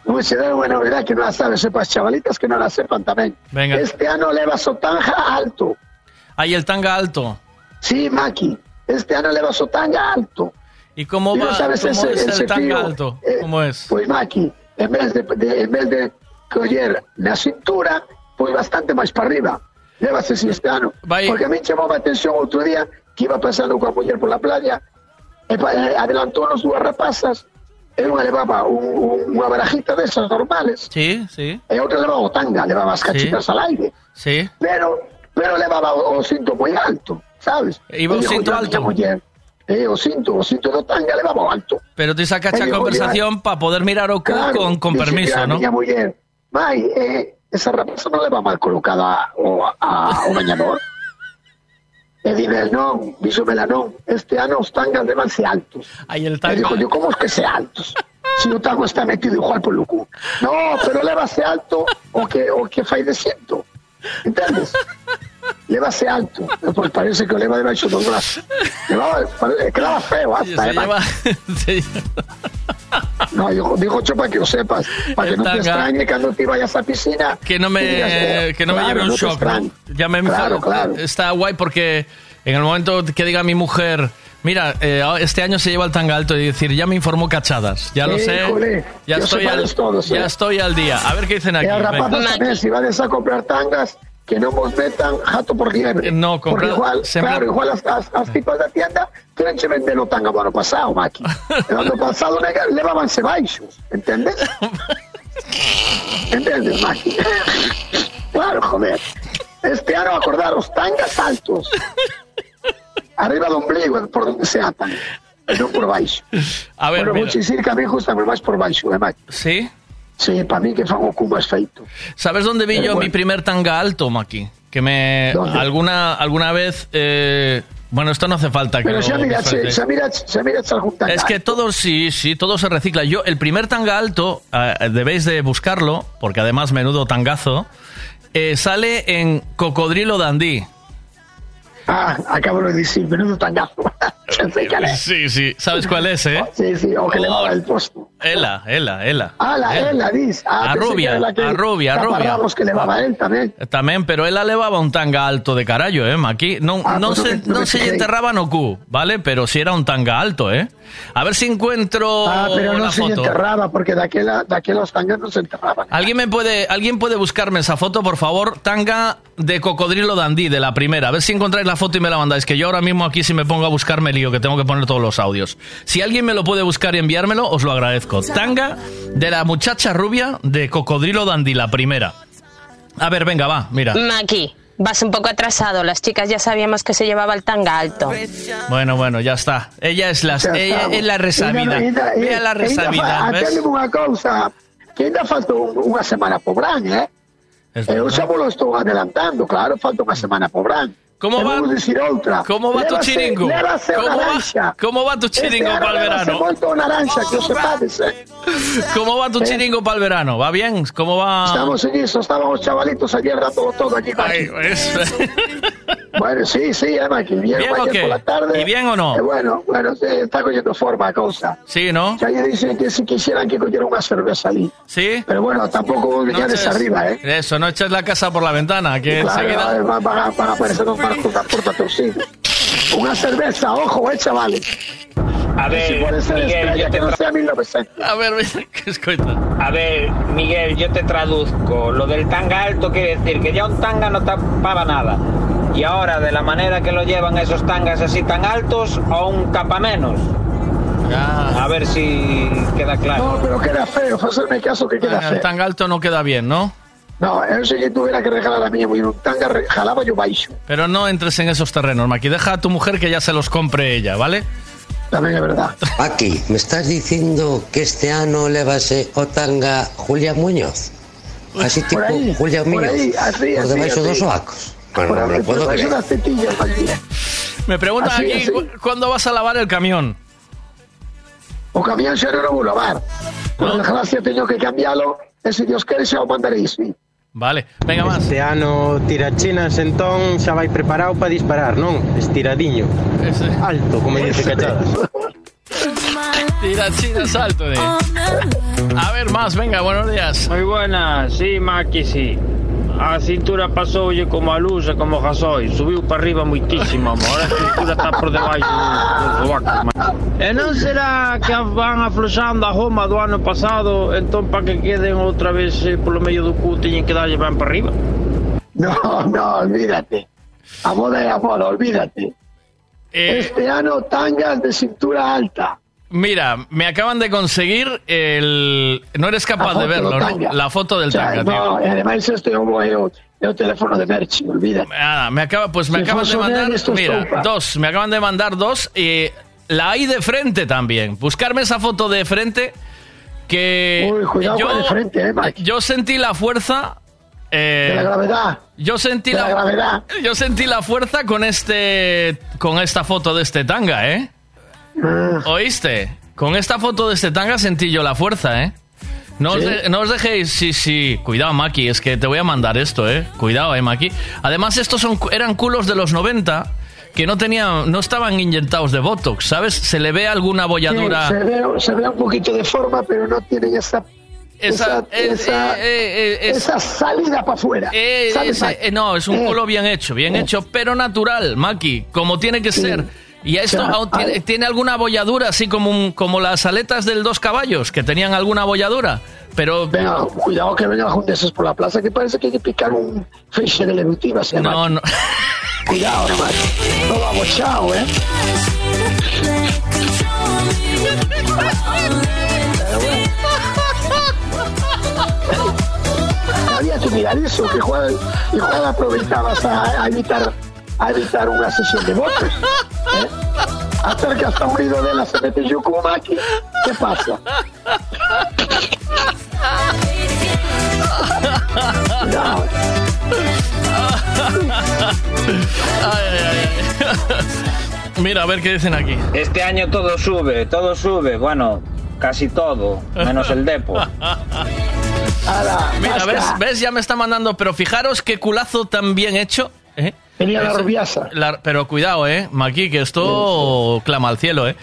Voy a llegar una novedad que no la sabes, sepas, chavalitas que no la sepan también. Venga. Este año leva su tanga alto. Ahí el tanga alto. Sí, Maki, este año leva su tanga alto. ¿Y cómo Y no va? sabes ¿Cómo ese- es ese el tanga fío, alto? eh, ¿Cómo es? Pues Maki, en vez de, de- en vez de coger la cintura, pues bastante más para arriba. Llévase si este ano. Vai. Porque a mí llamó la atención otro día que iba pasando con a mujer por la playa, e pa- e adelantou nos dúas rapazas, e unha levaba un, un, unha barajita desas normales, Sí, sí, e outra levaba o tanga, levaba as cachitas al aire, sí. pero pero levaba o, o cinto moi alto, sabes? Iba un digo cinto a alto. Muller, eh, o cinto, o cinto do tanga levaba o alto. Pero te saca Eh, esa digo, conversación para poder mirar o cu Claro, con, con permiso, a ¿no? miña muller, vai, eh, esa rapaza non leva mal colocada o, a, o bañador. *laughs* E dime, non, díxomela non, este ano os tangas levanse altos. Aí el tanga. digo, yo, como es que se altos? Si o tango está metido igual polo cu. No, pero levase alto o que, o que fai de cinto. Entendes? Levase alto. Pois parece que o leva debaixo dos brazos. Levaba, quedaba feo hasta, Se eh, lleva- *laughs* se- No, digo, digo cho para que lo sepas, para que no te extrañe cuando te vayas a piscina. que no me, digas, eh, que no me claro, lleve un no shock. Ya me Claro, claro. Está guay porque en el momento que diga mi mujer, mira, eh, este año se lleva el tanga alto y decir, ya me informó cachadas, ya lo sé, Híjole, ya estoy, al, todos, ya eh. estoy al día. A ver qué dicen aquí. Venga. rapazas tamén, si vades a comprar tangas, que non vos metan jato por liebre. No, Porque compra- igual, sempre- claro, igual as, as, as tipas da tienda queren che vender o do ano pasado, Maki. E o ano pasado nega, levábanse baixos, entendes? entendes, Maki? claro, joder. Este ano acordar os tangas altos. Arriba do ombligo, por donde se atan. Non por baixo. A ver, vou mira. dicir que a mí por baixo, eh, Maki? ¿Sí? Sí, para mí que fan o cu máis feito. ¿Sabes dónde vi Pero yo bueno. mi primer tanga alto, Maki? Que me ¿Dónde? alguna alguna vez eh, bueno, esto no hace falta que Pero lo visualices. xa mirache, xa mirache algún tanga. Es que todo, sí, sí, todo se recicla. Yo, el primer tanga alto, eh, debéis de buscarlo, porque además menudo tangazo, eh, sale en Cocodrilo Dandí. Ah, acabo de decir, menudo tangazo. *laughs* Sí, sí, ¿sabes cuál es, eh? Sí, sí, o que levaba el posto. Ela, ela, ela. Ah, la Ela. Ela, dis. Ah, A rubia, la que, a rubia, a rubia. que levaba él tamén. Tamén, pero ela levaba un tanga alto de carallo, eh, Maki. Non, Ah, non pues no se, no se lle fijei. enterraba no cu, ¿vale? Pero si era un tanga alto, eh. A ver si encuentro Ah, pero la non se foto. enterraba, porque daquela, daquela os tangas non se enterraban. ¿Alguien me puede, alguien puede buscarme esa foto, por favor? Tanga de cocodrilo dandí, de la primera. A ver si encontráis la foto y me la mandáis. Que yo ahora mismo aquí si me pongo a buscarme lío, que tengo que poner todos los audios. Si alguien me lo puede buscar y enviármelo, os lo agradezco. Tanga de la muchacha rubia de cocodrilo dandí, la primera. A ver, venga, va, mira. Maki, vas un poco atrasado. Las chicas ya sabíamos que se llevaba el tanga alto. Bueno, bueno, ya está. Ella es la, ella es la resabida. Vea la resabida. Atendeme unha cousa, que ainda falta un- unha semana por gran, eh? Eu xa vos lo estou adelantando, claro, falta unha semana por brán. Como E va- vou dicir outra. como va tu chiringo? Como va- como va tu chiringo Este pa'l lévase verano? naranja, que eh. ¿Cómo va tu chiringo para el verano? ¿Va bien? ¿Cómo va? Estamos en eso, estaban los chavalitos ayer dándolo todo allí. Ay, es- Bueno, sí, sí, eh, Maki, bien, ¿Bien o qué? por la tarde. ¿Y bien o no? Eh, bueno, bueno, sí, está cogiendo forma la cosa. Sí, ¿no? Ya dicen que si quisieran que cogiera una cerveza allí. Sí. Pero bueno, tampoco ya eches- arriba, ¿eh? Eso, no eches la casa por la ventana, que Claro, enseguida... van, a- van a aparecer un barco una puerta torcida. Una cerveza, ojo, eh, chavales. A ver, si puede ser Miguel, estrella, yo te que no sea 1900. A. *laughs* A ver, Miguel, yo te traduzco. Lo del tanga alto quiere decir que ya un tanga no tapaba nada. Y ahora, de la manera que lo llevan esos tangas así tan altos, a un capa menos. A ver si queda claro. No, pero queda feo, hacerme caso que queda El feo. tan alto no queda bien, ¿no? No, yo sé que tuviera que regalar a mí un tanga, jalaba yo baixo. Pero no entres en esos terrenos, Maki. Deja a tu mujer que ya se los compre ella, ¿vale? También es verdad. Aquí, me estás dicindo que este ano levase o tanga Julián Muñoz? Así tipo aí, Julián por Muñoz, aí, así, por así, debaixo así. dos soacos. Bueno, no me lo puedo por ahí creer. unas tetillas, Maki. Me preguntan Así, aquí, así. ¿cu- ¿cuándo vas a lavar el camión? O camión xa non o vou lavar. Por desgracia teño que cambialo, e se Dios quere xa o mandarei, sí. Vale, venga más. Este ano tirachinas entón xa vai preparado para disparar, non? Estiradiño. Alto, como dice Cachadas. Tira china salto de. A ver, más, venga, buenos días. Muy buenas, sí, Maki, sí. A cintura pasoulle como a luz e como gasoi Subiu para arriba muitísimo, amor Ahora a cintura está por debaixo do sobaco, Maki. E non será que van afloxando a goma do ano pasado Entón para que queden outra vez eh, polo medio do cu Teñen que darlle van para arriba No, no, olvídate. A moda é a moda, olvídate. Este ano tangas de cintura alta. Mira, me acaban de conseguir el. No eres capaz La de verlo, ¿no? La foto del O sea, tanga, tío. no, e ademais este é o, é o, é o teléfono de Merchi, olvídate. Ah, me acaba, pues me Si acaban de mandar. Mira, dos. Me acaban de mandar dos. Y la hay de frente también. Buscarme esa foto de frente. Que. Uy, cuidado con de frente, eh, Mike. Yo sentí la fuerza. eh, De la gravedad. Yo sentí De la gravedad. Yo sentí la fuerza con este. Con esta foto de este tanga, ¿eh? ¿Oíste? Con esta foto de este tanga sentí yo la fuerza, ¿eh? No, os, ¿Sí? de- no os dejéis, sí, sí. Cuidado, Maki, es que te voy a mandar esto, ¿eh? Cuidado, ¿eh, Maki? Además, estos son, eran culos de los 90 que no tenían, no estaban inyectados de Botox, ¿sabes? Se le ve alguna bolladura. Sí, se, ve, se ve un poquito de forma, pero no tienen esa. Esa- Esa, eh, esa, eh, eh, eh, es- esa salida para afuera. Eh, no, es un culo bien hecho, bien hecho, pero natural, Maki, como tiene que ser. Y esto O sea, aún tiene, hay- tiene alguna bolladura, así como, un- como las aletas del dos caballos, que tenían alguna bolladura. Pero. Venga, cuidado que vengan junteses por la plaza, que parece que hay que picar un feixe de levutiva, se No, no. Cuidado, no, Mike. No vamos, chao, ¿eh? Había que mirar eso, que Juan, y Juan aprovechabas a, a evitar a evitar una sesión de votos. ¿eh? Hasta que hasta un oído de la se mete Yukumaki. ¿Qué pasa? No. Ay, ay, ay. Mira, a ver qué dicen aquí. Este año todo sube, todo sube Bueno, casi todo, menos el depo Mira, ¿ves? ¿ves? Ya me está mandando, pero fijaros qué culazo tan bien hecho. ¿eh? Tenía la Eso- rubiasa. la- pero cuidado, ¿eh? Maki, que esto clama al cielo, ¿eh?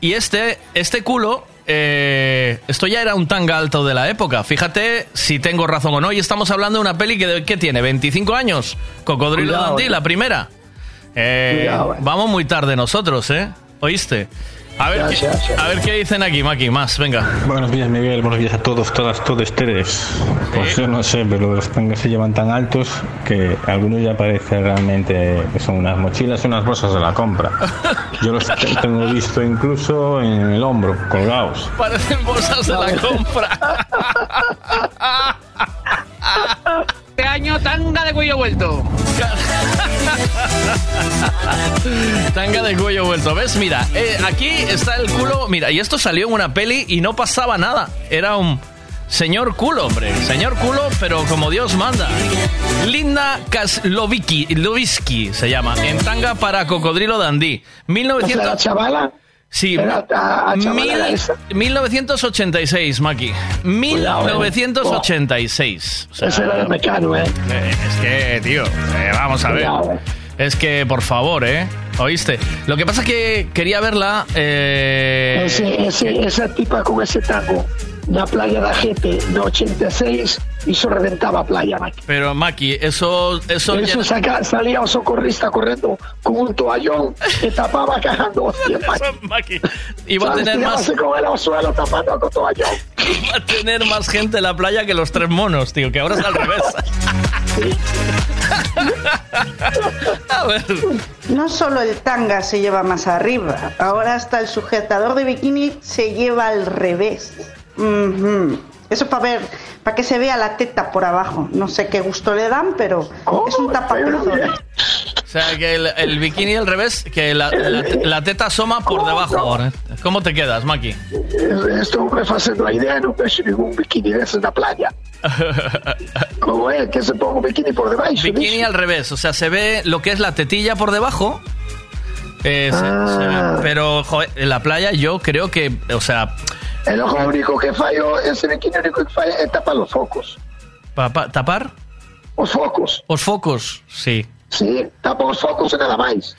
Y este, este culo, eh, esto ya era un tanga alto de la época. Fíjate si tengo razón o no. Y estamos hablando de una peli que, ¿qué tiene? ¿25 años? Cocodrilo Dundee, eh. la primera. Eh, Cuidado, eh. Vamos muy tarde nosotros, ¿eh? ¿Oíste? A ver, Ya, qué, ya. a ver qué dicen aquí, Maki, más, venga. Buenos días, Miguel. Buenos días a todos, todas, todos ustedes. Pues yo no sé, pero los tangas se llevan tan altos que algunos ya parece realmente que son unas mochilas y unas bolsas de la compra. *laughs* Yo los te- tengo visto incluso en el hombro, colgados. Parecen bolsas de la compra. *laughs* Este año tanga de cuello vuelto *laughs* Tanga de cuello vuelto. ¿Ves? Mira, eh, aquí está el culo. Mira, y esto salió en una peli y no pasaba nada. Era un. Señor culo, hombre. Señor culo, pero como Dios manda. Linda Kaslovicki Lovisky se llama. En tanga para Cocodrilo Dandí. 1900... ¿La chavala? Sí, Era mil- era esa. 1986, Maki. 1986. O sea, Ese era de Mecano, ¿eh? eh, Es que, tío, eh, vamos a ver. Eh. Es que, por favor, ¿eh? ¿Oíste? Lo que pasa es que quería verla... Eh... Ese, ese, esa tipa con ese tango na playa da gente no 86 iso reventaba a playa, Maki. Pero, Maki, eso... Eso, Eso ya- saca, salía un socorrista corriendo con un toallón que tapaba cagando hostia, Maki. *laughs* Iba a tener más... Con el suelo tapando con toallón. *laughs* Va a tener más gente en la playa que los tres monos, tío, que ahora es al *laughs* revés. A ver. No solo el tanga se lleva más arriba, ahora hasta el sujetador de bikini se lleva al revés. Eso es para ver, para que se vea la teta por abajo. No sé qué gusto le dan, pero es un tapapezones. O sea, que el, el bikini al revés, que la, la- la teta asoma por debajo ahora. ¿Cómo te quedas, Maki? Esto me facendo la idea, no vexo ningún bikini deses na playa. *laughs* Como é que se ponga un bikini por debaixo? Bikini al revés, o sea, se ve lo que es la tetilla por debajo. Eh, se- Ah. se ve. pero, joder, en la playa yo creo que, o sea, El ojo único que fallo, ese bikini único que falla é tapar os focos. pa- pa- ¿tapar? Os focos. Os focos, sí. Sí, tapa os focos e nada máis.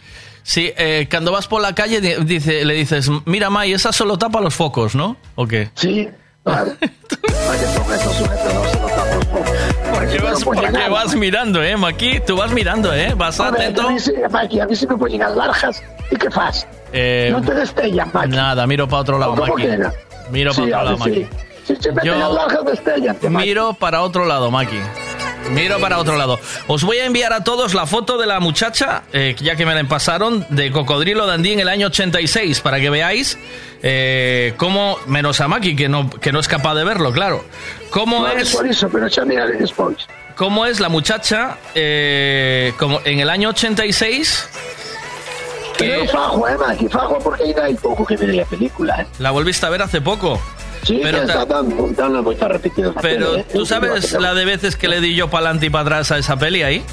Sí, eh, cuando vas por la calle di- dice, le dices, mira, May, esa solo tapa los focos, ¿no? ¿O qué? Sí, claro. *laughs* Se. Porque ¿Qué no vas, porque vas mirando, eh, Maki? Tú vas mirando, eh. Vas atento. a mí sí, Maki, a mí sí me poñen as largas. E que faz? Eh, Non te destellan, Maki. nada, miro para otro lado, ¿Cómo Maki. que era? Miro para Sí, otro lado, Maki. sí. Yo-. Miro para otro lado, Maki. Miro para otro lado. Os voy a enviar a todos la foto de la muchacha, eh, ya que me la pasaron, de Cocodrilo Dandí en el año 86, para que veáis eh, cómo, menos a Maki, que no, que no es capaz de verlo, claro. ¿Cómo No, es, por iso, pero xa miraré despois. cómo es la muchacha eh, como en el año 86? Pero eu fajo, eh, Maki, fajo porque hai pouco que mirei a película, eh. La volviste a ver hace poco. Sí, Pero que está repetidas na Pero eh. tú sabes que la de veces que le di yo para adelante y para atrás a esa peli ahí.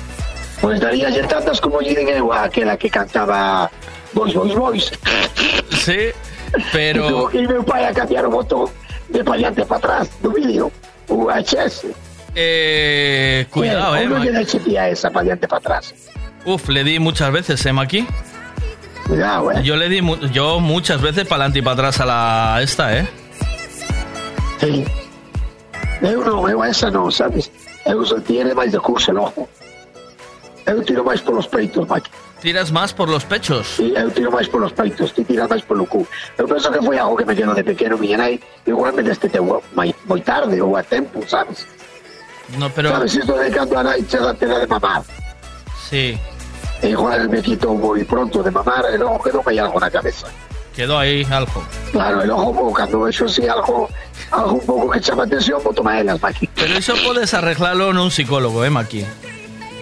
Pois daría tantas como lle din eu a aquela que cantaba Boys, Boys, Boys. Sí, pero... E tuvo que ir meu pai a cambiar o botón de para diante para atrás do vídeo. O HS. Eh, cuidado, eh. Chipía esa para diante para atrás. Uf, le di muchas veces, ¿eh, Maki? Cuidado, eh. Yo le di mu- yo muchas veces para adelante y para atrás a la esta, ¿eh? Sí. Eu non, eu a esa non, sabes? Eu só tiene máis de curso el ojo. Eu tiro máis polos peitos, Maki. Tiras más por los pechos. Sí, eu tiro máis polos peitos, ti tiras máis polo cu. Eu penso que foi algo que me quedou de pequeno, miña nai, igual me deste teu moi, tarde ou a tempo, sabes? No, pero... Sabes isto de cando a nai che da te da de mamar. Sí, E igual me quito moi pronto de mamar, e logo quedou aí algo na cabeza. quedó ahí algo. Claro, e logo po, cando vexo así algo, algo un pouco que chama atención, vou tomar elas, Maki. Pero eso puedes arreglarlo en un psicólogo, ¿eh, Maki?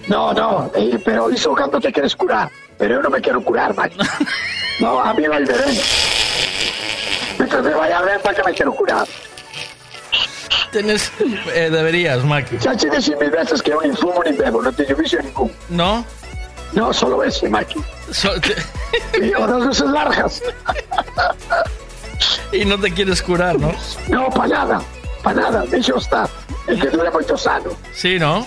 No, no, eh, pero iso cando te queres curar. Pero eu non me quero curar, Maki. *laughs* No, a mí vai ben. Mientras me vaya ben, para que me quero curar. Tienes... eh, deberías, Maki. Che dixen mil veces que eu nin fumo nin bebo, non teño vicio ningún. ¿No? No, solo ese, Maki. So- te- Y o dos veces largas. y no te quieres curar, ¿no? No, pa nada, pa nada, deixo estar. El que dure moito sano. Sí, ¿no?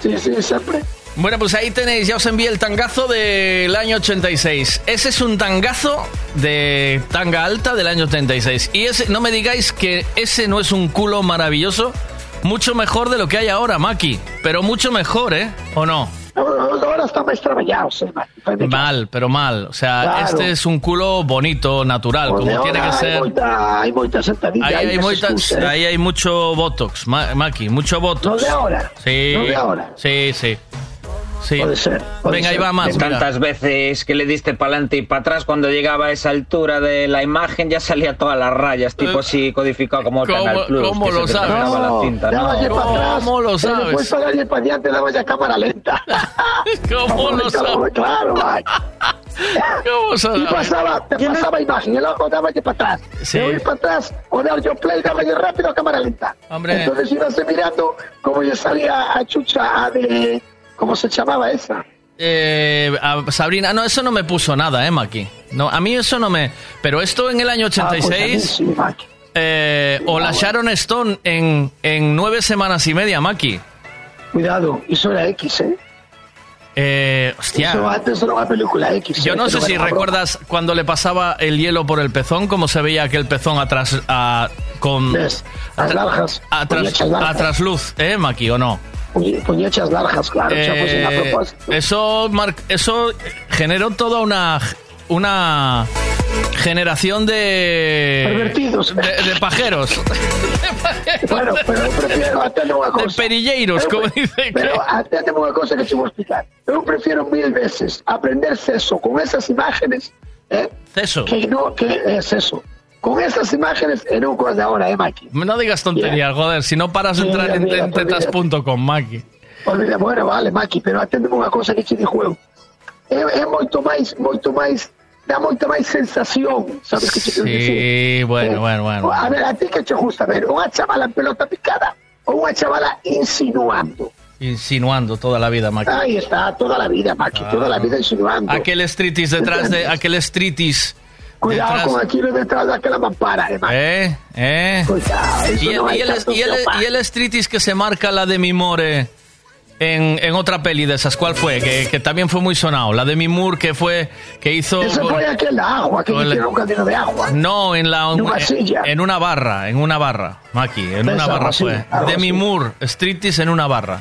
Sí, sí, sempre. Bueno, pues ahí tenéis, ya os envié el tangazo del año 86. Ese es un tangazo de tanga alta del año 86. Y ese, no me digáis que ese no es un culo maravilloso. Mucho mejor de lo que hay ahora, Maki. Pero mucho mejor, ¿eh? ¿O no? Ahora está. Fai de Mal, pero mal. O sea, Claro. este es un culo bonito, natural, Onde como tiene que ser. Moita, hai moita sentadilla. Ahí hay, neses muchas- cursos, eh. ahí hay mucho botox, Ma- Maki, mucho botox. No de ahora. Sí. No de ahora. Sí, sí. Sí. Puede ser, puede Venga, ahí va más. De tantas veces que le diste para adelante y para atrás, cuando llegaba a esa altura de la imagen ya salía todas las rayas, tipo así codificado como el ¿cómo- Canal Plus. cómo lo te sabes? pegaba la No, cinta, ¿no? dáballe para atrás. ¿Cómo lo Y después sabes? para para adelante, daba ya cámara lenta. *laughs* *laughs* ¿Cómo lo sabes? Claro, Mike. ¿Cómo se Y pasaba, te pasaba imagen, el ojo daba para atrás. Sí. Ir para atrás, o dar yo play, daba yo rápido a cámara lenta. Hombre. Entonces ibas mirando cómo yo salía a chucha a de... ¿Cómo se llamaba esa? Eh, a Sabrina, no, eso no me puso nada, ¿eh, Maki? No, a mí eso no me... Pero esto en el año Ah, pues a 86... sí, eh, o la Sharon Stone en, en nueve semanas y media, Maki. Cuidado, eso era X, ¿eh? Eh, hostia. Eso antes era una película X. Yo ¿eh? no sé si broma. recuerdas cuando le pasaba el hielo por el pezón, cómo se veía aquel pezón atrás a, con puñechas largas. a trasluz, ¿eh, Maki, o no? Puñ- Puñechas largas, claro, pues Eh, eso, mar- eso generó toda una una generación de Pervertidos. de, de pajeros, *laughs* Bueno, pero prefiero, atende una de cosa. perilleros, Pero, como dice Pero que atendeme una cosa que te voy a explicar. Yo prefiero mil veces aprender sexo con esas imágenes, ¿eh? Ceso. Que no, que es eso. Con esas imágenes en un cosa de ahora, ¿eh, Maki? No digas tonterías, joder, si no paras de entrar en, mira, en pues, tetas.com, Maki. Olvida, bueno, vale, Maki, pero atendeme una cosa que de juego. É, é moito máis, moito máis, dá moita máis sensación, sabes que te quero dicir? Sí, bueno, bueno, bueno. A ver, a ti que te gusta ver unha chavala en pelota picada ou unha chavala insinuando. Insinuando toda la vida, Maki. Ahí está, toda la vida, Maki, toda la vida insinuando. Aquel streetis detrás de aquel streetis. Cuidado detrás- con aquilo detrás daquela mampara, eh, Maki. Eh, eh. Cuidado, eso Y el, no y el- y el- y el streetis que se marca la de Mimore en, en otra peli de esas, ¿cuál fue? Que, que también fue muy sonado. La de Mimur que fue que hizo. Ese con- foi aquel da agua, que hicieron un caldero de agua. No, en la en, silla. en una barra, en una barra, Maki, en Ves, una barra así, fue. así. Moore, Streetis en una barra.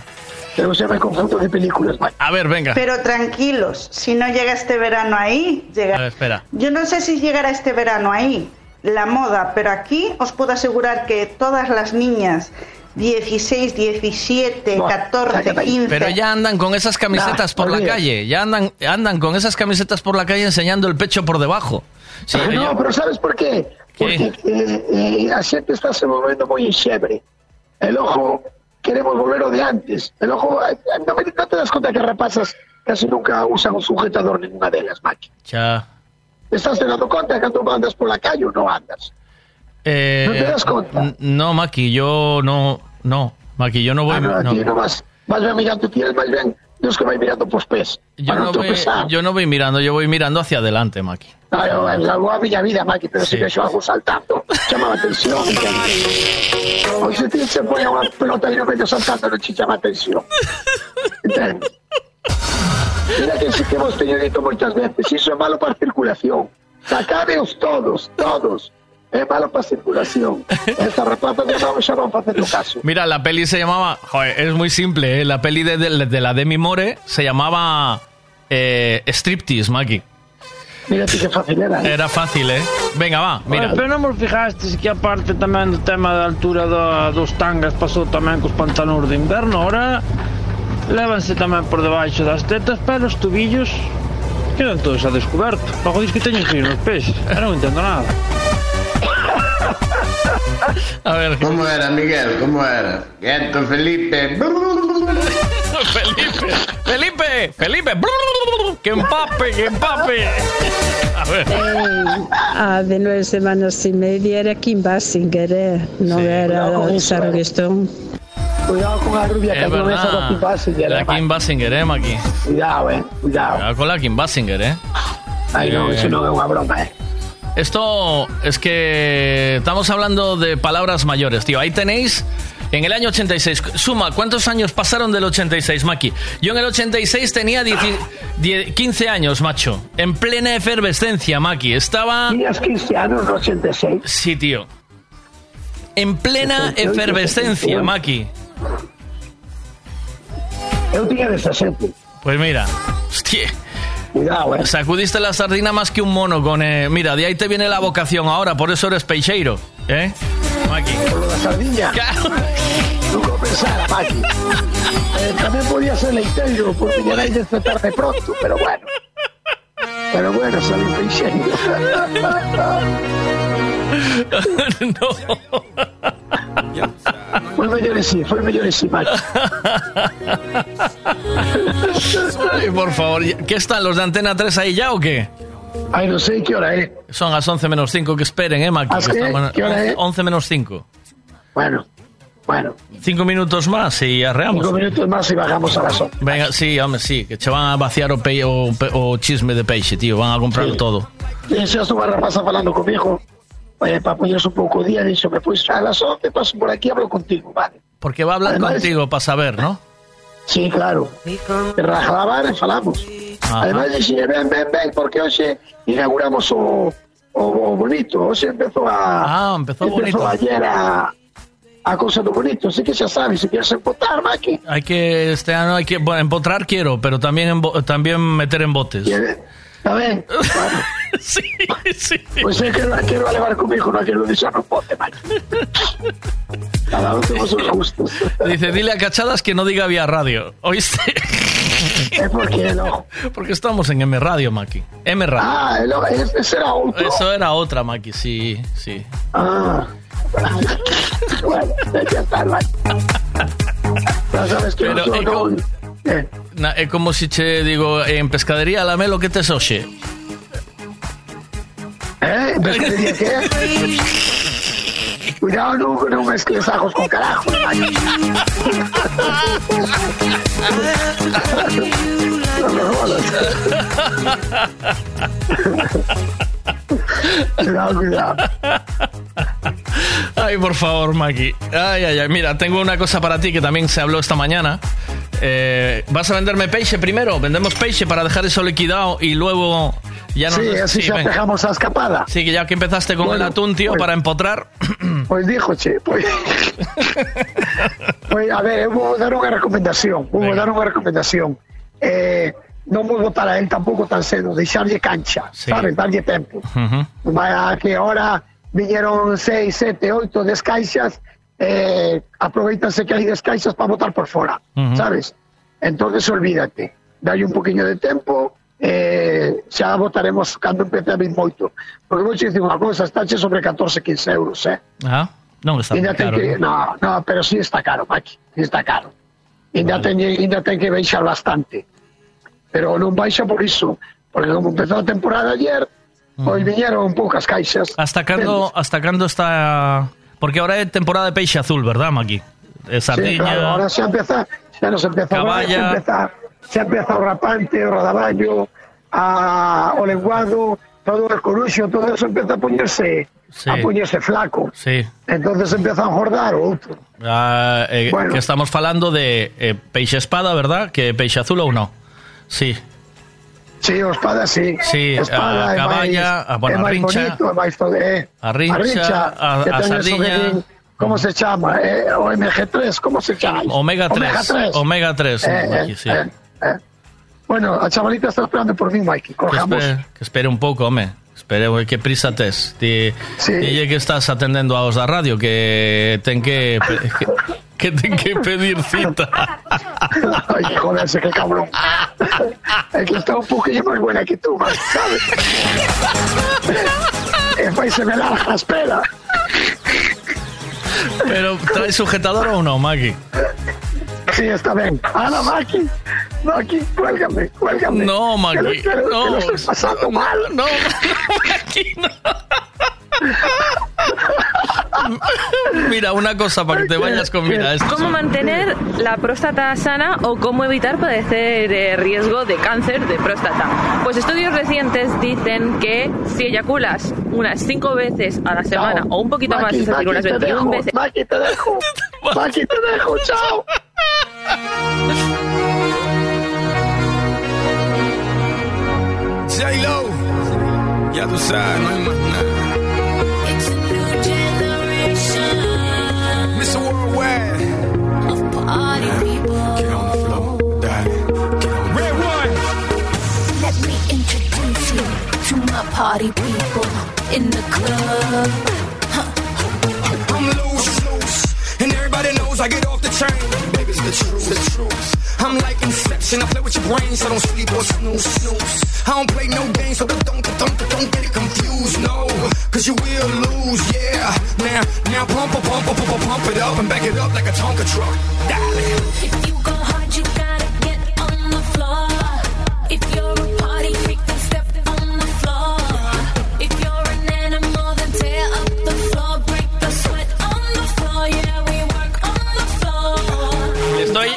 Pero se me confundo de películas. A ver, venga. Pero tranquilos, si no llega este verano ahí, A llega. ver, espera. Yo no sé si llegará este verano ahí la moda, pero aquí os puedo asegurar que todas las niñas 16, 17, 14, 15. Pero ya andan con esas camisetas por la calle, ya andan andan con esas camisetas por la calle enseñando el pecho por debajo. Sí, Ah, no, yo- pero ¿sabes por qué? Porque eh, eh, está se movendo moi enxebre. El ojo, queremos volver o de antes. El ojo, no, me, no te das conta que rapazas casi nunca usan un sujetador ninguna delas, Maki. Ya. ¿Te estás dando conta cando andas por la calle o no andas? Eh, ¿No te das cuenta? No, Maki, yo no, no, Maki, yo no voy. Ah, no, no. vas, vas bien mirando, tienes más bien, Dios que vais mirando pos pés. Yo no, no voy, yo no voy mirando, yo voy mirando hacia adelante, Maki. Claro, en la boa miña vida, Maki, pero Sí. si vexo algo saltando, chama a atención. *laughs* Hoy se te se pone unha pelota e no medio saltando, non te chama a atención. Entendes? Mira que sí que hemos tenido dito moitas veces, iso é malo para circulación. Sacadeos todos, todos. É malo para circulación. *laughs* Esta rapaza de novo xa van facendo caso. Mira, la peli se llamaba, joder, es muy simple, ¿eh? la peli de, de- de la Demi Moore se llamaba eh, Striptease, Maki. Mira que fácil era. ¿eh? Era fácil, ¿eh? Venga, va, mira. Oye, pero non vos fijastes que aparte tamén do tema da altura do, dos tangas pasou tamén cos pantalóns de inverno Ahora lévanse tamén por debaixo das tetas pero os tubillos quedan todos a descoberto Logo dis que teñen frío nos pés Eu non entendo nada A ver. ¿Cómo era, Miguel? ¿Cómo era? Quieto, Felipe. *laughs* Felipe, Felipe, Felipe, que empape, que empape. A ver. Ah, de nueve semanas y media era Kim Basinger, eh, no era eso, Sharon eh. Stone. Cuidado con la rubia que Es no ves a verdad. Kim Basinger. La eh, Kim Basinger, eh, Maki. Cuidado, eh. Cuidado. Cuidado con la Kim Basinger, eh. Ay, no, Eh, eso no es una broma, eh. Esto es que estamos hablando de palabras mayores, tío. Ahí tenéis en el año 86. Suma, ¿cuántos años pasaron del 86, Maki? Yo en el 86 tenía 10 10 15 años, macho. En plena efervescencia, Maki. Estaba... Tenías 15 años en 86. Sí, tío. En plena 68, efervescencia, 71. Maki. Yo tenía 17. Pues mira, hostia. Cuidado, eh. Sacudiste la sardina más que un mono con... eh, mira, de ahí te viene la vocación ahora, por eso eres peixeiro, ¿eh? Maki. Por lo de la sardinha. Nunca pensara, Maki. Eh, también podía ser leiteiro, porque ya hay de tratarme pronto, pero bueno. Pero bueno, salí peixeiro. *laughs* no. Fue mellor así, fue mellor así, Maki. Ay, por favor, ¿qué están los de Antena 3 ahí ya o qué? Ay, no sé qué hora es. Son las 11 menos 5, que esperen, ¿eh, Maki? ¿Ah, que sí? estamos- ¿Qué hora es? 11 menos 5. Bueno, bueno. Cinco minutos más y arreamos. Cinco minutos más y bajamos a las 11. Venga, sí, hombre, sí, que se van a vaciar o, pe- o, pe- o chisme de peixe, tío, van a comprar todo. E estuvo a rapaza falando comigo, eh, para poñerse un pouco o día, dixo, me pois a las 11 paso por aquí hablo contigo, vale. Porque va a hablar Además- contigo para saber, ¿no? Sí, claro. E rajabar e falamos. Ajá. Además, dixen, ven, ven, ven, porque hoxe inauguramos o, o, o bonito. Hoxe empezou a... Ah, empezou o bonito. ayer a, a cousa do bonito. Así que xa sabes, se quieres empotar, Maki, Hay que, este año hay que, bueno, empotrar quiero, pero también, también meter en botes. está *laughs* Bueno. sí, sí. Pois é que non quero levar comigo, non quero deixar no pote, Maki. Cada uno gustos. Dice, dile a Cachadas que no diga vía radio. ¿Oíste? É porque no. Porque estamos en M Radio, Maki. M Radio. Ah, no, ese ese era outro. Eso era otra, Maki, sí, sí. Ah. *laughs* bueno, ya está, Maki. Ya sabes que Pero yo é no... como, na, é como si che digo, en pescadería lamelo que tes hoxe. ¿Eh? ¿Ves que diría que? *laughs* Cuidado, no, no mezcles ajos con carajo, Maki. *laughs* No me jodas. *laughs* Ay, por favor, Maki. Ay, ay, ay. Mira, tengo una cosa para ti que también se habló esta mañana. Eh, ¿Vas a venderme peixe primero? Vendemos peixe para dejar eso liquidado y luego ya nos... Sí, así ya venga. dejamos a escapada. Sí, que ya que empezaste con Bueno, el atún, tío, pues- para empotrar. *clears throat* Pois dijo, che, pois... *laughs* pois, a ver, eu vou dar unha recomendación, vou dar unha recomendación. Eh, non vou botar a él tampouco tan cedo, deixarlle cancha, Sí. sabes, darlle tempo. Ujú. Vaya que ahora viñeron 6, 7, 8 descaixas, eh, aproveitanse que hai descaixas para botar por fora, Ujú. sabes? Entonces olvídate, dalle un poquinho de tempo, eh, xa votaremos cando empece a vir moito. Porque vou dicir unha cosa, estáche sobre 14, 15 euros, eh? Ah, non está ten caro. que, no, no, pero sí está caro, Maki, sí está caro. Ainda, ten, ainda ten que baixar bastante. Pero non baixa por iso, porque como empezou a temporada ayer, pois viñeron poucas caixas. ¿Hasta cuándo, ¿Hasta cuándo está...? Porque ahora es temporada de peixe azul, ¿verdad, Maki? Sí, Sardiña... claro, ahora xa empeza, xa nos empeza a Caballa. xa empeza, xa empeza o rapante, o rodaballo, a, o lenguado, todo o coruxo, todo eso empeza a poñerse Sí. a poñerse flaco. Sí. Entonces empeza a engordar o outro. Ah, eh, Bueno. Que estamos falando de eh, peixe espada, ¿verdad? Que peixe azul ou no? Sí. Sí, o espada sí. Sí, espada a caballa, a, bueno, a rincha, bonito, todo, é. a rincha, a- que a que din- ¿Cómo se chama? Eh, o MG3, ¿cómo se chama? Omega 3. Omega 3, Eh, Maki, eh, sí. eh, eh. Bueno, a chavalita está esperando por mí, Mikey. Que espere, que espere un pouco, home. Espere, oi, que prisa tes. Ti, Dille que estás atendendo aos da radio, que ten que, que, que ten que pedir cita. Ay, joderse, qué cabrón. es que está un poquillo más buena que tú, man, ¿sabes? Después se me larga la espera. Pero, trae sujetador ou non, Maki? Sí, está bien. Ana, Maki. Maki, cuélgame, cuélgame. No, Maki, Que lo- que lo- no. Lo estoy pasando mal. No, *laughs* Maki, no. Mira, una cosa para que te vayas con mira esto. ¿Cómo mantener la próstata sana o cómo evitar padecer eh, riesgo de cáncer de próstata? Pues estudios recientes dicen que si eyaculas unas 5 veces a la semana o un poquito más, es decir, unas te 21 dejo. veces. Maki, te dejo. Maki, *laughs* te dejo. Chao. *laughs* J-Lo, ya tú sabes, no hay más nada. Mr. Worldwide. Of party people. Get on the floor, dale. Get on Red one. Let me introduce you to my party people in the club. I'm loose, loose, and everybody knows I get off the train. Baby, it's the truth, the truth. I'm like Inception. I play with your brain, so don't sleep or snooze. snooze. I don't play no games, so don't, don't, don't, get it confused. No, cause you will lose, yeah. Now, now pump, pump, pump, pump, pump, it up and back it up like a Tonka truck. Darling. If you go hard, you gotta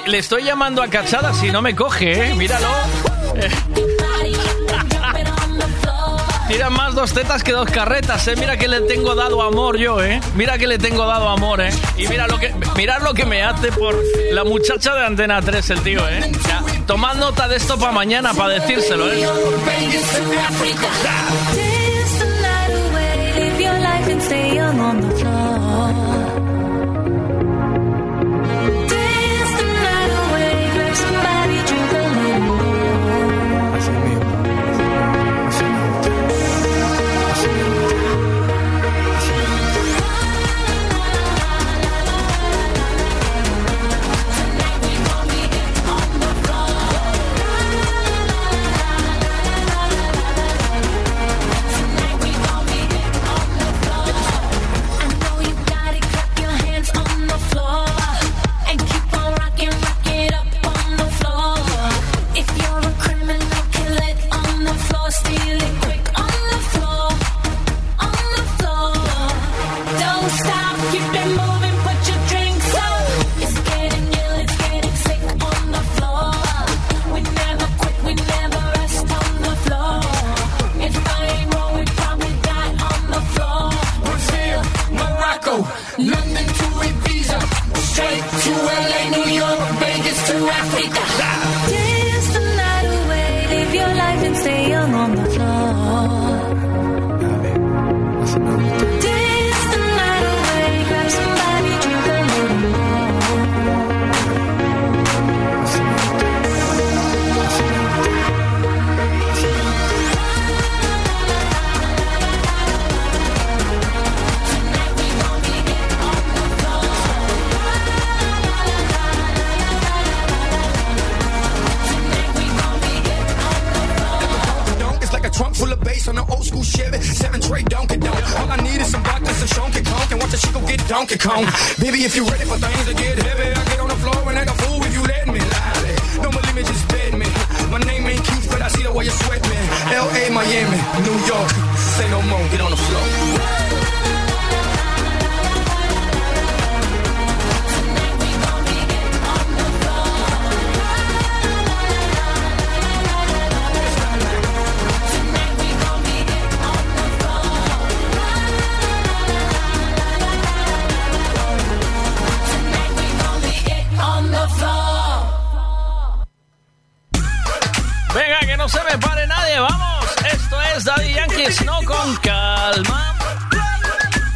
Le estoy, llamando a cachada si no me coge, ¿eh? Míralo. Eh, *laughs* Tira más dos tetas que dos carretas, ¿eh? Mira que le tengo dado amor yo, ¿eh? Mira que le tengo dado amor, ¿eh? Y mira lo que, mirad lo que me hace por la muchacha de Antena 3, el tío, ¿eh? Tomad nota de esto para mañana, para decírselo, ¿eh? Donkey Kong. Baby, if you ready for things to get heavy, I get on the floor and act a fool if you let me. Lie. No more limit, just bet me. My name ain't Keith, but I see the way you sweat me. L.A., Miami, New York. Say no more, get on the floor. No con calma.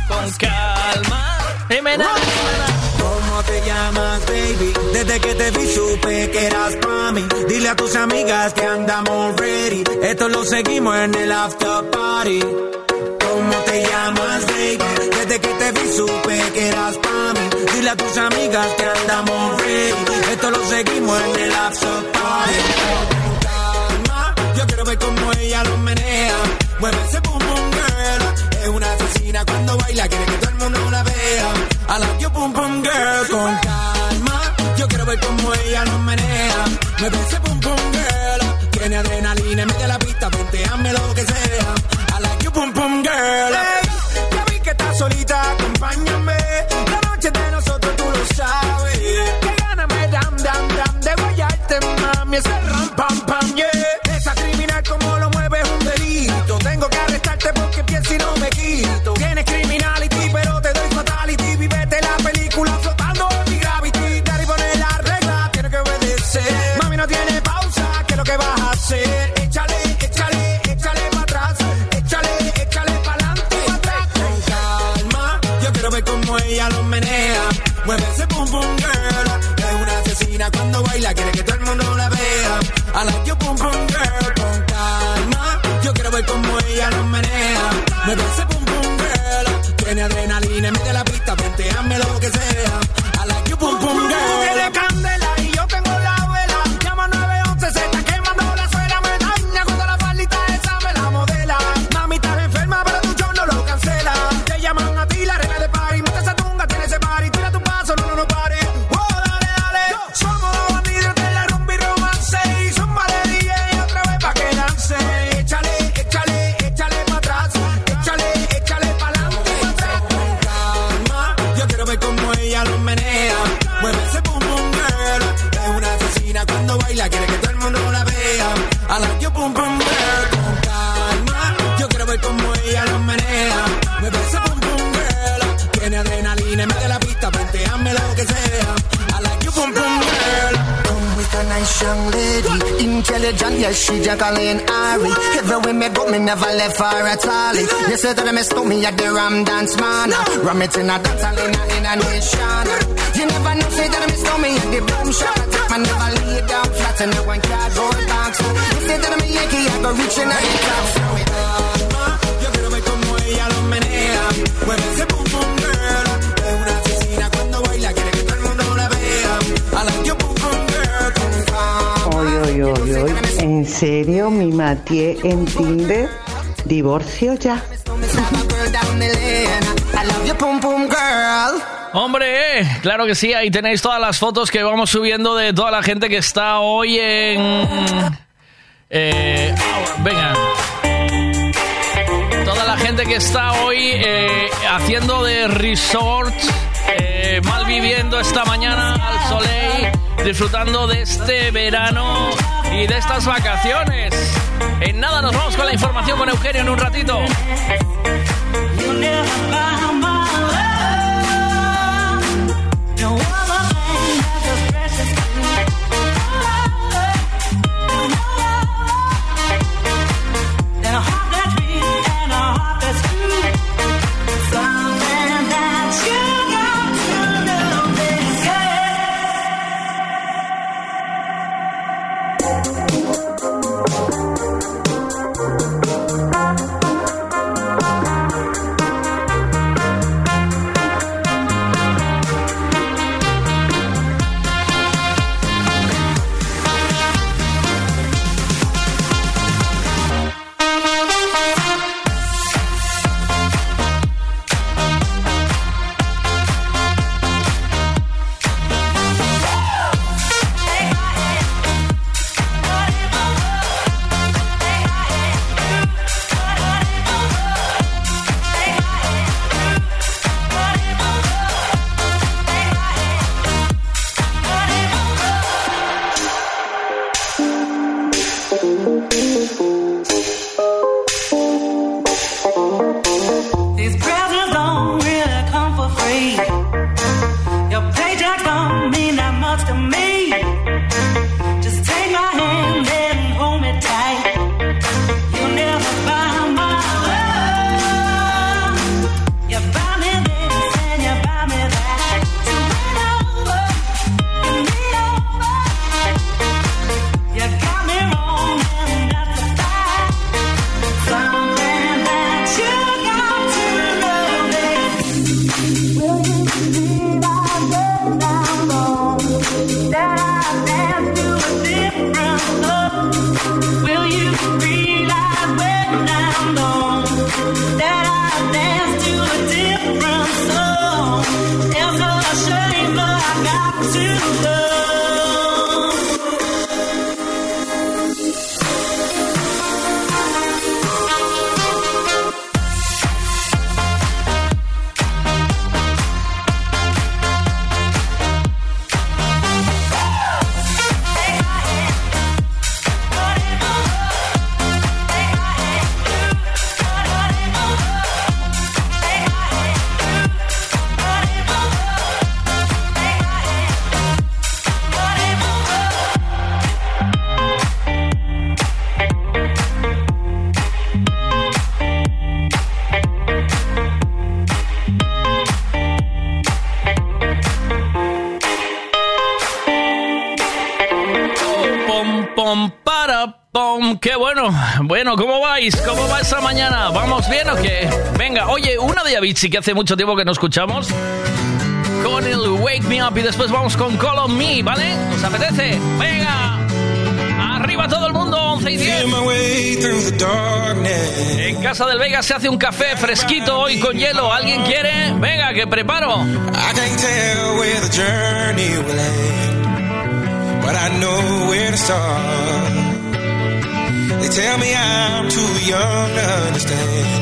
Con calma. Dime nada. ¿Cómo te llamas, baby? Desde que te vi supe que eras pa' mí. Dile a tus amigas que andamos ready. Esto lo seguimos en el after party. ¿Cómo te llamas, baby? Desde que te vi supe que eras pa' mí. Dile a tus amigas que andamos ready. Esto lo seguimos en el after party. Calma, Yo quiero ver cómo ella lo menea. Mueve ese boom boom girl. Es una asesina cuando baila, quiere que todo el mundo la vea. I like you boom boom girl. Con calma, yo quiero ver cómo ella lo menea. Mueve ese boom boom girl. Tiene adrenalina, mete la pista, ponteame lo que sea. I like you boom boom girl. Hey, ya vi que estás solita, acompáñame. La noche de nosotros tú lo sabes. Que gana me dam dam dam de guayarte, mami. Ese ram pam pam, yeah. Esa criminal como ella lo. Mueve intelligent, yes, she Jacqueline Ari. Everywhere me go, me never left for at all. You say that me stole me at the Ram Dance Man. Ram it in a dance hall in a, in a nation. You never know, say that me stole me at the boom shop. I never lay down flat in a one cardboard box. You say that I'm a Yankee, I go reaching out the top. ¿En serio, mi Matie en Tinder? ¿Divorcio ya? Hombre, claro que sí, ahí tenéis todas las fotos que vamos subiendo de toda la gente que está hoy en... eh, venga. Toda la gente que está hoy eh, haciendo de resort, eh, mal viviendo esta mañana al soleil, disfrutando de este verano y de estas vacaciones. En nada nos vamos con la información con Eugenio en un ratito. Bien o qué? Venga, oye, una de Avicii que hace mucho tiempo que no escuchamos. Con el Wake Me Up y después vamos con Call on Me, ¿vale? ¿Os apetece? Venga. Arriba todo el mundo, 11 y 10. En casa del Vega se hace un café fresquito hoy con hielo. ¿Alguien quiere? Venga, que preparo. I can't tell where the journey will end, but I know where to start. They tell me I'm too young to understand.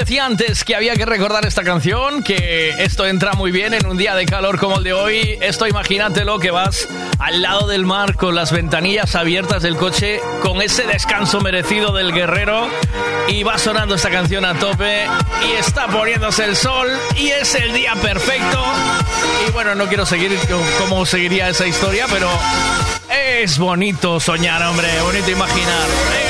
decía antes que había que recordar esta canción, que esto entra muy bien en un día de calor como el de hoy. Esto imagínatelo que vas al lado del mar con las ventanillas abiertas del coche, con ese descanso merecido del guerrero y va sonando esta canción a tope y está poniéndose el sol y es el día perfecto. Y bueno, no quiero seguir cómo seguiría esa historia, pero es bonito soñar, hombre, bonito imaginar.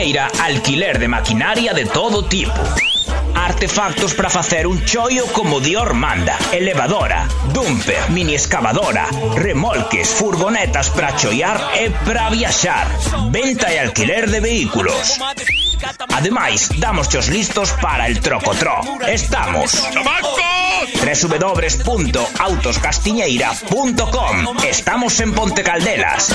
Alquiler de maquinaria de todo tipo. Artefactos para facer un choio como Dior manda. Elevadora, dumper, mini excavadora, remolques, furgonetas para choiar e para viaxar. Venta e alquiler de vehículos. Ademais, damos os listos para el trocotró. Estamos www.autoscastiñeira.com Estamos en Ponte Caldelas.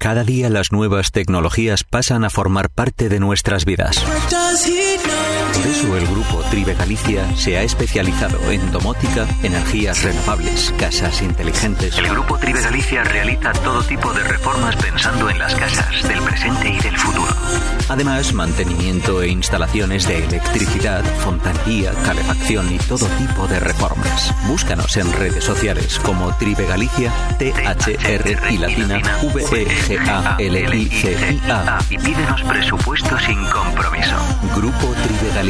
Cada día las nuevas tecnologías pasan a formar parte de nuestras vidas. Por eso el grupo Tribe Galicia se ha especializado en domótica, energías renovables, casas inteligentes. El grupo Tribe Galicia realiza todo tipo de reformas pensando en las casas del presente y del futuro. Además, mantenimiento e instalaciones de electricidad, fontanería, calefacción y todo tipo de reformas. Búscanos en redes sociales como Tribe Galicia, T-H-R y latina V E G A L I C I A. Y pídenos presupuesto sin compromiso. Grupo Tribe Galicia.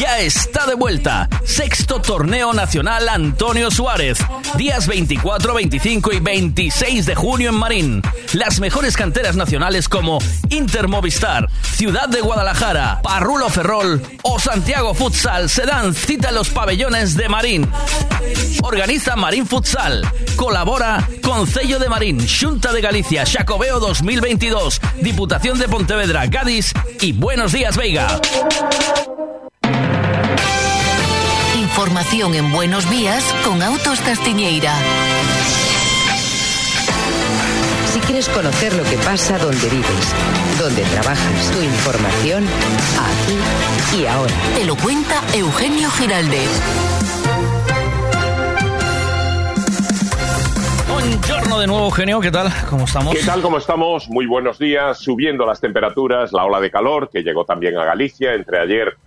Ya está de vuelta. Sexto Torneo Nacional Antonio Suárez. Días 24, 25 y 26 de junio en Marín. Las mejores canteras nacionales como Inter Movistar, Ciudad de Guadalajara, Parrulo Ferrol o Santiago Futsal se dan cita en los pabellones de Marín. Organiza Marín Futsal. Colabora Concello de Marín, Junta de Galicia, Xacobeo 2022, Diputación de Pontevedra, Gadis y Buenos Días Veiga. Información en Buenos Días con Autos Castiñeira. Si quieres conocer lo que pasa donde vives, donde trabajas, tu información, aquí y ahora. Te lo cuenta Eugenio Giraldez. Buongiorno de nuevo, Eugenio. ¿Qué tal? ¿Cómo estamos? ¿Qué tal? ¿Cómo estamos? Muy buenos días. Subiendo las temperaturas, la ola de calor que llegó también a Galicia entre ayer,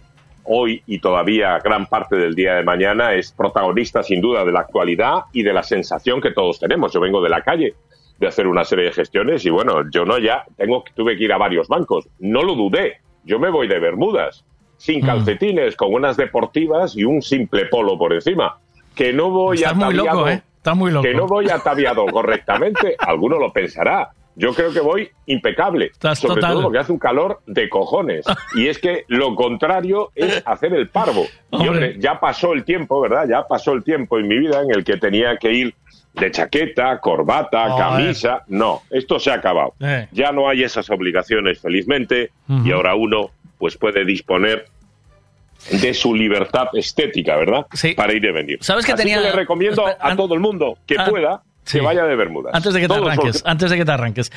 hoy y todavía gran parte del día de mañana es protagonista sin duda de la actualidad y de la sensación que todos tenemos. Yo vengo de la calle de hacer una serie de gestiones y bueno, yo no ya tengo tuve que ir a varios bancos. No lo dudé. Yo me voy de Bermudas, sin calcetines, con unas deportivas y un simple polo por encima. Que no voy Estás muy ataviado- loco, ¿eh? Estás muy loco. que no voy ataviado *laughs* correctamente, alguno lo pensará. Yo creo que voy impecable, sobre total. todo porque hace un calor de cojones. *laughs* Y es que lo contrario es hacer el parvo. Y Hombre. hombre, ya pasó el tiempo, ¿verdad? Ya pasó el tiempo en mi vida en el que tenía que ir de chaqueta, corbata, camisa. No, esto se ha acabado. Eh. Ya no hay esas obligaciones, felizmente, y ahora uno pues puede disponer de su libertad estética, ¿verdad? Para ir y venir. ¿Sabes que Así tenía- le recomiendo a todo el mundo que Ah, pueda sí. que vaya de Bermudas. Antes de que te Todos arranques, porque- antes de que te arranques.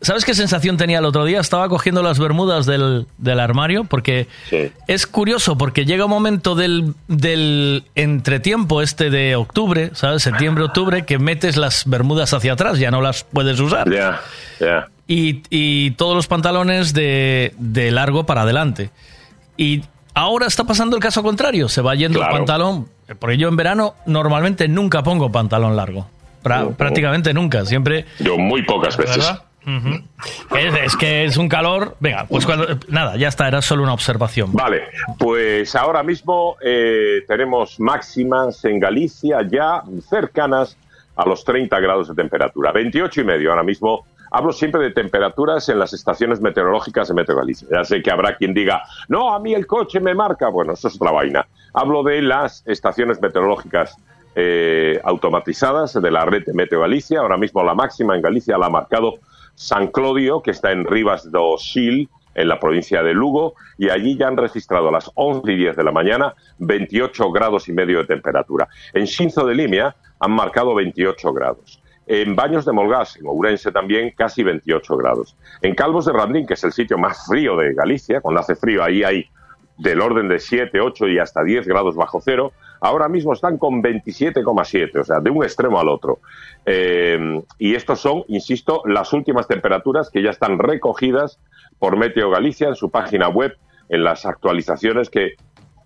¿Sabes qué sensación tenía el otro día? Estaba cogiendo las bermudas del, del armario porque es curioso porque llega un momento del, del entretiempo este de octubre, ¿sabes? Septiembre, octubre, que metes las bermudas hacia atrás, ya no las puedes usar. Ya, ya. Y, y todos los pantalones de, de largo para adelante. Y ahora está pasando el caso contrario, se va yendo Claro. el pantalón. Por ello en verano normalmente nunca pongo pantalón largo. Prácticamente nunca, siempre... Yo muy pocas veces. ¿Verdad? Ujú. es, es que es un calor. Venga, pues cuando. Nada, ya está, era solo una observación. Vale, pues ahora mismo eh, tenemos máximas en Galicia ya cercanas a los 30 grados de temperatura. 28 y medio ahora mismo. Hablo siempre de temperaturas en las estaciones meteorológicas de Meteo Galicia. Ya sé que habrá quien diga, no, a mí el coche me marca. Bueno, eso es otra vaina. Hablo de las estaciones meteorológicas eh, automatizadas de la red de Meteo Galicia. Ahora mismo la máxima en Galicia la ha marcado San Clodio, que está en Rivas do Sil, en la provincia de Lugo, y allí ya han registrado a las 11 y 10 de la mañana 28 grados y medio de temperatura. En Xinzo de Limia han marcado 28 grados. En Baños de Molgás, en Ourense también, casi 28 grados. En Calvos de Randín, que es el sitio más frío de Galicia, cuando hace frío ahí hay del orden de 7, 8 y hasta 10 grados bajo cero, ahora mismo están con 27,7, o sea, de un extremo al otro. Eh, y estos son, insisto, las últimas temperaturas que ya están recogidas por Meteo Galicia en su página web, en las actualizaciones que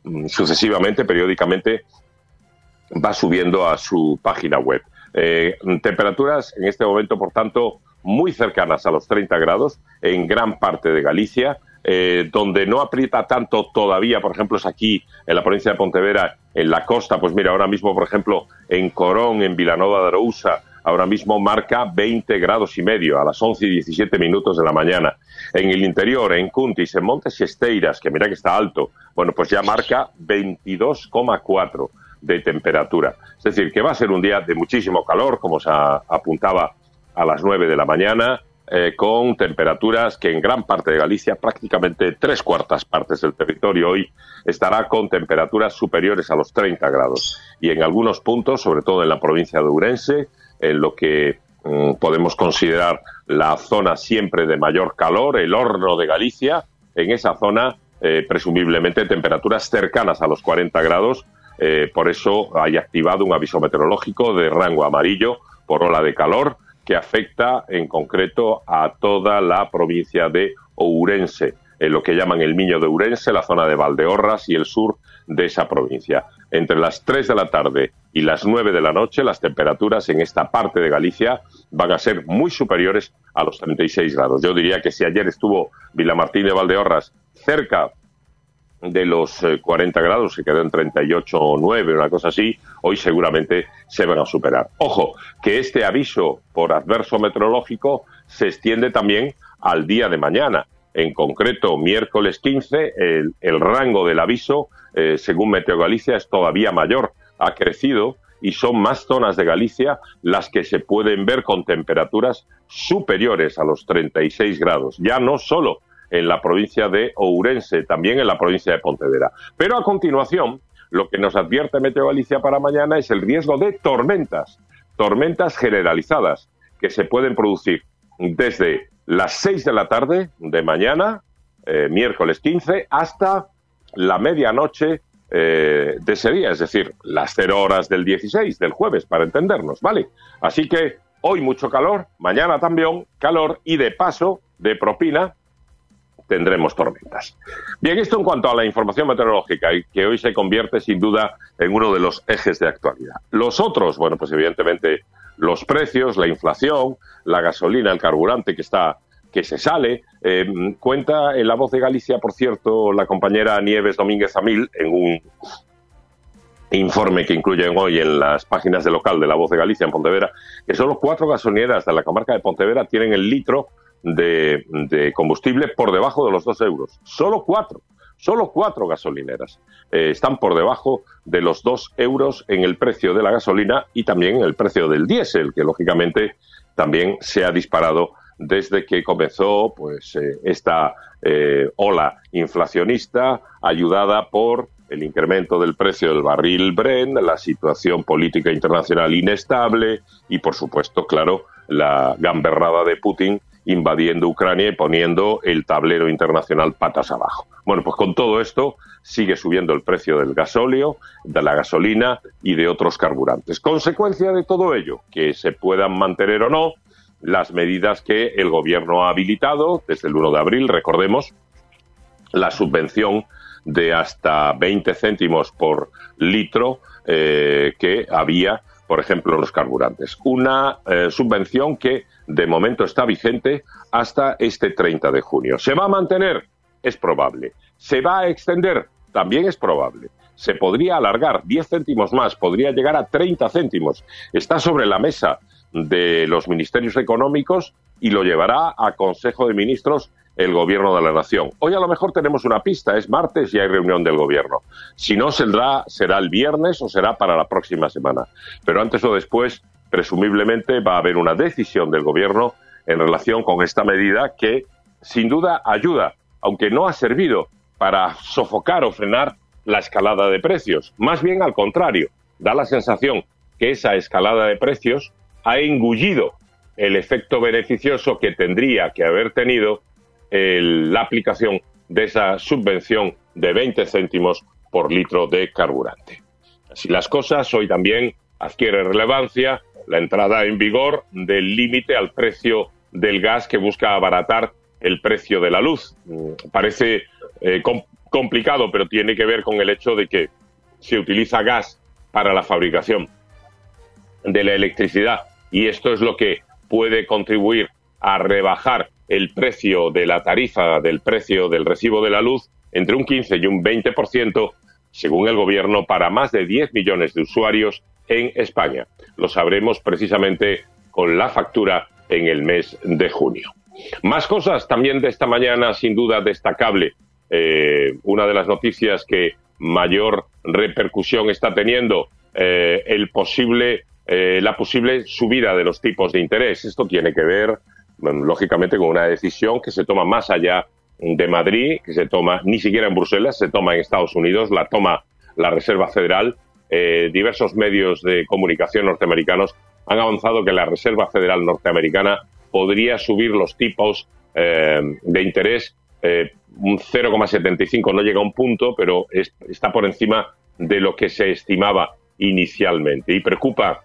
mm, sucesivamente, periódicamente, va subiendo a su página web. Eh, temperaturas en este momento, por tanto, muy cercanas a los 30 grados en gran parte de Galicia. Eh, donde no aprieta tanto todavía, por ejemplo, es aquí en la provincia de Pontevedra, en la costa, pues mira, ahora mismo, por ejemplo, en Corón, en Vilanova de Arousa, ahora mismo marca 20 grados y medio a las 11 y 17 minutos de la mañana. En el interior, en Cuntis, en Montes Esteiras, que mira que está alto, bueno, pues ya marca 22,4 de temperatura. Es decir, que va a ser un día de muchísimo calor, como se apuntaba a las 9 de la mañana, eh, con temperaturas que en gran parte de Galicia, prácticamente tres cuartas partes del territorio hoy, estará con temperaturas superiores a los 30 grados. Y en algunos puntos, sobre todo en la provincia de Ourense, en lo que mm, podemos considerar la zona siempre de mayor calor, el horno de Galicia, en esa zona, eh, presumiblemente temperaturas cercanas a los 40 grados. eh, por eso hay activado un aviso meteorológico de rango amarillo por ola de calor que afecta en concreto a toda la provincia de Ourense, en lo que llaman el Miño de Ourense, la zona de Valdeorras y el sur de esa provincia. Entre las 3 de la tarde y las 9 de la noche, las temperaturas en esta parte de Galicia van a ser muy superiores a los 36 grados. Yo diría que si ayer estuvo Vilamartín de Valdeorras cerca de los eh, 40 grados, se quedó en 38 o 9, una cosa así, hoy seguramente se van a superar. Ojo, que este aviso por adverso meteorológico se extiende también al día de mañana. En concreto, miércoles 15, el, el rango del aviso, eh, según Meteo Galicia, es todavía mayor, ha crecido y son más zonas de Galicia las que se pueden ver con temperaturas superiores a los 36 grados. Ya no solo en la provincia de Ourense, también en la provincia de Pontevedra. Pero a continuación, lo que nos advierte Meteo Galicia para mañana es el riesgo de tormentas, tormentas generalizadas que se pueden producir desde las 6 de la tarde de mañana, eh, miércoles 15, hasta la medianoche eh, de ese día, es decir, las 0 horas del 16, del jueves, para entendernos, ¿vale? Así que hoy mucho calor, mañana también calor y de paso, de propina, tendremos tormentas. Bien, esto en cuanto a la información meteorológica, que hoy se convierte sin duda en uno de los ejes de actualidad. Los otros, bueno, pues evidentemente los precios, la inflación, la gasolina, el carburante que está que se sale. Eh, cuenta en La Voz de Galicia, por cierto, la compañera Nieves Domínguez Amil, en un informe que incluyen hoy en las páginas de local de La Voz de Galicia en Pontevedra, que solo cuatro gasolineras de la comarca de Pontevedra tienen el litro de, combustible por debajo de los dos euros. Solo cuatro. Solo cuatro gasolineras eh, están por debajo de los dos euros en el precio de la gasolina y también en el precio del diésel, que lógicamente también se ha disparado desde que comenzó pues eh, esta eh, ola inflacionista ayudada por el incremento del precio del barril Brent, la situación política internacional inestable y, por supuesto, claro, la gamberrada de Putin invadiendo Ucrania y poniendo el tablero internacional patas abajo. Bueno, pues con todo esto sigue subiendo el precio del gasóleo, de la gasolina y de otros carburantes. Consecuencia de todo ello, que se puedan mantener o no las medidas que el gobierno ha habilitado desde el 1 de abril, recordemos, la subvención de hasta 20 céntimos por litro eh, que había, por ejemplo, los carburantes. Una eh, subvención que de momento está vigente hasta este 30 de junio. ¿Se va a mantener? Es probable. ¿Se va a extender? También es probable. Se podría alargar 10 céntimos más, podría llegar a 30 céntimos. Está sobre la mesa de los ministerios económicos y lo llevará a Consejo de Ministros el Gobierno de la Nación. Hoy a lo mejor tenemos una pista, es martes y hay reunión del Gobierno. Si no, será, será el viernes o será para la próxima semana. Pero antes o después, presumiblemente, va a haber una decisión del Gobierno en relación con esta medida que, sin duda, ayuda, aunque no ha servido para sofocar o frenar la escalada de precios. Más bien al contrario, da la sensación que esa escalada de precios ha engullido el efecto beneficioso que tendría que haber tenido la aplicación de esa subvención de 20 céntimos por litro de carburante. Así las cosas, hoy también adquiere relevancia la entrada en vigor del límite al precio del gas que busca abaratar el precio de la luz. Mm, Parece eh, com- complicado, pero tiene que ver con el hecho de que se utiliza gas para la fabricación de la electricidad y esto es lo que puede contribuir a rebajar el precio de la tarifa del precio del recibo de la luz entre un 15 y un 20%, según el gobierno, para más de 10 millones de usuarios en España. Lo sabremos precisamente con la factura en el mes de junio. Más cosas también de esta mañana, sin duda destacable. Eh, una de las noticias que mayor repercusión está teniendo, eh, el posible, eh, la posible subida de los tipos de interés. Esto tiene que ver, lógicamente, con una decisión que se toma más allá de Madrid, que se toma ni siquiera en Bruselas, se toma en Estados Unidos, la toma la Reserva Federal. Eh, diversos medios de comunicación norteamericanos han avanzado que la Reserva Federal norteamericana podría subir los tipos eh, de interés eh, un 0,75, no llega a un punto, pero es- está por encima de lo que se estimaba inicialmente. Y preocupa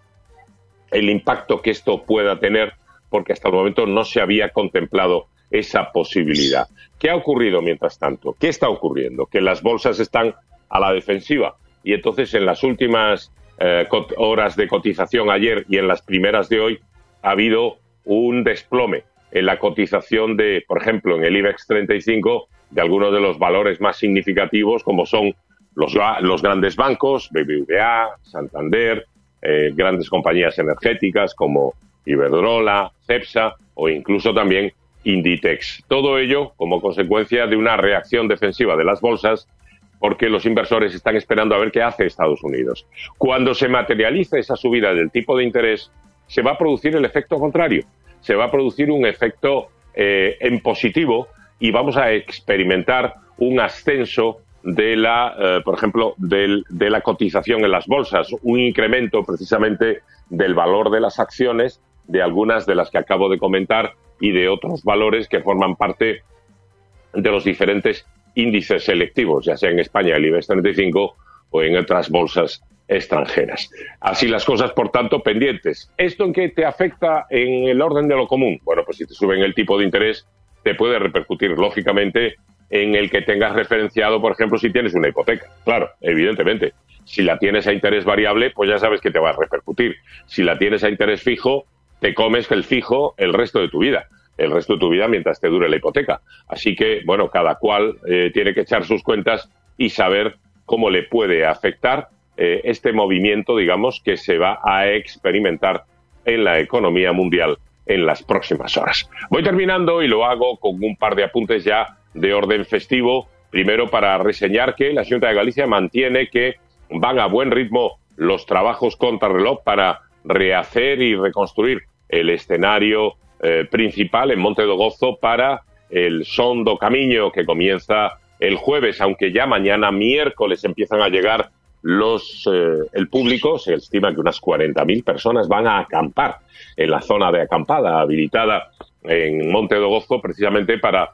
el impacto que esto pueda tener porque hasta el momento no se había contemplado esa posibilidad. ¿Qué ha ocurrido mientras tanto? ¿Qué está ocurriendo? Que las bolsas están a la defensiva y entonces en las últimas eh, horas de cotización ayer y en las primeras de hoy ha habido un desplome en la cotización de, por ejemplo, en el IBEX 35 de algunos de los valores más significativos como son los, los grandes bancos, BBVA, Santander, eh, grandes compañías energéticas como Iberdrola, Cepsa o incluso también Inditex. Todo ello como consecuencia de una reacción defensiva de las bolsas porque los inversores están esperando a ver qué hace Estados Unidos. Cuando se materialice esa subida del tipo de interés, se va a producir el efecto contrario. Se va a producir un efecto eh, en positivo y vamos a experimentar un ascenso de la, eh, por ejemplo, de la cotización en las bolsas, un incremento precisamente del valor de las acciones de algunas de las que acabo de comentar y de otros valores que forman parte de los diferentes índices selectivos, ya sea en España el IBEX 35 o en otras bolsas extranjeras. Así las cosas, por tanto, pendientes. ¿Esto en qué te afecta en el orden de lo común? Bueno, pues si te suben el tipo de interés, te puede repercutir, lógicamente, en el que tengas referenciado, por ejemplo, si tienes una hipoteca. Claro, evidentemente. Si la tienes a interés variable, pues ya sabes que te va a repercutir. Si la tienes a interés fijo, te comes el fijo el resto de tu vida el resto de tu vida mientras te dure la hipoteca. Así que, bueno, cada cual eh, tiene que echar sus cuentas y saber cómo le puede afectar eh, este movimiento, digamos, que se va a experimentar en la economía mundial en las próximas horas. Voy terminando y lo hago con un par de apuntes ya de orden festivo. Primero, para reseñar que la Junta de Galicia mantiene que van a buen ritmo los trabajos contra reloj para rehacer y reconstruir el escenario eh, principal en Monte do Gozo para el Son do Camiño que comienza el jueves, aunque ya mañana miércoles empiezan a llegar los eh, el público, se estima que unas 40.000 personas van a acampar en la zona de acampada habilitada en Monte de Gozo, precisamente para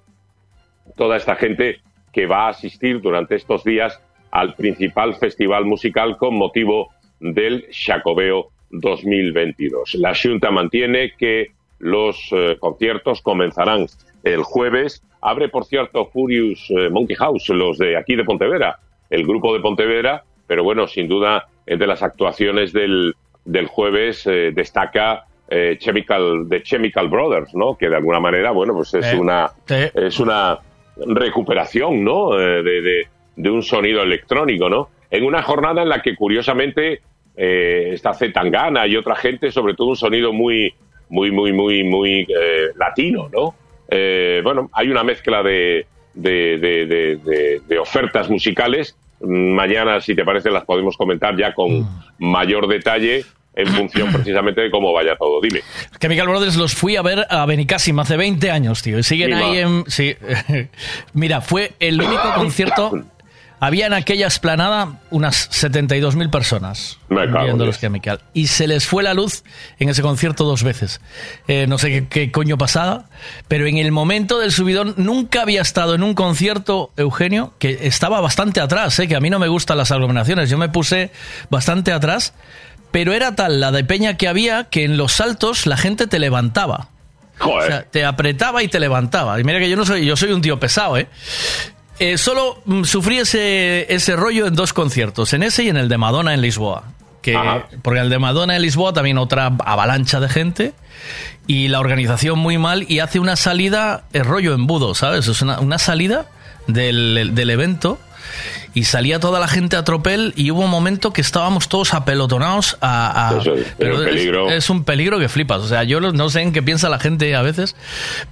toda esta gente que va a asistir durante estos días al principal festival musical con motivo del Xacobeo 2022. La Junta mantiene que los eh, conciertos comenzarán el jueves. Abre, por cierto, Furious eh, Monkey House, los de aquí de Pontevedra, el grupo de Pontevedra, pero bueno, sin duda, entre las actuaciones del, del jueves eh, destaca eh, Chemical, The Chemical Brothers, ¿no? Que de alguna manera, bueno, pues es una es una recuperación, ¿no? De, de- de un sonido electrónico, ¿no? En una jornada en la que curiosamente eh, está Zetangana y otra gente, sobre todo un sonido muy, muy, muy, muy, muy eh, latino, ¿no? Eh, bueno, hay una mezcla de, de, de- ofertas musicales. Mm, Mañana, si te parece, las podemos comentar ya con mayor detalle en función precisamente de cómo vaya todo. Dime. Chemical Brothers los fui a ver a Benicassim hace 20 años, tío. Y siguen Mima. ahí en. Sí. *laughs* Mira, fue el único concierto. *coughs* Había en aquella esplanada unas 72.000 personas Me cago en viendo los Chemical. Y se les fue la luz en ese concierto dos veces. Eh, no sé qué, qué coño pasaba, pero en el momento del subidón nunca había estado en un concierto, Eugenio, que estaba bastante atrás, eh, que a mí no me gustan las aglomeraciones. Yo me puse bastante atrás, pero era tal la de peña que había que en los saltos la gente te levantaba. O sea, te apretaba y te levantaba. Y mira que yo no soy, yo soy un tío pesado, ¿eh? Eh, solo mm, sufrí ese, ese rollo en dos conciertos, en ese y en el de Madonna en Lisboa. Que, porque el de Madonna en Lisboa también otra avalancha de gente y la organización muy mal y hace una salida, el rollo embudo, ¿sabes? Es una, una salida del, del evento y salía toda la gente a tropel y hubo un momento que estábamos todos apelotonados a... a- Eso es, pero un es- peligro. es un peligro que flipas. O sea, yo no- sé en qué piensa la gente a veces.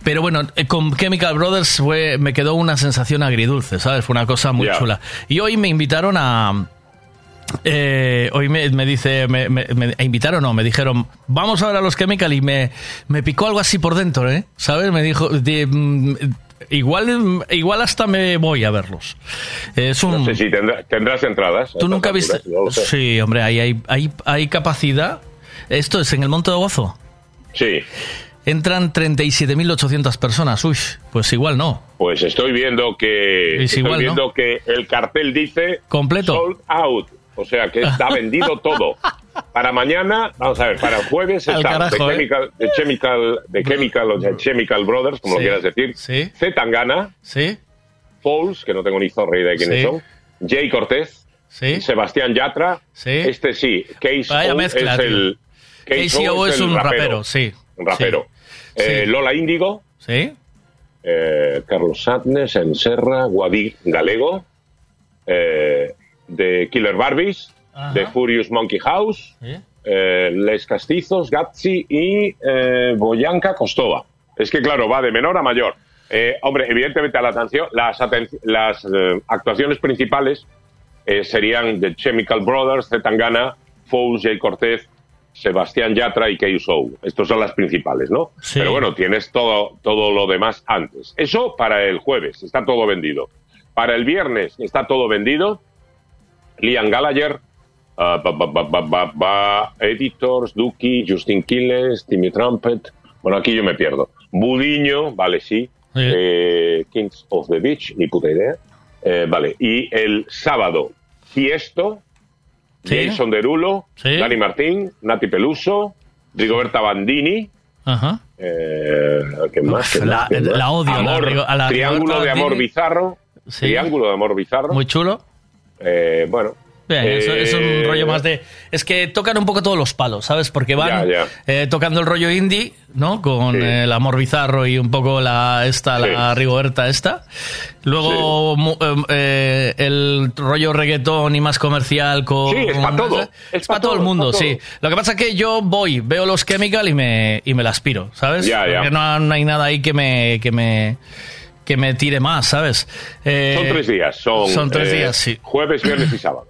Pero bueno, eh, con Chemical Brothers fue, me quedó una sensación agridulce, ¿sabes? Fue una cosa muy chula. Y hoy me invitaron a. eh, hoy me, me dice, me, me- me invitaron, no, me dijeron, vamos a ver a los Chemical y me, me picó algo así por dentro, ¿eh? ¿Sabes? Me dijo, de, mm, igual, igual hasta me voy a verlos. Es un, No sé si tendrá- tendrás entradas. ¿Tú nunca viste? Sí, hombre, ahí hay, hay, hay capacidad. Esto es en el Monte de Gozo. Sí. Entran 37.800 personas. Uy, pues igual no. Pues estoy viendo que Es estoy igual, ¿no? viendo que el cartel dice completo sold out, o sea que está *laughs* vendido todo. Para mañana, vamos a ver, para el jueves está carajo, The ¿eh? Chemical, The Chemical, The Chemical o The Chemical Brothers, como Sí, lo quieras decir. Sí. Zetangana, Sí. Falls, que no tengo ni zorra idea de quiénes Sí. son. Jay Cortez, Sí. Sebastián Yatra. Sí. Este sí, Case Vaya O mezcla, es el KCO es el un rapero, sí. Un rapero. Eh. Lola Índigo. Sí. eh, Carlos Sadness, Enserra, Guadí Galego, eh, de Killer Barbies, Ajá. de Furious Monkey House, eh, Les Castizos, Gazzi y eh, Boyanka Kostova. Es que, claro, va de menor a mayor. Eh, hombre, evidentemente a la atención, las, aten- las eh, actuaciones principales serían The Chemical Brothers, Zetangana, Fouls, Jay Cortez, Sebastián Yatra y Kei Sou. Estos son las principales, ¿no? Sí. Pero bueno, tienes todo, todo lo demás antes. Eso para el jueves, está todo vendido. Para el viernes está todo vendido. Liam Gallagher, ah, ba, ba, ba, ba, ba, ba, Editors, Duki, Justin Quiles, Timmy Trumpet. Bueno, aquí yo me pierdo. Budiño, vale, sí. Eh, Kings of the Beach, ni puta idea. Eh, vale, y el sábado, Fiesto, Sí. Jason Derulo, Sí. Dani Martín, Nati Peluso, Rigoberta Bandini, Ajá. eh, ¿qué más? ¿Qué la- más? ¿Qué más? la odio, Amor, Rigo- a la Triángulo Rigoberta de amor Bandini. bizarro. Sí. Triángulo de amor bizarro. Muy chulo. Eh, bueno. Bien, eso es un Eh, rollo más de... Es que tocan un poco todos los palos, ¿sabes? Porque van Ya, eh, tocando el rollo indie, ¿no? Con el amor bizarro y un poco la esta, la Rigoberta esta. Luego mu- eh, el rollo reggaetón y más comercial con... Sí, es pa' todo. Es para todo el mundo, sí. Lo que pasa es que yo voy, veo los Chemical y me, y me la aspiro, ¿sabes? Ya, ya. Porque no, no hay nada ahí que me... Que me que me tire más, ¿sabes? Eh, Son tres días. Son, son tres días, sí. Jueves, viernes y sábado.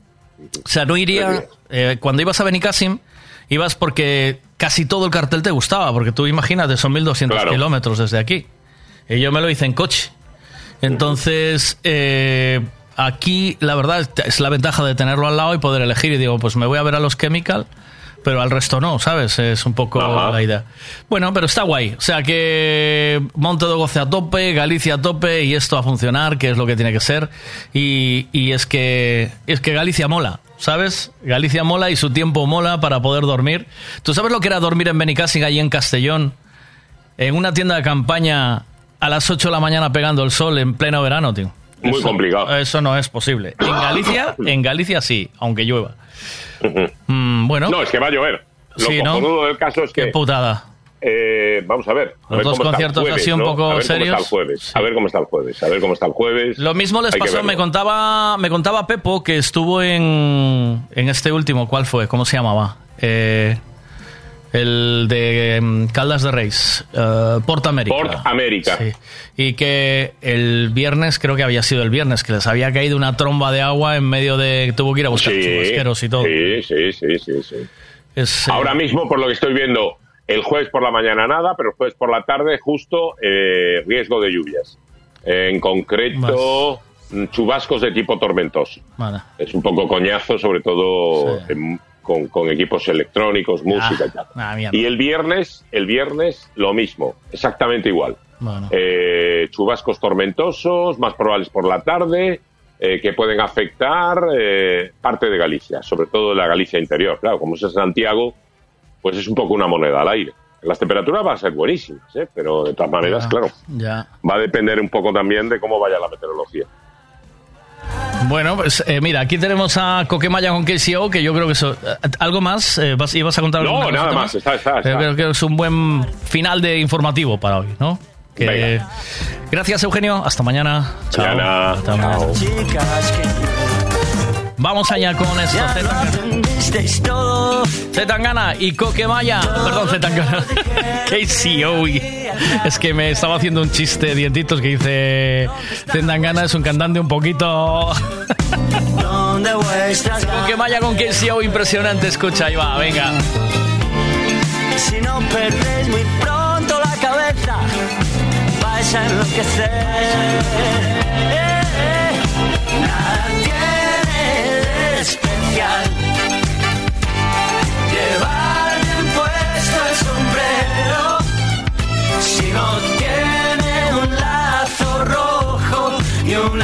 O sea, no iría. eh, cuando ibas a Benicassim, ibas porque casi todo el cartel te gustaba, porque tú imagínate, son 1200 Claro. kilómetros desde aquí. Y yo me lo hice en coche. Entonces, eh, aquí la verdad es la ventaja de tenerlo al lado y poder elegir. Y digo, pues me voy a ver a los Chemical pero al resto no, ¿sabes? Es un poco Ajá. la idea. Bueno, pero está guay. O sea que Monte de Goce a tope, Galicia a tope y esto a funcionar, que es lo que tiene que ser. Y, y es que es que Galicia mola, ¿sabes? Galicia mola y su tiempo mola para poder dormir. ¿Tú sabes lo que era dormir en Benicàssim, allí en Castellón? En una tienda de campaña a las 8 de la mañana pegando el sol en pleno verano, tío. Muy Eso- complicado. Eso no es posible. En Galicia, en Galicia sí, aunque llueva. *laughs* Mm, bueno. No, es que va a llover. Lo Sí, ¿no? del caso es que... Qué putada. eh, vamos a ver. A Los ver dos cómo conciertos jueves, así un ¿no? poco a ver serios. Cómo está el jueves. A ver cómo está el jueves. A ver cómo está el jueves. Lo mismo les Hay pasó, me contaba, me contaba Pepo que estuvo en, en este último, ¿cuál fue? ¿Cómo se llamaba? Eh, el de em, Caldas de Reis, eh, Port América. Port América. Sí. Y que el viernes, creo que había sido el viernes, que les había caído una tromba de agua en medio de... Tuvo que ir a buscar Sí, chubasqueros y todo. Sí, sí, sí, sí, sí. Es, eh, Ahora mismo, por lo que estoy viendo, el jueves por la mañana nada, pero el jueves por la tarde justo eh, riesgo de lluvias. En concreto, chubascos de tipo tormentoso. Vale. Es un poco coñazo, sobre todo en- con, con equipos electrónicos, música y tal. Ah. Y el viernes, el viernes lo mismo, exactamente igual. Bueno. Eh, chubascos tormentosos, más probables por la tarde, eh, que pueden afectar eh, parte de Galicia, sobre todo la Galicia interior. Claro, como es Santiago, pues es un poco una moneda al aire. Las temperaturas van a ser buenísimas, ¿eh? pero de todas maneras, Ya. claro, Ya. va a depender un poco también de cómo vaya la meteorología. Bueno, pues eh, mira, aquí tenemos a Coquemaya con KCO, que yo creo que eso... eh, ¿Algo más? Eh, vas, ¿Ibas a contar No, alguna nada cosita más, está, está, está. Yo creo que es un buen final de informativo para hoy, ¿no? Que- Venga. Gracias, Eugenio. Hasta mañana. Chao. Mañana. Hasta mañana. Vamos allá con esto. Zetangana y Coquemaya. Perdón, Zetangana. KCO. *laughs* Es que me estaba haciendo un chiste de dientitos que dice Zetangana es un cantante un poquito... *laughs* Coquemaya con KCO, impresionante. Escucha, ahí va, venga. Si no perdéis muy pronto la cabeza, vais a enloquecer. No tiene un lazo rojo y un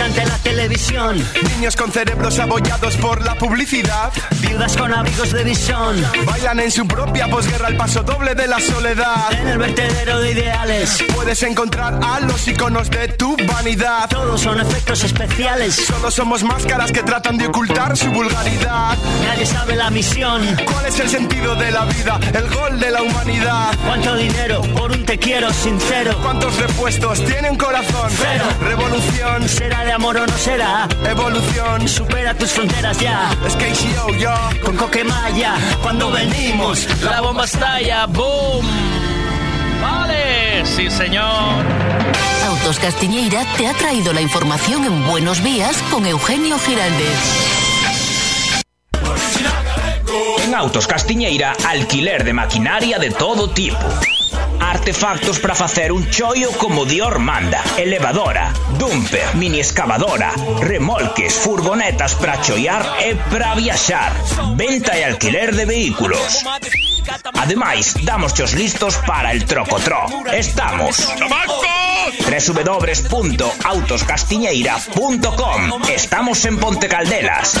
ante la televisión. Niños con cerebros abollados por la publicidad. Viudas con abrigos de visión. Bailan en su propia posguerra el paso doble de la soledad. En el vertedero de ideales. Puedes encontrar a los iconos de tu vanidad. Todos son efectos especiales. Solo somos máscaras que tratan de ocultar su vulgaridad. Nadie sabe la misión. ¿Cuál es el sentido de la vida? El gol de la humanidad. ¿Cuánto dinero por un te quiero sincero? ¿Cuántos repuestos tiene un corazón? Cero. Revolución. ¿Será de amor o no será? Evolución. Supera tus fronteras ya. Es KCO, yo. Con Coquemaya, cuando venimos, La bomba estalla, boom. Vale, sí señor. Autos Castiñeira te ha traído la información en Buenos Días con Eugenio Giraldez. En Autos Castiñeira, alquiler de maquinaria de todo tipo. Artefactos para facer un chollo como Dior manda. Elevadora, dumper, mini excavadora, remolques, furgonetas para chollar e para. Venta e alquiler de vehículos. Ademais, damos os listos para el trocotró. Estamos www.autoscastiñeira.com Estamos en Ponte Caldelas.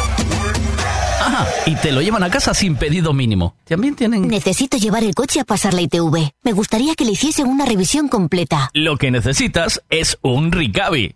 Ajá, *laughs* y te lo llevan a casa sin pedido mínimo. También tienen... Necesito llevar el coche a pasar la ITV. Me gustaría que le hiciesen una revisión completa. Lo que necesitas es un Ricavi.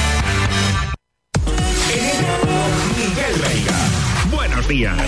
Buenos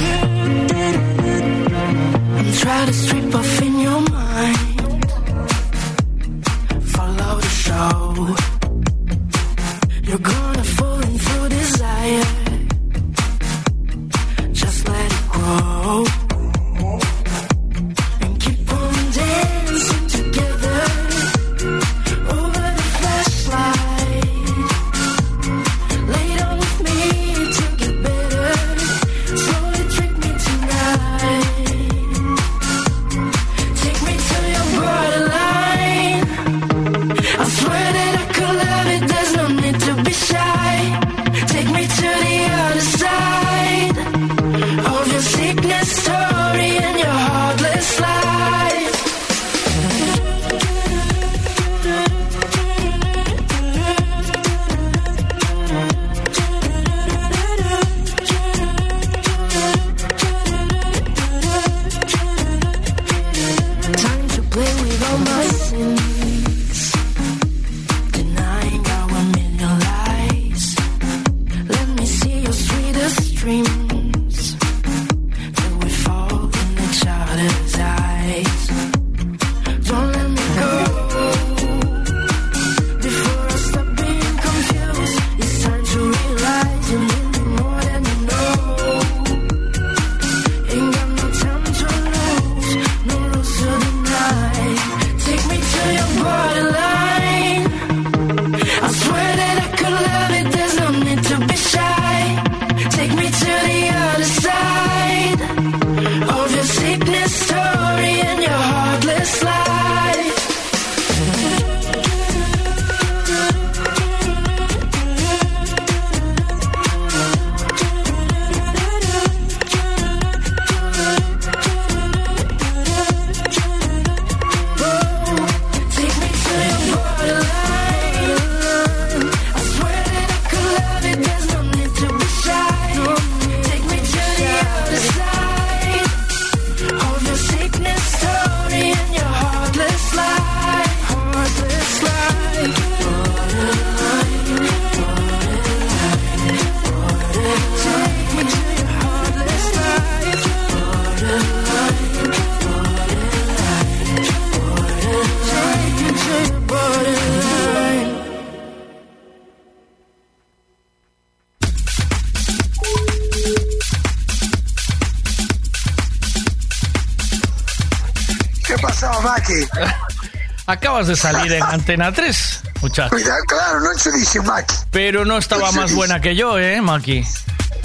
Acabas de salir en *laughs* Antena 3, muchacho. Cuidado, claro, no se dice Maki. Pero no estaba más buena que yo, ¿eh, Maki?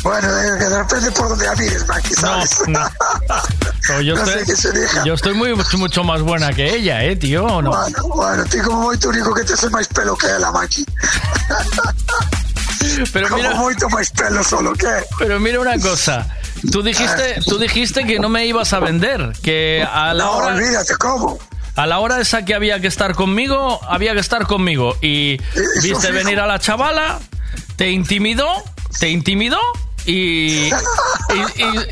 Bueno, depende por donde mires, Maki, ¿sabes? No, *laughs* No, yo, No estoy, yo estoy muy, mucho más buena que ella, ¿eh, tío? ¿o no? Bueno, bueno, ti como moito único que te hace máis pelo que ela, Maki. *laughs* Pero como mira- máis pelo solo que Pero mira una cosa. Tú dijiste, tú dijiste que no me ibas a vender, que a la No, hora... olvídate, ¿cómo? A la hora esa que había que estar conmigo, había que estar conmigo. Y viste venir a la chavala, te intimidó, te intimidó y, y,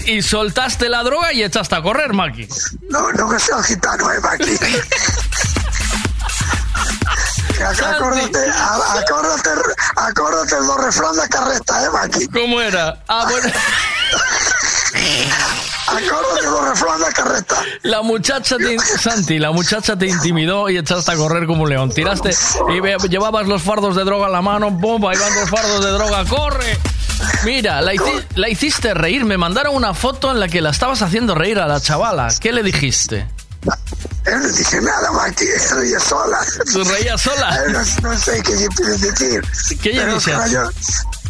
y- y soltaste la droga y echaste a correr, Maki. No, no que sea gitano, eh, Maki. *laughs* Acórdate, acórdate, acórdate los refrán de carreta, eh, Maki. ¿Cómo era? Ah, bueno. *laughs* De carreta. La muchacha te, Santi, la muchacha te intimidó y echaste a correr como un león. Tiraste y llevabas los fardos de droga en la mano, bomba, ahí van los fardos de droga, corre. Mira, la, la hiciste reír. Me mandaron una foto en la que la estabas haciendo reír a la chavala. ¿Qué le dijiste? Yo no dije nada, Maki. *laughs* Reía sola. ¿Tú reías sola? *laughs* Eh, No, no sé qué decir. ¿Qué pero, dices?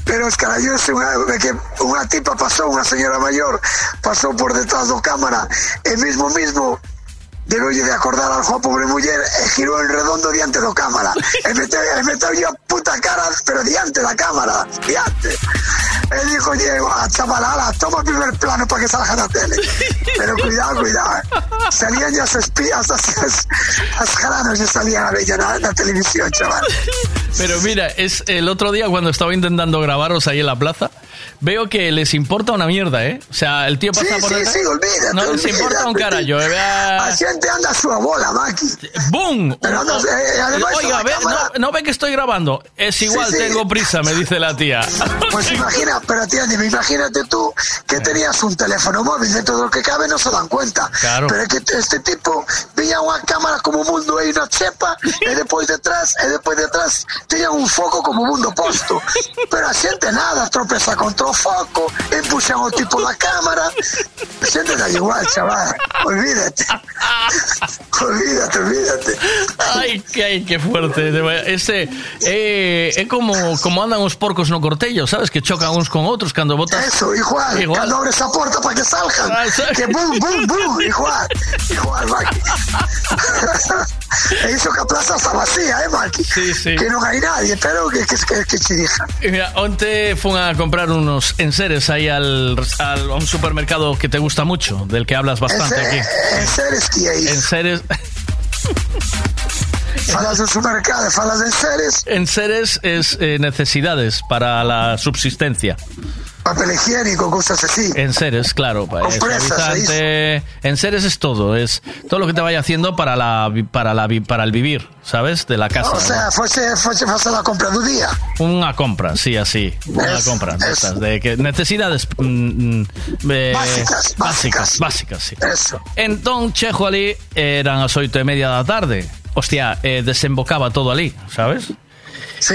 Pero es carallo, es una, de que una tipa pasó, una señora mayor, pasó por detrás da cámara, e mismo mismo debeu de acordar al Juan pobre muller e girou en redondo diante do cámara *laughs* e meteu, e a puta cara pero diante da cámara diante e dijo a chavala ala, toma el primer plano para que salga na tele pero cuidado, cuidado salían ya as espías as, as, as jaranos ya salían a ver ya na, na televisión chaval Pero mira, es el otro día cuando estaba intentando grabaros ahí en la plaza, veo que les importa una mierda, ¿eh? O sea, el tío pasa Sí, por sí, detrás- sí, olvídate, No les importa un carallo. eh, vea- A xente anda a súa bola, Maki. ¡Bum! Pero no, eh, además Oiga, la ve, no, no ve que estoy grabando. Es igual, tengo prisa, me dice la tía. Pues imagina, *laughs* pero atiéndeme, imagínate tú que tenías un teléfono móvil, dentro de lo que cabe no se dan cuenta. Claro. Pero es que este tipo veía una cámara como mundo e una chepa, e después detrás, e después detrás tenía un foco como mundo posto. *laughs* Pero a xente nada, tropeza contra o foco, empuxan o tipo da cámara. A xente da igual, chaval. Olvídate. *laughs* olvídate, olvídate. Ay, que, ay, qué fuerte. Ese, eh, é como, como andan os porcos no cortello, sabes? Que chocan uns con outros cando botas... Eso, igual, Igual. cuando abres a puerta para que salgan. Ah. Que boom, boom, boom, *laughs* igual, igual, Maki. e iso que a plaza está vacía, eh, Maki? Sí, sí. Que non hai nadie, pero que, que, que, que che dijan. Y Mira, onte fun a comprar unos enseres ahí al, al- a un supermercado que te gusta mucho, del que hablas bastante aquí. se- en seres que é iso? Enseres, *laughs* Falas do supermercado, falas de seres, enseres es eh, necesidades para la subsistencia. papel higiénico, cosas así. Enseres, claro, pa- es Compresas, suavizante. Enseres es todo, es todo lo que te vaya haciendo para la para la para el vivir, ¿sabes? De la casa. O sea, fuese, fuese facer a compra do día. Una compra, sí, así. Una Eso, compra. de eso. estas, de que necesidades mm, mm, eh, Básicas, básicas, básicas, sí. Eso. Entón, chejo ali, eran as oito e media da tarde. Hostia, eh, desembocaba todo ali, sabes? Sí.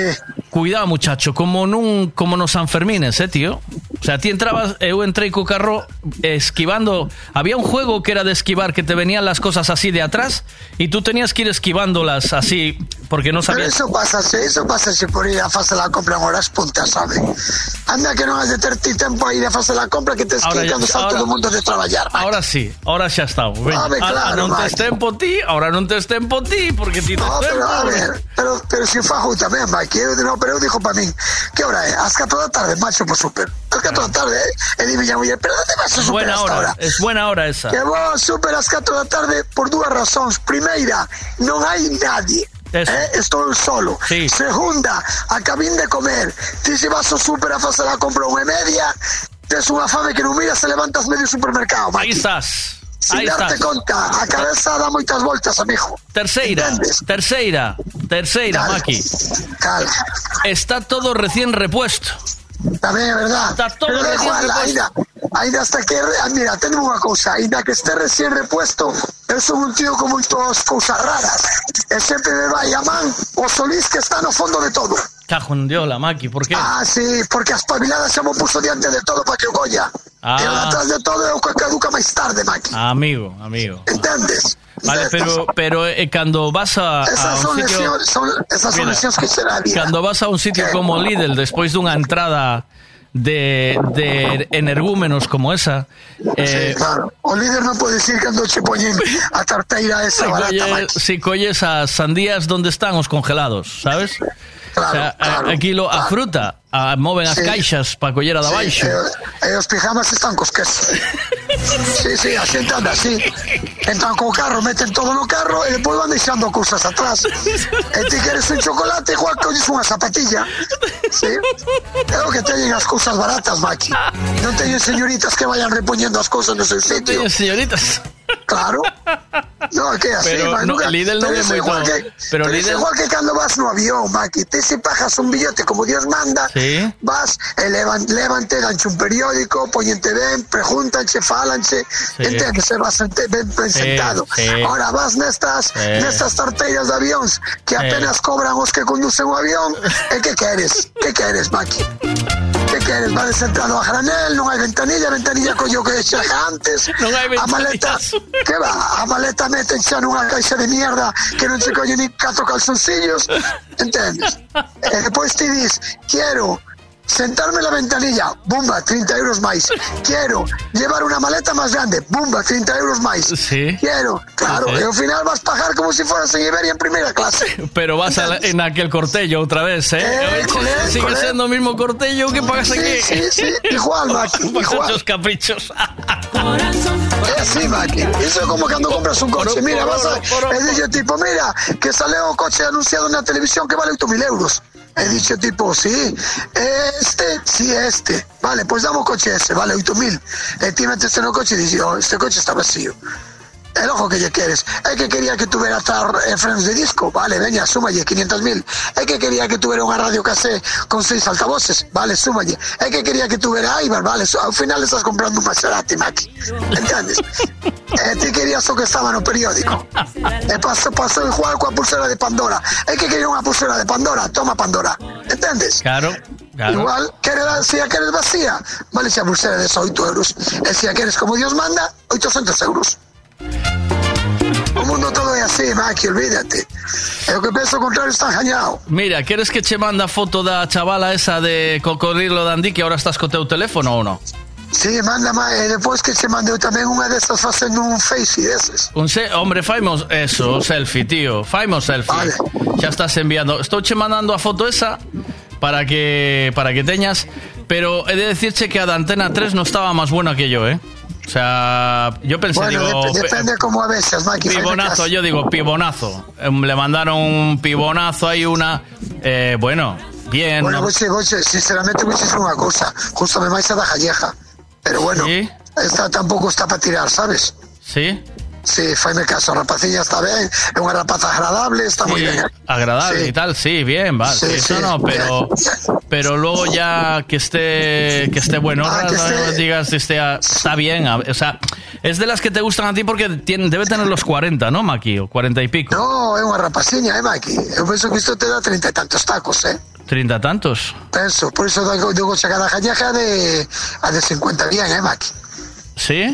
Cuidado, muchacho, como nun como nos Sanfermines, eh, tío. O sea, ti entrabas, eu entrei co carro esquivando. Había un juego que era de esquivar que te venían las cosas así de atrás y tú tenías que ir esquivándolas así porque no Pero sabías. eso pasa, eso pasa por ir a fase la compra en horas puntas, sabe? Anda que non has de ter ti tempo aí de fase la compra que te ya- está ahora- todo o mundo de traballar. Maki. Ahora sí, ahora xa está. Veña, Home, ahora claro, tes Mike. tempo ti, ahora non tes tempo ti, porque ti No, pero a ver, pero, pero si fajo tamén, Mike, eu, no, pero eu dixo para min, que hora é? As 4 da tarde, macho, por super. As 4 da tarde, eh? E a muller, pero onde vas a Es super buena hasta hora, ahora? es buena hora esa. Que vos super as 4 da tarde por dúas razóns. Primeira, non hai nadie. Eh, estou solo. Sí. Segunda, acabín de comer. Ti se vas ao super a facer a compra unha media, tes unha fame que non miras e levantas medio supermercado, Aí Maki. estás. Sin Aí darte estás. conta, a cabeza dá moitas voltas, amigo. Terceira, Entendes? terceira, terceira, Cala. Maki. Cala. Está todo recién repuesto. Tamén é verdad. Está todo Pero da recién igual, repuesto. ainda, ainda hasta que... ah, Mira, tengo unha cousa, ainda que este recién repuesto, son un tío con moitas cousas raras. E sempre me vai a man o solís que está no fondo de todo. Cajo en Diola, Maki, ¿por qué? Ah, sí, porque as pabiladas xa mo puso diante de todo para que colla. Ah. O detrás de todo o que caduca máis tarde, Maki. Amigo, amigo. Entendes? Vale, pero pero eh, cando vas a, a un sitio Mira, que cando vas a un sitio como Lidl despois dunha entrada de, de energúmenos como esa, eh, Sí, claro. O líder non pode decir cando che poñen *laughs* a tarteira si, esa barata, colles, Maki. si colles as sandías donde están os congelados, sabes? Claro, o sea, claro, aquí lo, a claro. fruta, a, moven as Sí. caixas para coller a da baixo. Sí, e, e os pijamas están cos quesos. *laughs* sí, sí, a xente anda así. entran co carro, meten todo no carro e depois van deixando cousas atrás. E ti queres un chocolate, igual colles unha zapatilla. Sí? É o que teñen as cousas baratas, Maki. Non teñen señoritas que vayan repoñendo as cousas no seu sitio. Teñen señoritas. Claro. No, que así, Pero man, no, nunca- Lidl non é pero es moito- igual que, pero pero es Lidl- igual que cando vas no avión, Maki, te se pagas un billete como Dios manda, Sí. vas, e levan, levante, danche un periódico, poñente ben, preguntanche, falanche, Sí. entendes, e vas ente- ben, ben Sí, sí. Ahora vas nestas, Sí. nestas torteiras de avións que apenas cobran os que conducen o avión, e que queres? Que queres, Maki? Que queres? Vades sentado a granel, non hai ventanilla, ventanilla collo que chega antes. Non hai A maleta, que va? A maleta meten xa nunha caixa de mierda que non se colle ni catro calzoncillos, entendes? *laughs* E depois ti dis, quero sentarme en la ventanilla, bumba, 30 euros máis. Quiero llevar una maleta máis grande, bumba, 30 euros máis. Sí. Quiero, claro, Sí. e ao final vas pagar como si fueras en Iberia en primeira clase. Pero vas a la- en aquel cortello otra vez, ¿eh? Eh, él, Sigue siendo el mismo cortello que pagas Sí, aquí. sí, sí, igual, *laughs* Maki, igual. esos caprichos. *laughs* É así, Maki. Iso é como cando compras un coche. Mira, vas a... E dixo tipo, mira, que sale o coche anunciado na televisión que vale 8.000 euros. E dixo tipo, sí, este, sí, este. Vale, pois damos coche ese, vale 8.000. E ti metes no coche e dixo, oh, este coche está vacío. El ojo que lle queres. É que quería que tuvera tar eh, frenos de disco. Vale, veña, súmalle 500.000. É que quería que tuvera unha radio casé con seis altavoces. Vale, súmalle. É que quería que tuvera Ibar. Vale, ao final estás comprando un Maserati, Maki. Entendes? *laughs* E ti querías o que estaba no periódico. E pasou, pasou igual coa pulsera de Pandora. É que quería unha pulsera de Pandora. Toma Pandora. Entendes? Claro, claro. Igual, quere, si a queres vacía, vale xa pulsera de 8 euros. E si a queres como Dios manda, 800 euros. O mundo todo é así, Maki, olvídate. E o que penso o contrario está engañado. Mira, ¿quieres que che manda foto da chavala esa de Cocodrilo Dandí que ahora estás co teu teléfono ou no? Sí, manda máis, e depois que che mandeu tamén unha destas facendo un face deses. Un se hombre, faimos eso, selfie, tío. Faimos selfie. Vale. Ya estás enviando. Estoy che mandando a foto esa para que para que teñas, pero he de decirche que a da Antena 3 no estaba más buena que yo, ¿eh? O sea, yo pensé, Bueno, digo, dep- depende como a veces, Maki. faime pibonazo, yo digo pibonazo. Em, Le mandaron un pibonazo ahí una, eh, bueno, bien. Bueno, ¿no? goche, sinceramente goche es unha cousa. Justame máis a da galleja. Pero bueno, esta tampouco está para tirar, sabes? ¿Sí? Sí, faime caso, a rapaciña está ben, é unha rapaza agradable, está moi Sí, ben. agradable Sí. y tal, sí, bien, vale, Sí, eso sí, no, pero pero luego ya que esté que esté bueno, Ah, que no esté- digas esté a- está bien, a- o sea, es de las que te gustan a ti porque tiene, debe tener los 40, ¿no, Maki? O 40 y pico. No, é unha rapaciña, eh, Maki? Eu penso que isto te dá treinta e tantos tacos, eh? 30 tantos. Penso, por iso digo, digo che cada galleja de, a de 50 bien, eh, Maki? ¿Sí?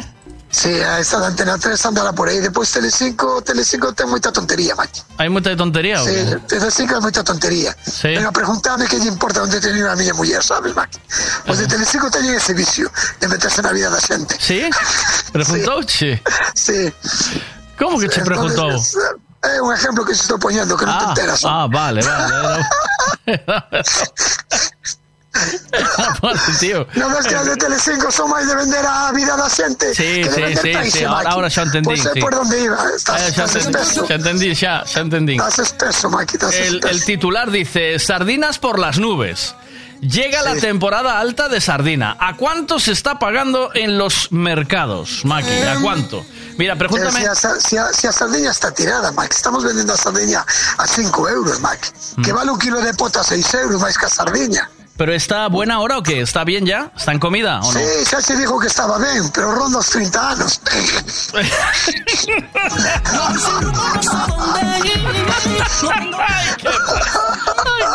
Sí, a esta de Antena 3 andará por aí. Depois Telecinco, Telecinco ten moita tontería, Maki. Hay mucha tontería, ¿o Sí, qué? Telecinco é moita tontería. Sí. Venga, preguntame que lle importa onde teño a miña muller, sabes, Maki? Os de Telecinco teñen ese vicio de meterse na vida da xente. ¿Sí? Preguntouche. Sí. ¿Cómo que te preguntó? Entonces, É un ejemplo que se estou poñendo, que non te Ah, enteras. ah, vale, vale. Era- Vale, *laughs* *laughs* tío. Non ves que as de Telecinco son máis de vender a vida da xente Sí, que de sí, sí, sí, ahora, Maki. ahora xa entendí. É sí. por onde iba. Estás, Eh, xa, estás entendí, espeso. xa entendí, xa entendí. Estás espeso, Maki, estás El, espeso. el titular dice, sardinas por las nubes. Llega la temporada alta de sardina. ¿A cuánto se está pagando en los mercados, Maki? ¿A cuánto? Mira, pregúntame... si, a, sa- si, a, si a sardiña está tirada, Mike, estamos vendiendo a sardiña a 5 euros, Mike. Mm. Que vale un kilo de pota a 6 euros, máis que a sardiña. ¿Pero está buena ahora o qué? ¿Está bien ya? ¿Está en comida o no? Sí, xa se dijo que estaba ben, pero ronda os 30 anos.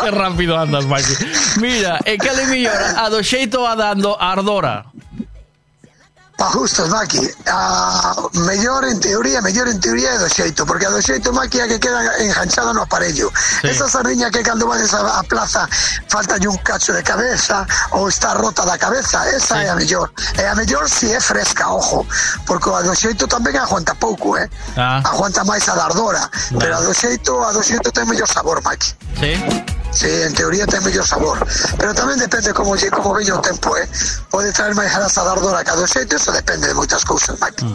Qué rápido andas, Maki. Mira, e que le a do xeito a dando ardora. pa Maki. A mellor en teoría, mellor en teoría é do xeito, porque a do xeito, Maki, é que queda enganchada no aparello. Sí. Esa sardiña que cando vas a, a plaza falta un cacho de cabeza ou está rota da cabeza, esa sí. é a mellor. É a mellor se si é fresca, ojo, porque a do xeito tamén aguanta pouco, eh? Ah. Aguanta máis a da ardora, pero a do xeito, a do xeito ten mellor sabor, Maki. Sí. Sí, en teoría ten mellor sabor. Pero tamén depende como lle como veño o tempo, eh. Pode traer máis grasa da ardora que a do xeito, eso depende de moitas cousas, Maki.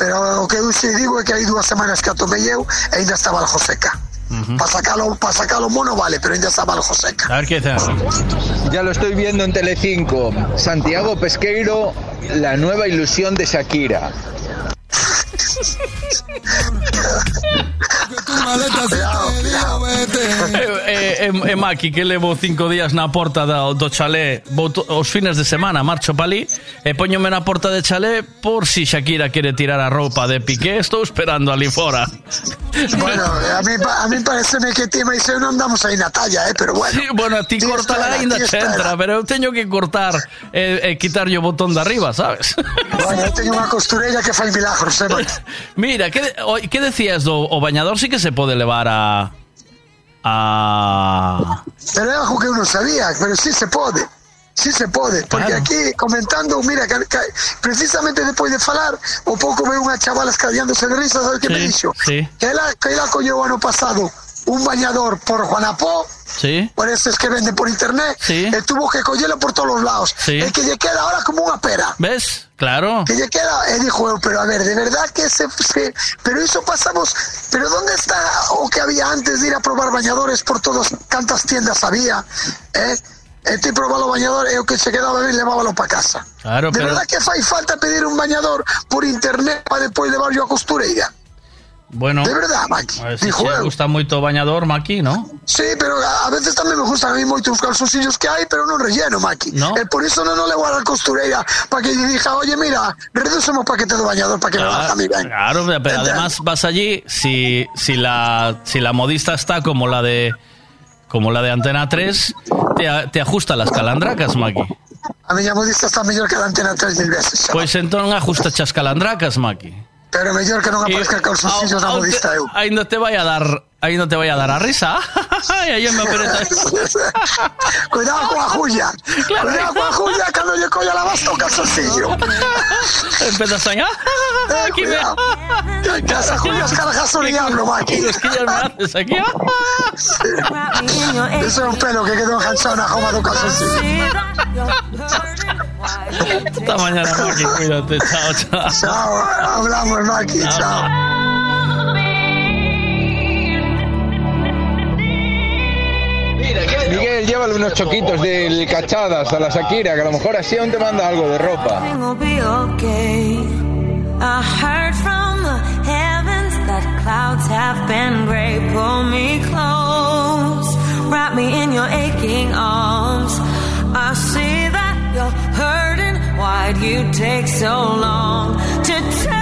Pero o que eu xe digo é que hai dúas semanas que a tomei eu e ainda estaba algo seca. Para sacalo, pa sacalo mono vale, pero ainda estaba algo seca. A ver qué dice. Ya lo estoy viendo en Telecinco. Santiago Pesqueiro, la nueva ilusión de Shakira. e, e, e Maki que levo cinco días na porta do, do chalé? To, os fines de semana marcho palí e poñome na porta de chalé por si Shakira quere tirar a roupa de Piqué. Estou esperando ali fora. Bueno, a mí, a mí pareceme que ti máis eu non andamos aí na talla eh, pero bueno. Sí, bueno, a ti cortala ainda che entra pero eu teño que cortar e, e quitarlle o botón de arriba, sabes? bueno, eu teño unha costureira que fai milagros eh, man? Mira, o- que decías do o bañador sí que se pode levar a a algo que eu non sabía, pero sí se pode. Sí se pode, porque Claro. aquí comentando, mira, que, que precisamente despois de falar, o pouco veo unha chavala escallándose de risa, sabes que me Sí, dixo? sí. Que ela, que ela colleu ano pasado un bañador por Juanapó, Sí. por esos que venden por internet, Sí. e tuvo que collelo por todos los lados. Sí. E que lle queda ahora como unha pera. ¿Ves? Claro. Que lle queda, e dijo eu, pero a ver, de verdad que se, se- pero eso pasamos, pero ¿dónde está o que había antes de ir a probar bañadores por todas tantas tiendas había? Eh? E ti probalo bañador e o que se quedaba ben levábalo para casa. Claro, de pero verdad que fai falta pedir un bañador por internet para despois levarlo a costureira. Bueno. De verdad, ver si Dijo te gusta moito o bañador, Maki, ¿no? Sí, pero a veces tamén me gustan a mí moito os calzoncillos que hai, pero non relleno, Maki. No. E por iso non o levo a la costureira para que lle diga, oye, mira, reducemos o paquete do bañador para que me baja a mí ben. Claro, pero además vas allí si, si la si la modista está como la de como la de Antena 3, te, te ajusta las calandracas, Maki. A miña modista está mellor que a antena 3 mil veces. Pois entón ajusta chas calandracas, Maki. Pero mellor que non aparezca calzoncillos na modista te- eu. Ainda te vai a dar ainda te vai a dar a risa. aí me apereta. Cuidado coa julla. Cuidado coa julla cando lle colla la basta o calzoncillo. *laughs* Empezas a *laughs* Eh, aquí me cuidado. Que esa julla es cargas o diablo. Es que ya me haces aquí. *laughs* Eso é un pelo que quedou enganchado na joma do calzoncillo. Hasta mañana, Maki. Cuídate. Chao, chao. Chao, hablamos, Maki. Chao. Miguel, llévale unos choquitos del cachadas a la Shakira, que a lo mejor así aún te manda algo de ropa. Everything will be okay. I heard from the heavens that clouds I see that you're hurting. Why'd you take so long to tell?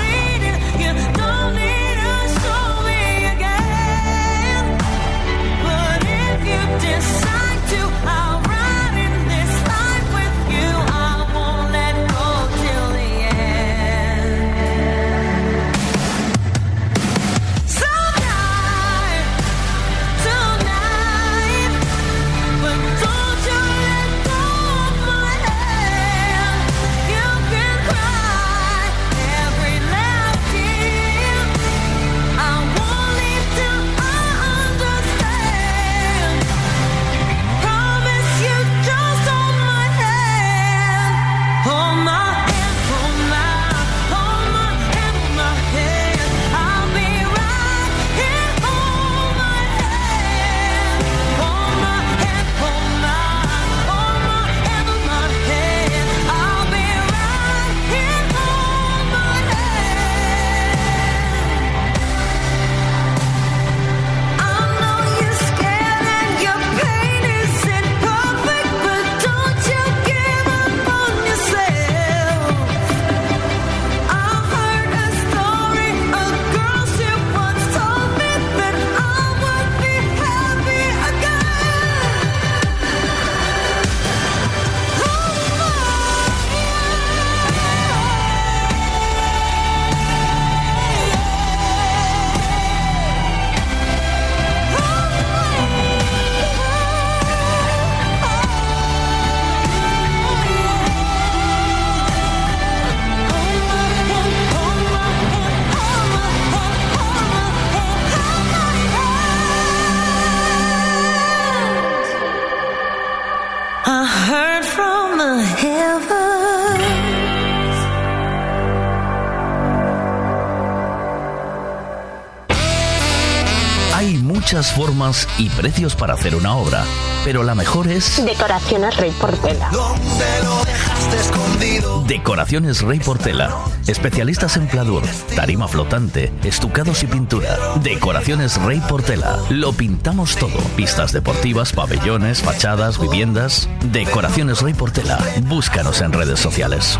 formas y precios para hacer una obra, pero la mejor es Decoraciones Rey Portela. Decoraciones Rey Portela. Especialistas en pladur, tarima flotante, estucados y pintura. Decoraciones Rey Portela. Lo pintamos todo. Pistas deportivas, pabellones, fachadas, viviendas. Decoraciones Rey Portela. Búscanos en redes sociales.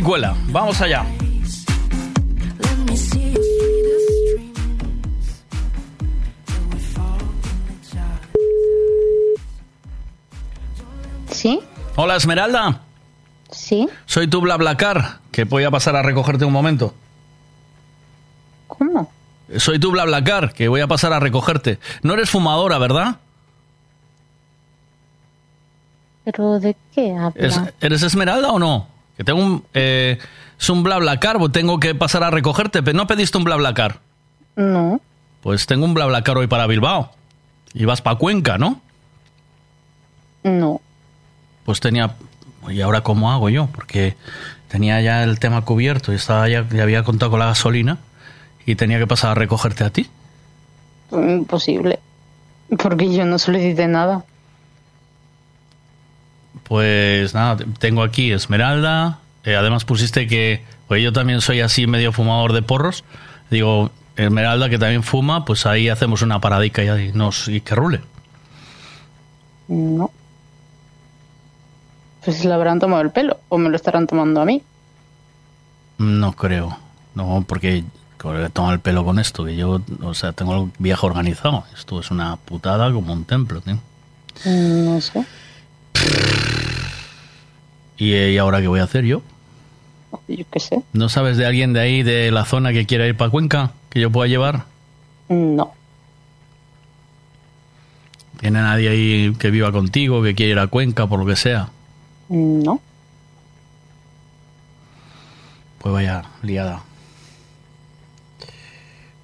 Una broma a ver si cuela. Vamos allá. ¿Sí? Hola, Esmeralda. ¿Sí? Soy tu BlaBlaCar, que voy a pasar a recogerte un momento. ¿Cómo? Soy tu BlaBlaCar, que voy a pasar a recogerte. No eres fumadora, ¿verdad? ¿Pero de qué habla? ¿Es- ¿Eres Esmeralda o no? Que tengo un... eh, es un BlaBlaCar, pues tengo que pasar a recogerte. Pero no pediste un BlaBlaCar. No, Pues tengo un BlaBlaCar hoy para Bilbao. Y vas para Cuenca, ¿no? no. Pues tenía... ¿Y ahora cómo hago yo? Porque tenía ya el tema cubierto y estaba ya, ya había contado con la gasolina y tenía que pasar a recogerte a ti. Imposible. Porque yo no solicité nada. Pues nada, tengo aquí Esmeralda. eh, además pusiste que, pues yo también soy así medio fumador de porros. Digo, Esmeralda que también fuma, pues ahí hacemos una paradica y, ahí nos, y que rule. No. Pues se le habrán tomado el pelo. O me lo estarán tomando a mí. No creo. No, porque tomo el pelo con esto, que yo, o sea, tengo el viaje organizado. Esto es una putada como un templo, tío. No sé. ¿Y, ¿y ahora qué voy a hacer yo? Yo qué sé. ¿No sabes de alguien de ahí, de la zona que quiera ir para Cuenca, que yo pueda llevar? No. ¿Tiene nadie ahí que viva contigo, que quiera ir a Cuenca, por lo que sea? No. Pues vaya liada.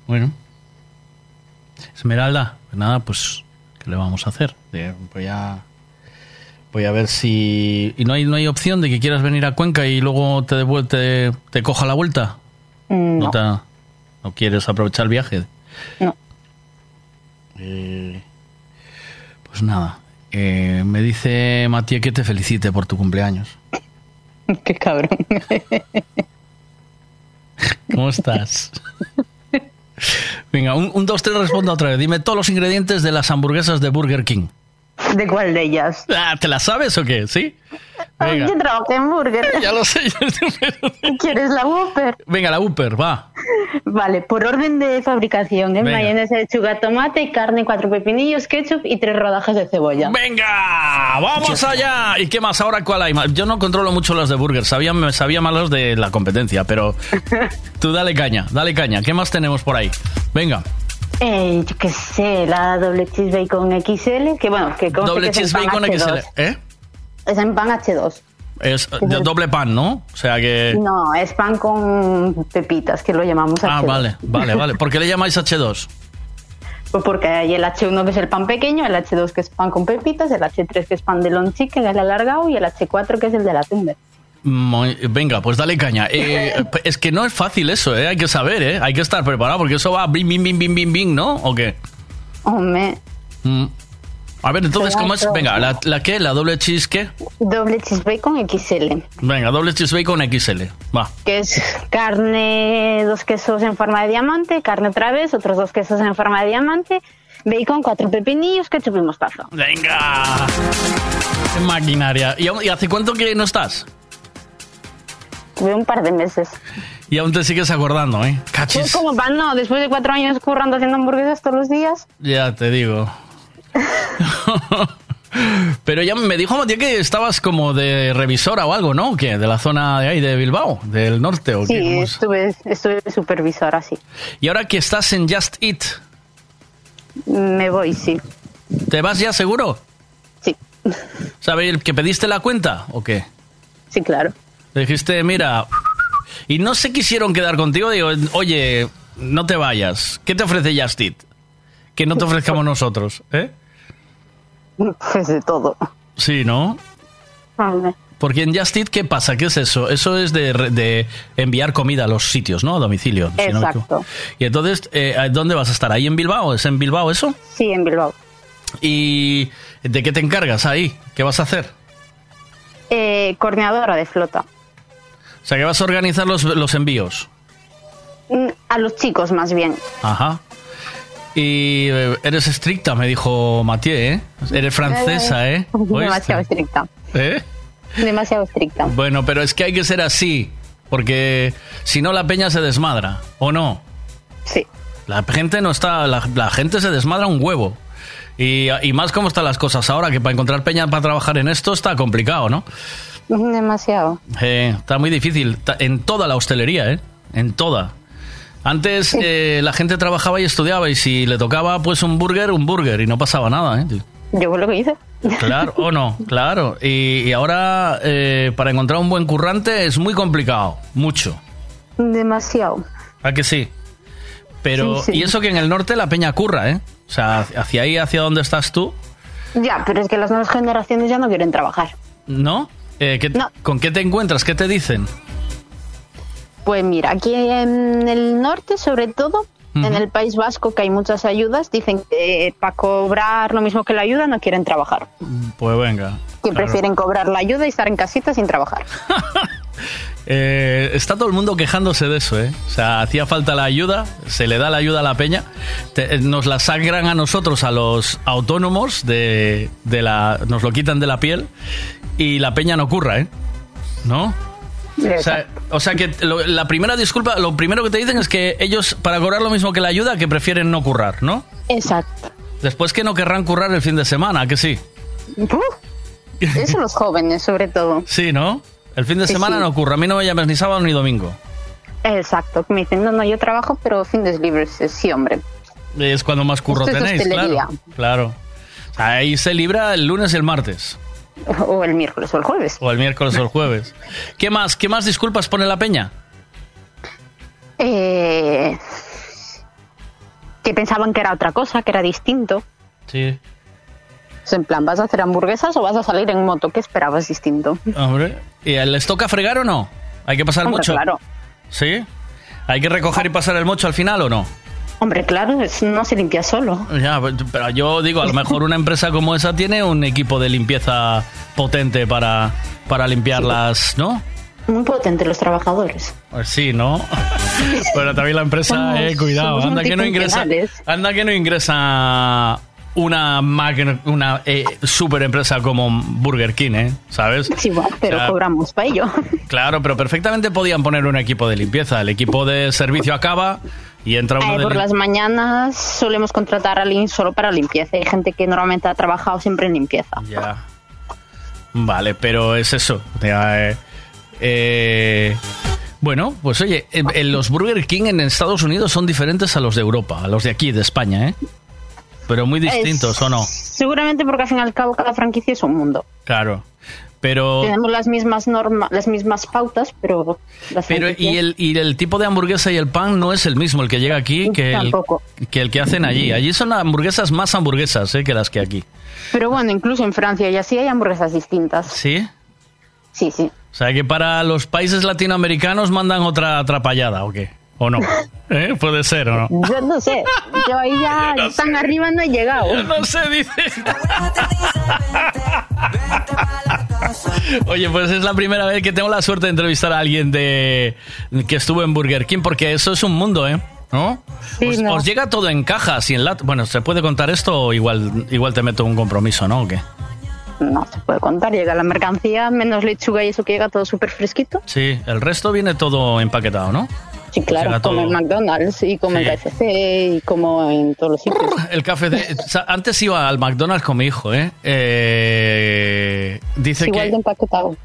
Bueno. Esmeralda, pues nada, pues, ¿qué le vamos a hacer? Eh, Voy a, voy a ver si... ¿Y no hay, no hay opción de que quieras venir a Cuenca y luego te, te, te coja la vuelta? No. te- ¿No quieres aprovechar el viaje? No. Eh, pues nada, eh, me dice Matías que te felicite por tu cumpleaños. *laughs* Qué cabrón. ¿Cómo estás? *laughs* Venga, un, un, dos, tres, responda otra vez. Dime todos los ingredientes de las hamburguesas de Burger King. ¿De cuál de ellas? Ah, ¿Te las sabes o qué? ¿Sí? Ay, Venga. yo trabajé en Burger. *laughs* Ya lo sé. *laughs* ¿Quieres la Whopper? Venga, la Upper, va. Vale, por orden de fabricación, ¿eh? Mayonesa, lechuga, tomate, carne, cuatro pepinillos, ketchup y tres rodajas de cebolla. ¡Venga! ¡Vamos allá! ¿Y qué más? ¿Ahora cuál hay más? Yo no controlo mucho los de Burger. Sabía, sabía más los de la competencia, pero *laughs* tú dale caña, dale caña. ¿Qué más tenemos por ahí? Venga. Eh, yo qué sé, la doble cheese bacon XL, que bueno, que conste Doble que es cheese bacon H2. XL. ¿Eh? Es en pan H2. Es de doble pan, ¿no? O sea que... No, es pan con pepitas, que lo llamamos H2. Ah, vale, vale, vale. ¿Por qué le llamáis H2? Pues porque hay el H1 que es el pan pequeño, el H2 que es pan con pepitas, el H3 que es pan de long chicken, el alargado y el H4 que es el de la tender. Venga, pues dale caña. Eh, *laughs* es que no es fácil eso, ¿eh? Hay que saber, ¿eh? Hay que estar preparado porque eso va bim, bim, bim, bim, bim, ¿no? ¿O qué? Hombre, Mm. A ver, entonces, ¿cómo es? Venga, ¿la, la qué? ¿La doble cheese qué? doble cheese bacon XL, Venga, doble cheese bacon XL. Va. que es carne, dos quesos en forma de diamante, carne otra vez, otros dos quesos en forma de diamante, bacon, cuatro pepinillos, ketchup y mostaza. Venga. Qué maquinaria. ¿Y, aún- y hace cuánto que no estás? Un par de meses. Y aún te sigues acordando, ¿eh? Pues Cachis. como pan, no, después de cuatro años currando haciendo hamburguesas todos los días. Ya te digo. *laughs* Pero ya me dijo Matías que estabas como de revisora o algo, ¿no? ¿O ¿Qué? De la zona de ahí de Bilbao, del norte o qué? Sí, ¿Cómo es? estuve, estuve de supervisora, sí. Y ahora que estás en Just Eat, Me voy, sí. ¿te vas ya seguro? Sí. ¿Sabes que pediste la cuenta o qué? Sí, claro. Le dijiste, mira, y no se quisieron quedar contigo, digo, oye, no te vayas. ¿Qué te ofrece Just Eat? Que no te ofrezcamos nosotros, ¿eh? Pues de todo. Sí, ¿no? Hombre. Porque en Just Eat, ¿qué pasa? ¿Qué es eso? Eso es de, de enviar comida a los sitios, ¿no? A domicilio. si no me Exacto. y entonces, eh, ¿dónde vas a estar? ¿Ahí en Bilbao? ¿Es en Bilbao eso? Sí, en Bilbao. ¿Y de qué te encargas ahí? ¿Qué vas a hacer? Eh, coordinadora de flota. O sea, que vas a organizar los, los envíos. Mm, A los chicos, más bien. Ajá. Y eh, eres estricta, me dijo Mathieu, ¿eh? Eres francesa, ¿eh? *laughs* ¿Oíste? Demasiado estricta. ¿Eh? Demasiado estricta. Bueno, pero es que hay que ser así, porque si no la peña se desmadra, ¿o no? Sí. La gente no está, la, la gente se desmadra un huevo. Y, y más como están las cosas ahora, que para encontrar peña para trabajar en esto está complicado, ¿no? Demasiado. Eh, está muy difícil. En toda la hostelería, ¿eh? En toda. Antes eh, la gente trabajaba y estudiaba y si le tocaba pues un burger, un burger y no pasaba nada, ¿eh? Yo fue lo que hice. Claro, o no, *laughs* claro. Y, y ahora eh, para encontrar un buen currante es muy complicado, mucho. Demasiado. ¿A que sí? Pero, Sí, sí. y eso que en el norte la peña curra, ¿eh? O sea, hacia ahí, hacia donde estás tú, Ya, pero es que las nuevas generaciones ya no quieren trabajar. ¿no? Eh, ¿qué- ¿Con qué te encuentras? ¿Qué te dicen? Pues mira, aquí en el norte, sobre todo, en el País Vasco, que hay muchas ayudas, dicen que para cobrar lo mismo que la ayuda no quieren trabajar. Pues venga. Que claro. prefieren cobrar la ayuda y estar en casita sin trabajar. *laughs* Eh, está todo el mundo quejándose de eso, ¿eh? O sea, hacía falta la ayuda, se le da la ayuda a la peña, te- eh, nos la sangran a nosotros, a los autónomos, de, de la, nos lo quitan de la piel y la peña no curra, ¿eh? ¿No? O sea, o sea que lo- la primera disculpa, lo primero que te dicen es que ellos, para cobrar lo mismo que la ayuda, que prefieren no currar, ¿no? Exacto. Después que no querrán currar el fin de semana, ¿a que sí? Uf, Eso los jóvenes, sobre todo. *laughs* Sí, ¿no? El fin de Sí, semana sí. no curra, a mí no me llames ni sábado ni domingo. Exacto. Me dicen, no, no, yo trabajo, pero fines libres. Sí, hombre. Es cuando más curro Esto es tenéis, hostelería. claro. Claro. O sea, Ahí se libra el lunes y el martes. O el miércoles o el jueves. O el miércoles o el jueves. ¿Qué más? ¿Qué más disculpas pone la peña? Eh, que pensaban que era otra cosa, que era distinto. Sí. Pues en plan, ¿vas a hacer hamburguesas o vas a salir en moto? ¿Qué esperabas distinto? Hombre. ¿Y les toca fregar o no? ¿Hay que pasar Hombre, mucho? claro. ¿Sí? ¿Hay que recoger y pasar el mocho al final o no? Hombre, claro, es- no se limpia solo. Ya, pero yo digo, a lo mejor una empresa como esa tiene un equipo de limpieza potente para, para limpiarlas, ¿no? Muy potente los trabajadores. Pues sí, ¿no? *laughs* Pero también la empresa, Somos- eh, cuidado, anda que no ingresa, anda que no ingresa una eh, super empresa como Burger King, ¿eh? ¿Sabes? Sí, bueno, pero O sea, cobramos para ello. Claro, pero perfectamente podían poner un equipo de limpieza. El equipo de servicio acaba y entra uno Eh, de por las mañanas solemos contratar a alguien solo para limpieza. Hay gente que normalmente ha trabajado siempre en limpieza. Ya. Vale, pero es eso. Eh, eh, Bueno, pues oye, los Burger King en Estados Unidos son diferentes a los de Europa, a los de aquí, de España, ¿eh? Pero muy distintos, Es- ¿o no? Seguramente porque al fin y al cabo cada franquicia es un mundo. Claro. Pero, Tenemos las mismas normas, las mismas pautas, pero las pero franquicias- y, el, y el tipo de hamburguesa y el pan no es el mismo el que llega aquí que el, que el que hacen allí. Allí son hamburguesas más hamburguesas ¿eh? que las que aquí. Pero bueno, incluso en Francia y así hay hamburguesas distintas. ¿Sí? Sí, sí. O sea que para los países latinoamericanos mandan otra atrapallada, ¿o qué? ¿O no? ¿Eh? Puede ser, ¿o no? Yo no sé. Yo ahí ya *laughs* Yo no tan arriba no he llegado. Yo no sé, dice. *laughs* Oye, pues es la primera vez que tengo la suerte de entrevistar a alguien de que estuvo en Burger King, porque eso es un mundo, ¿eh? ¿No? Sí, os, no. os llega todo en cajas y en lat... Bueno, ¿se puede contar esto o igual, igual te meto un compromiso, ¿no? ¿O qué? No se puede contar. Llega la mercancía, menos lechuga y eso que llega todo súper fresquito. Sí, el resto viene todo empaquetado, ¿no? Sí, claro, como todo. en McDonald's y como Sí. en KFC y como en todos los sitios. El café de... o sea, Antes iba al McDonald's con mi hijo, ¿eh? Eh, dice Igual que... de empaquetado.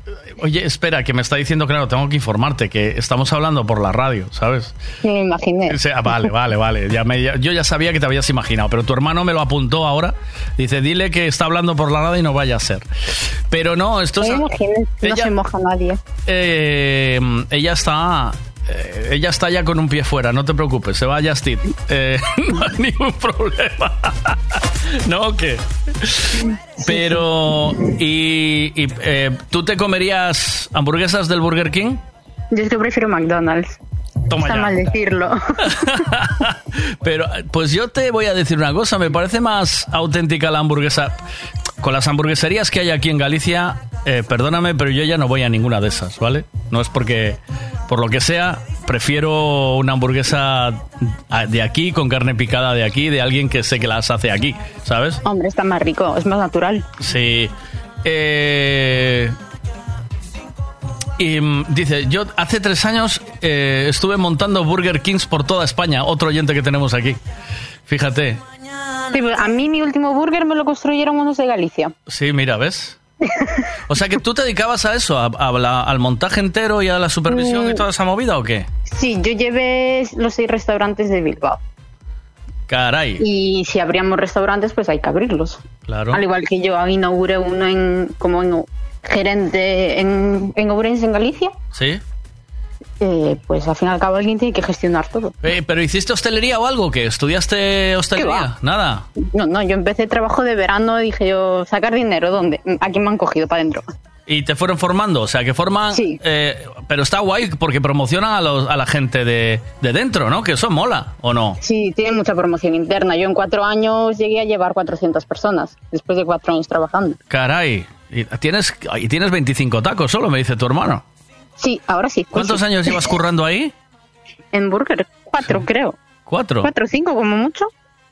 Oye, espera, que me está diciendo, claro, tengo que informarte que estamos hablando por la radio, ¿sabes? Me lo imaginé. O sea, vale, vale, vale. Ya me- ya- yo ya sabía que te habías imaginado, pero tu hermano me lo apuntó ahora. Dice, dile que está hablando por la radio y no vaya a ser. Pero no, esto es... Me imaginé. No Ella- se moja nadie. eh, ella está... eh, ella está ya con un pie fuera, no te preocupes, se va a Justin. Eh, *laughs* no hay ningún problema. *laughs* ¿No qué? Pero, ¿y, y, eh, tú te comerías hamburguesas del Burger King? Yo es que prefiero McDonald's. Toma Está mal decirlo. *laughs* Pero, pues yo te voy a decir una cosa, me parece más auténtica la hamburguesa. Con las hamburgueserías que hay aquí en Galicia, eh, perdóname, pero yo ya no voy a ninguna de esas, ¿vale? No es porque, por lo que sea, prefiero una hamburguesa de aquí, con carne picada de aquí, de alguien que sé que las hace aquí, ¿sabes? Hombre, está más rico, es más natural. Sí. Eh, y mm, dice, yo hace tres años eh, estuve montando Burger Kings por toda España, otro oyente que tenemos aquí. Fíjate. Sí, pues, a mí mi último burger me lo construyeron unos de Galicia. Sí, mira, ¿ves? O sea que tú te dedicabas a eso, a, a la- al montaje entero y a la supervisión y toda esa movida o qué? Sí, yo llevé los seis restaurantes de Bilbao. Caray, Y si abríamos restaurantes, pues hay que abrirlos. claro. Al igual que yo inauguré uno en, como en gerente en, en Ourense, en Galicia, Sí. eh, pues al fin y al cabo alguien tiene que gestionar todo. Eh, ¿Pero hiciste hostelería o algo? ¿Que estudiaste hostelería? Nada. No, no, yo empecé trabajo de verano, dije yo, sacar dinero, ¿dónde? Aquí me han cogido para adentro. Y te fueron formando, o sea, que forman... eh, pero está guay porque promocionan a, los, a la gente de, de dentro, ¿no? Que eso mola, ¿o no? Sí, tiene mucha promoción interna. Yo en cuatro años llegué a llevar 400 personas, después de cuatro años trabajando. Caray. Y tienes, y tienes 25 tacos solo, me dice tu hermano. Sí, ahora sí. ¿Cuántos sí. años llevas *laughs* currando ahí? En Burger, cuatro creo. ¿Cuatro? Cuatro o cinco como mucho.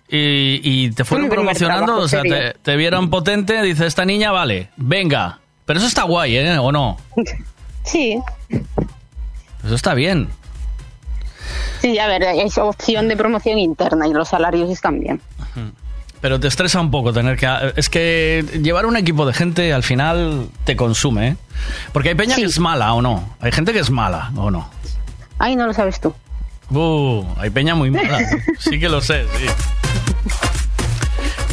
Y, y te fueron promocionando, trabajo o sea, te, te vieron potente, dice, esta niña, vale, venga. Pero eso está guay, ¿eh? ¿O no? *laughs* Sí, Eso está bien. sí, a ver, es opción de promoción interna y los salarios están bien. Pero te estresa un poco tener que... Es que llevar un equipo de gente al final te consume, ¿eh? Porque hay peña que es mala, ¿o no? Hay gente que es mala, ¿o no? Ay, no lo sabes tú. Uh, hay peña muy mala. Sí que lo sé, sí.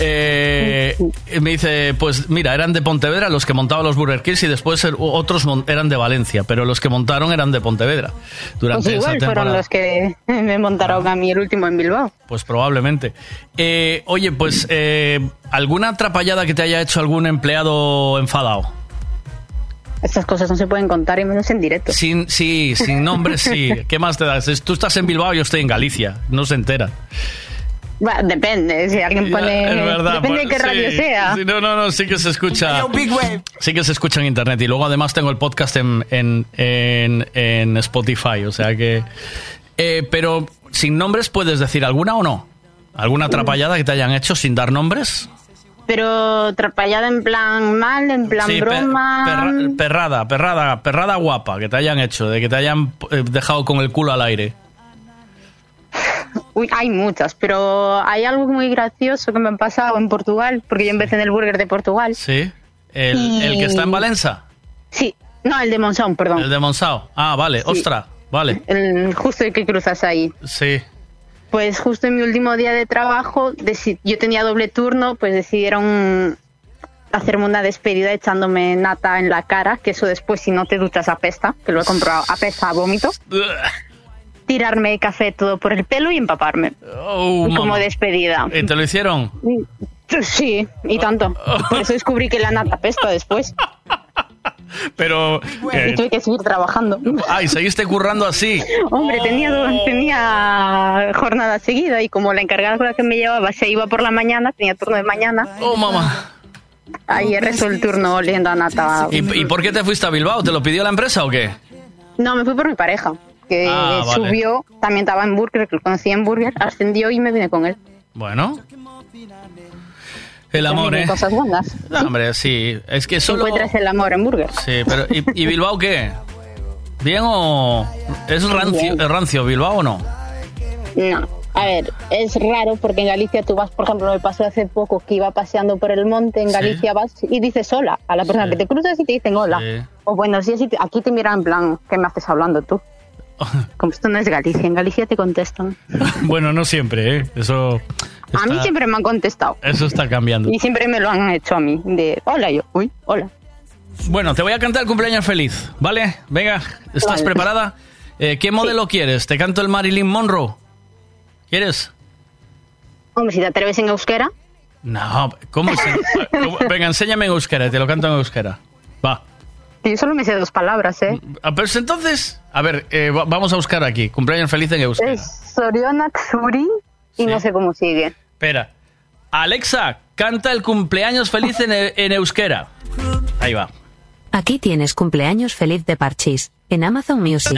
Eh, me dice, pues mira, eran de Pontevedra los que montaban los Burger Kings y después er- otros eran de Valencia, pero los que montaron eran de Pontevedra durante Pues igual esa fueron los que *laughs* me montaron a mí el último en Bilbao. Pues probablemente. Eh, oye, pues eh, ¿alguna atrapallada que te haya hecho algún empleado enfadado? Estas cosas no se pueden contar y menos en directo. Sin, sí, sin nombre, sí. *laughs* ¿Qué más te das? Tú estás en Bilbao y yo estoy en Galicia. No se entera. Va, depende, si alguien pone... Es verdad. depende de qué radio sea. Sí, no, no, no, sí que se escucha. Sí que se escucha en internet. Y luego además tengo el podcast en, en, en, en Spotify. O sea que. Eh, pero sin nombres, ¿puedes decir alguna o no? ¿Alguna atrapallada que te hayan hecho sin dar nombres? Pero atrapallada en plan mal, en plan Sí, broma... perra- perrada, perrada, perrada guapa que te hayan hecho, de que te hayan eh, dejado con el culo al aire. *laughs* Uy, hay muchas, pero hay algo muy gracioso que me ha pasado en Portugal, porque yo empecé en el burger de Portugal. Sí. El, Y- el que está en Valenza. Sí, no, el de Monzón, perdón. El de Monsao. Ah, vale, Sí. ostra. Vale. el, justo el que cruzas ahí. Sí. Pues justo en mi último día de trabajo, yo tenía doble turno, pues decidieron hacerme una despedida echándome nata en la cara, que eso después si no te duchas apesta, que lo he comprobado, apesta a vómito. Tirarme café todo por el pelo y empaparme. Oh, como mamá. despedida. ¿Y te lo hicieron? Sí, y tanto. Por eso descubrí que la nata apesta después. *laughs* Pero... eh, Y tuve que seguir trabajando. Ay, seguiste currando así. Hombre, tenía, do- tenía jornada seguida y como la encargada con la que me llevaba se iba por la mañana, tenía turno de mañana. Oh, mamá. Ahí rezó el turno oliendo a nata. ¿Y, y por qué te fuiste a Bilbao? ¿Te lo pidió la empresa o qué? No, me fui por mi pareja, que Ah, vale. subió, también estaba en Burger, que lo conocí en Burger, ascendió y me vine con él. Bueno. El amor, ¿eh? Cosas buenas. No, hombre, sí. Es que solo... Encuentras el amor en Burger. Sí, pero ¿y, y Bilbao qué? ¿Bien o...? ¿Es rancio, es rancio Bilbao o no? No. A ver, es raro porque en Galicia tú vas, por ejemplo, me pasó hace poco que iba paseando por el monte, en Sí. Galicia vas y dices hola a la persona que te cruzas y te dicen hola. Sí. O y te- aquí te miran en plan, ¿qué me haces hablando tú? *laughs* Como esto no es Galicia, en Galicia te contestan. Bueno, no siempre, ¿eh? Eso... A mí siempre me han contestado. Eso está cambiando. Y siempre me lo han hecho a mí. De hola, yo, uy, hola. Bueno, te voy a cantar el cumpleaños feliz, ¿vale? Venga, ¿estás Vale. preparada? Eh, ¿Qué modelo quieres? ¿Te canto el Marilyn Monroe? ¿Quieres? Hombre, si te atreves en euskera, No, ¿cómo se...? *laughs* cómo- Venga, enséñame en euskera, te lo canto en euskera. Va. Yo solo me sé dos palabras, ¿eh? Ah, Pero entonces, a ver, eh, va- vamos a buscar aquí, cumpleaños feliz en euskera. Es Sorionak Zuri y no sé cómo sigue. Espera. Alexa, canta el cumpleaños feliz en, e- en euskera. Ahí va. Aquí tienes cumpleaños feliz de Parchís, en Amazon Music.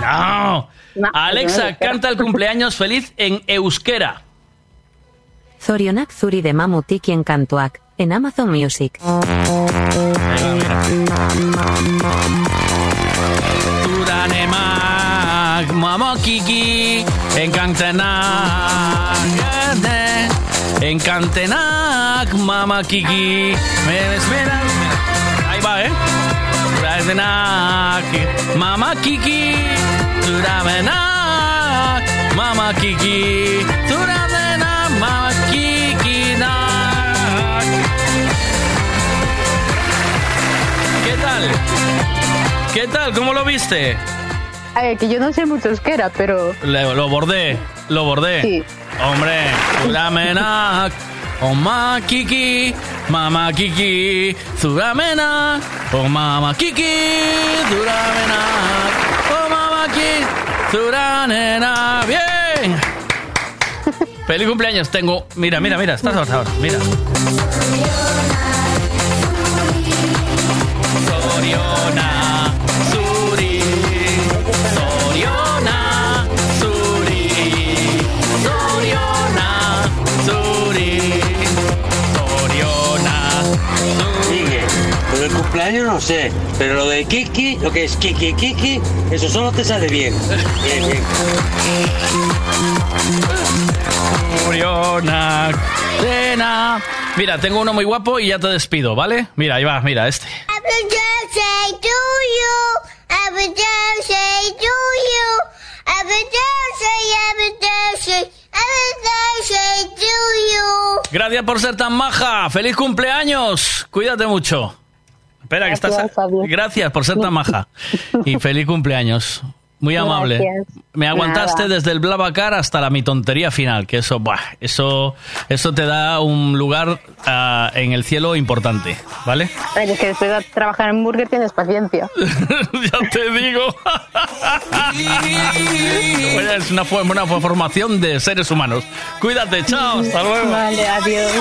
No. Alexa, canta el cumpleaños feliz en euskera. Zorionak Zuri de Mamutiki en Kantuak, en Amazon Music. Uranemak, mamokiki, enkantenak, enkantenak, mamakiki. Me espera, ahí va, ¿eh? Uranenak, mamakiki, uramenak, mamakiki, uramenak, tal? ¿Qué tal? ¿Cómo lo viste? A ver, que yo no sé mucho euskera, pero Le- lo bordé, lo bordé. Sí. Hombre, Zuramenak, Oma Kiki, Mama Kiki, Zuramena, oh Mama Kiki, Zuramena, oh Mama Kiki, Zuranena, bien. *laughs* Feliz cumpleaños, tengo. Mira, mira, mira, estás ahora, mira. Soriona, Suri, Soriona, Suri, Soriona, Suri, Soriona, Sigue. Lo del cumpleaños no sé, pero lo de Kiki, lo que es Kiki Kiki, eso solo te sale bien. Bien, bien. Soriona, Cena. Mira, tengo uno muy guapo y ya te despido, ¿vale? Mira, ahí va, mira, este. Gracias por ser tan maja. ¡Feliz cumpleaños! Cuídate mucho. Espera, que estás. Gracias por ser tan maja. Y feliz cumpleaños. Muy amable. Gracias. Me aguantaste Nada. desde el Blablacar hasta la mi tontería final, que eso, buah, eso, eso te da un lugar ah, en el cielo importante, ¿vale? a ver, es que después de trabajar en Burger tienes paciencia. ya te digo. Oye, es una, una formación de seres humanos. Cuídate, chao, hasta luego. Vale, adiós.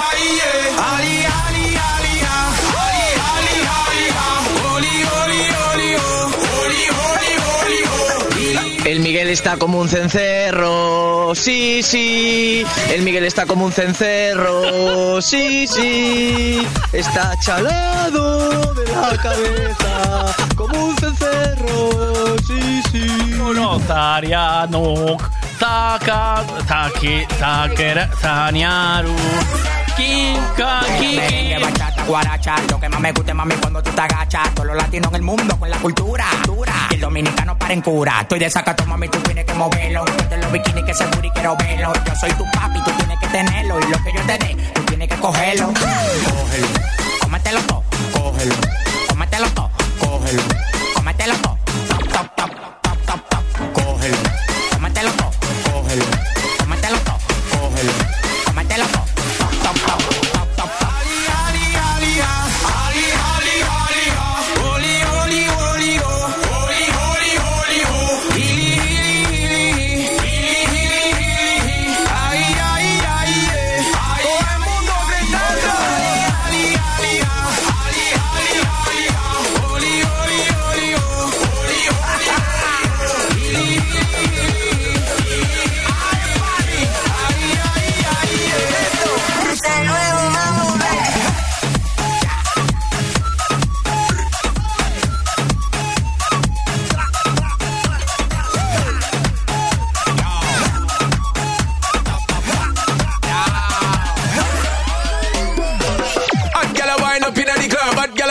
El Miguel está como un cencerro, sí, sí. El Miguel está como un cencerro, sí, sí. Está chalado de la cabeza, como un cencerro, sí, sí. Uno, Tariano, Taka, Taki, Takera, Taniaru. Kika, Merengue, bachata, guaracha, lo que más me gusta mami cuando tú te agachas. Todos los latinos en el mundo con la cultura. Dura. Y el dominicano para en cura. Estoy de sacato, mami, tú tienes que moverlo. Ponte los bikinis que seguro y quiero verlo. Yo soy tu papi, tú tienes que tenerlo. Y lo que yo te dé, tú tienes que cogerlo. Cógelo, cómetelo todo, cógelo. Cómetelo todo, cógelo. Cómetelo todo, top, top, top,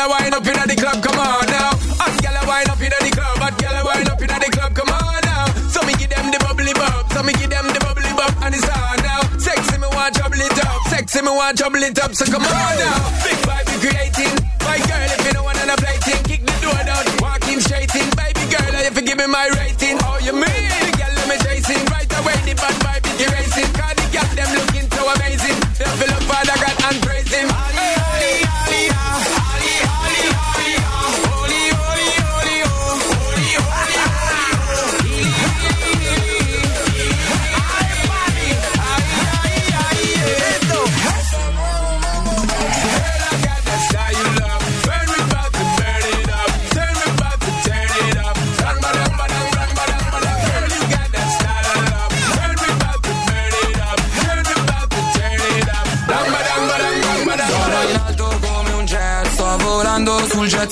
hot gal up inna the club, come on now. Hot gal a wine up inna the club, hot gal a wine up inna the club, come on now. So me give them the bubbly bub, so me give them the bubbly bub, and it's on now. Sexy me want trouble it up, sexy me want trouble it up, so come on now. Big vibe we creating, my girl if you know one and a plating, kick the door down, walking straight in, baby girl if you give me my rating, oh you mean? The girl let me chasing, right away the bad vibe is erasing, cause the girl them looking so amazing, they feel look Father God and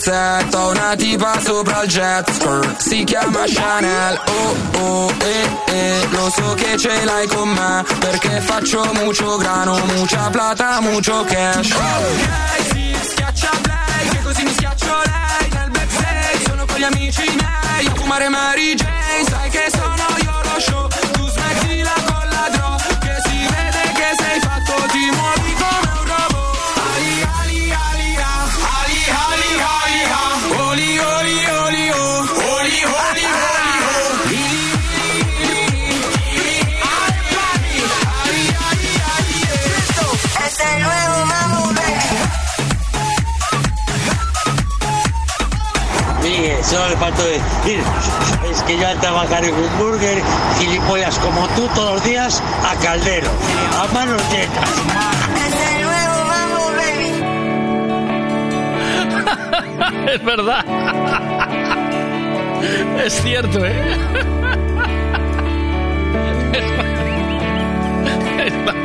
ho una tipa sopra il jet skirt, si chiama Chanel, oh oh eh eh, lo so che ce l'hai con me, perché faccio mucho grano, mucha plata, mucho cash. Ok, si schiaccia play, che così mi schiaccio lei, nel backstage sono con gli amici miei, a fumare Mary Jane, sai che sono io lo show, Solo le faltó decir, es que yo al trabajar en un burger, gilipollas como tú todos los días, a caldero, a manos llenas. *laughs* Es verdad. *laughs* Es cierto, ¿eh?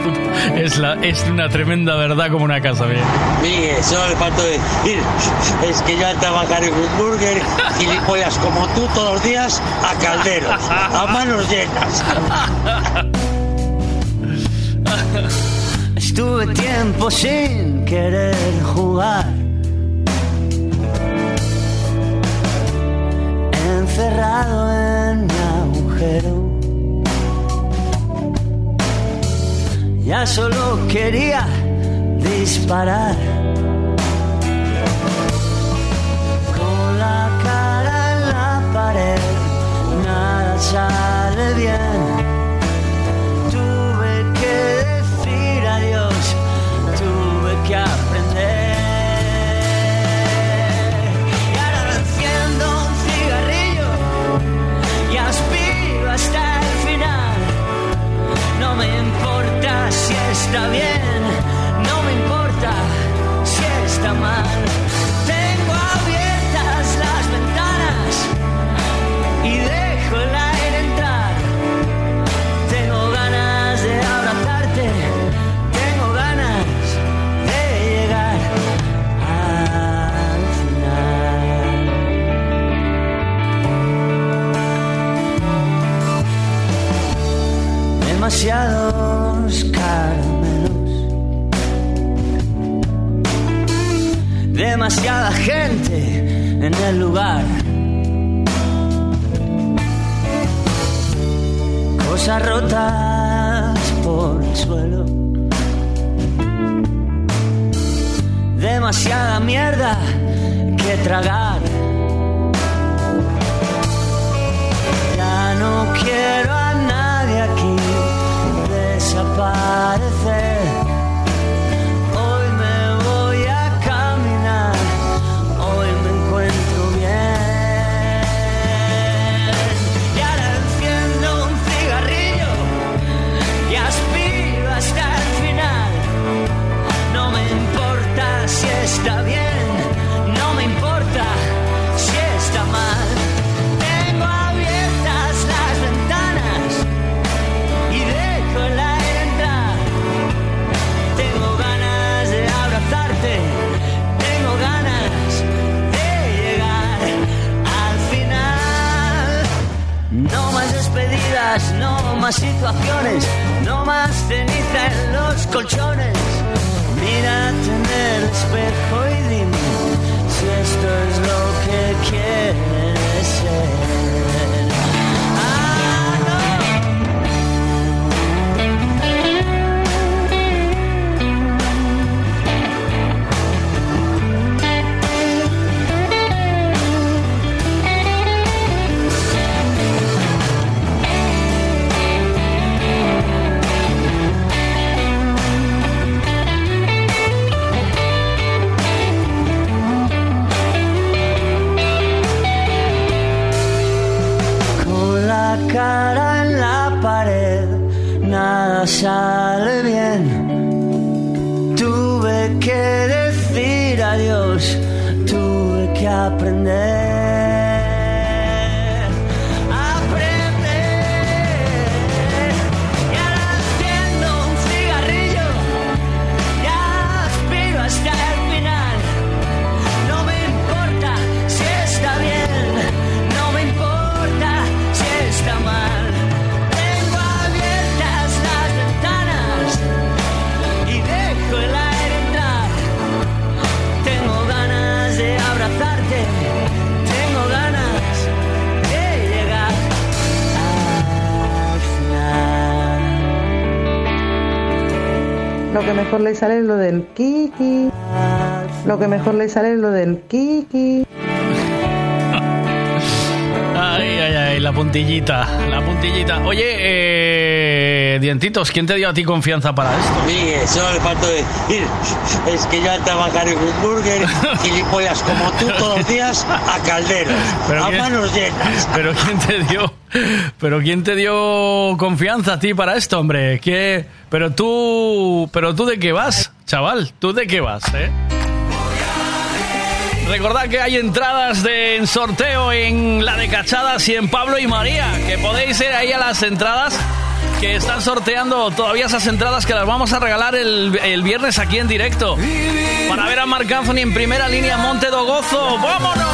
*laughs* Es, la es, una tremenda verdad como una casa, bien. Miguel, solo le faltó decir, es que yo al trabajar en un burger, gilipollas como tú todos los días, a caldero, a manos llenas. Estuve tiempo sin querer jugar. Encerrado en mi agujero. Ya solo quería disparar. Con la cara en la pared, nada sale bien. Está bien, demasiada gente en el lugar. Cosas rotas por el suelo. Demasiada mierda que tragar. Ya no quiero a nadie aquí desaparecer. Más situaciones, no más ceniza en los colchones. Mírate en el espejo y dime si esto es lo que quieres ser. Cara en la pared, nada sale bien. Tuve que decir adiós, tuve que aprender. Lo que mejor le sale es lo del Kiki. Lo que mejor le sale es lo del Kiki. Puntillita, la puntillita. Oye, eh, Dientitos, ¿quién te dio a ti confianza para esto? Miguel, solo le faltó decir, es que yo a trabajar en un burger, *laughs* gilipollas como tú todos los días, a calderos, a quién- manos llenas. *laughs* Pero quién te dio, pero quién te dio confianza a ti para esto, hombre. ¿Qué? Pero tú, pero tú de qué vas, chaval. ¿Tú de qué vas, eh? Recordad que hay entradas de en sorteo en la de Cachadas y en Pablo y María, que podéis ir ahí a las entradas que están sorteando todavía esas entradas que las vamos a regalar el, viernes aquí en directo para ver a Marc Anthony en primera línea Monte do Gozo. ¡Vámonos!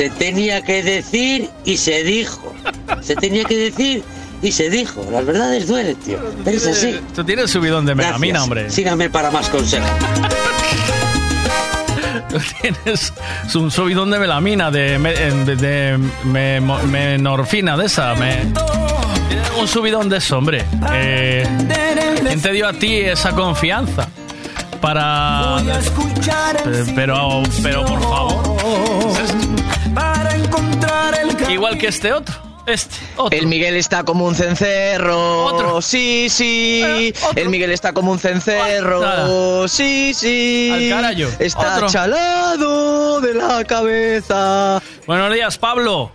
Se tenía que decir y se dijo. Se tenía que decir y se dijo. Las verdades duelen, tío. Pero es así. Tú tienes subidón de melamina, hombre. Síganme para más consejos. *laughs* Tienes un subidón de melamina, de, de, de me- mo- menorfina, de esa. Me, tienes un subidón de eso, hombre. Eh, ¿Quién te dio a ti esa confianza? Para... Pero, pero por favor. Encontrar el Igual que este otro. Este, otro. El Miguel está como un cencerro. Sí, sí. El Miguel está como un cencerro. Nada. Sí, sí. Al. Está Otro. chalado de la cabeza. Buenos días, Pablo.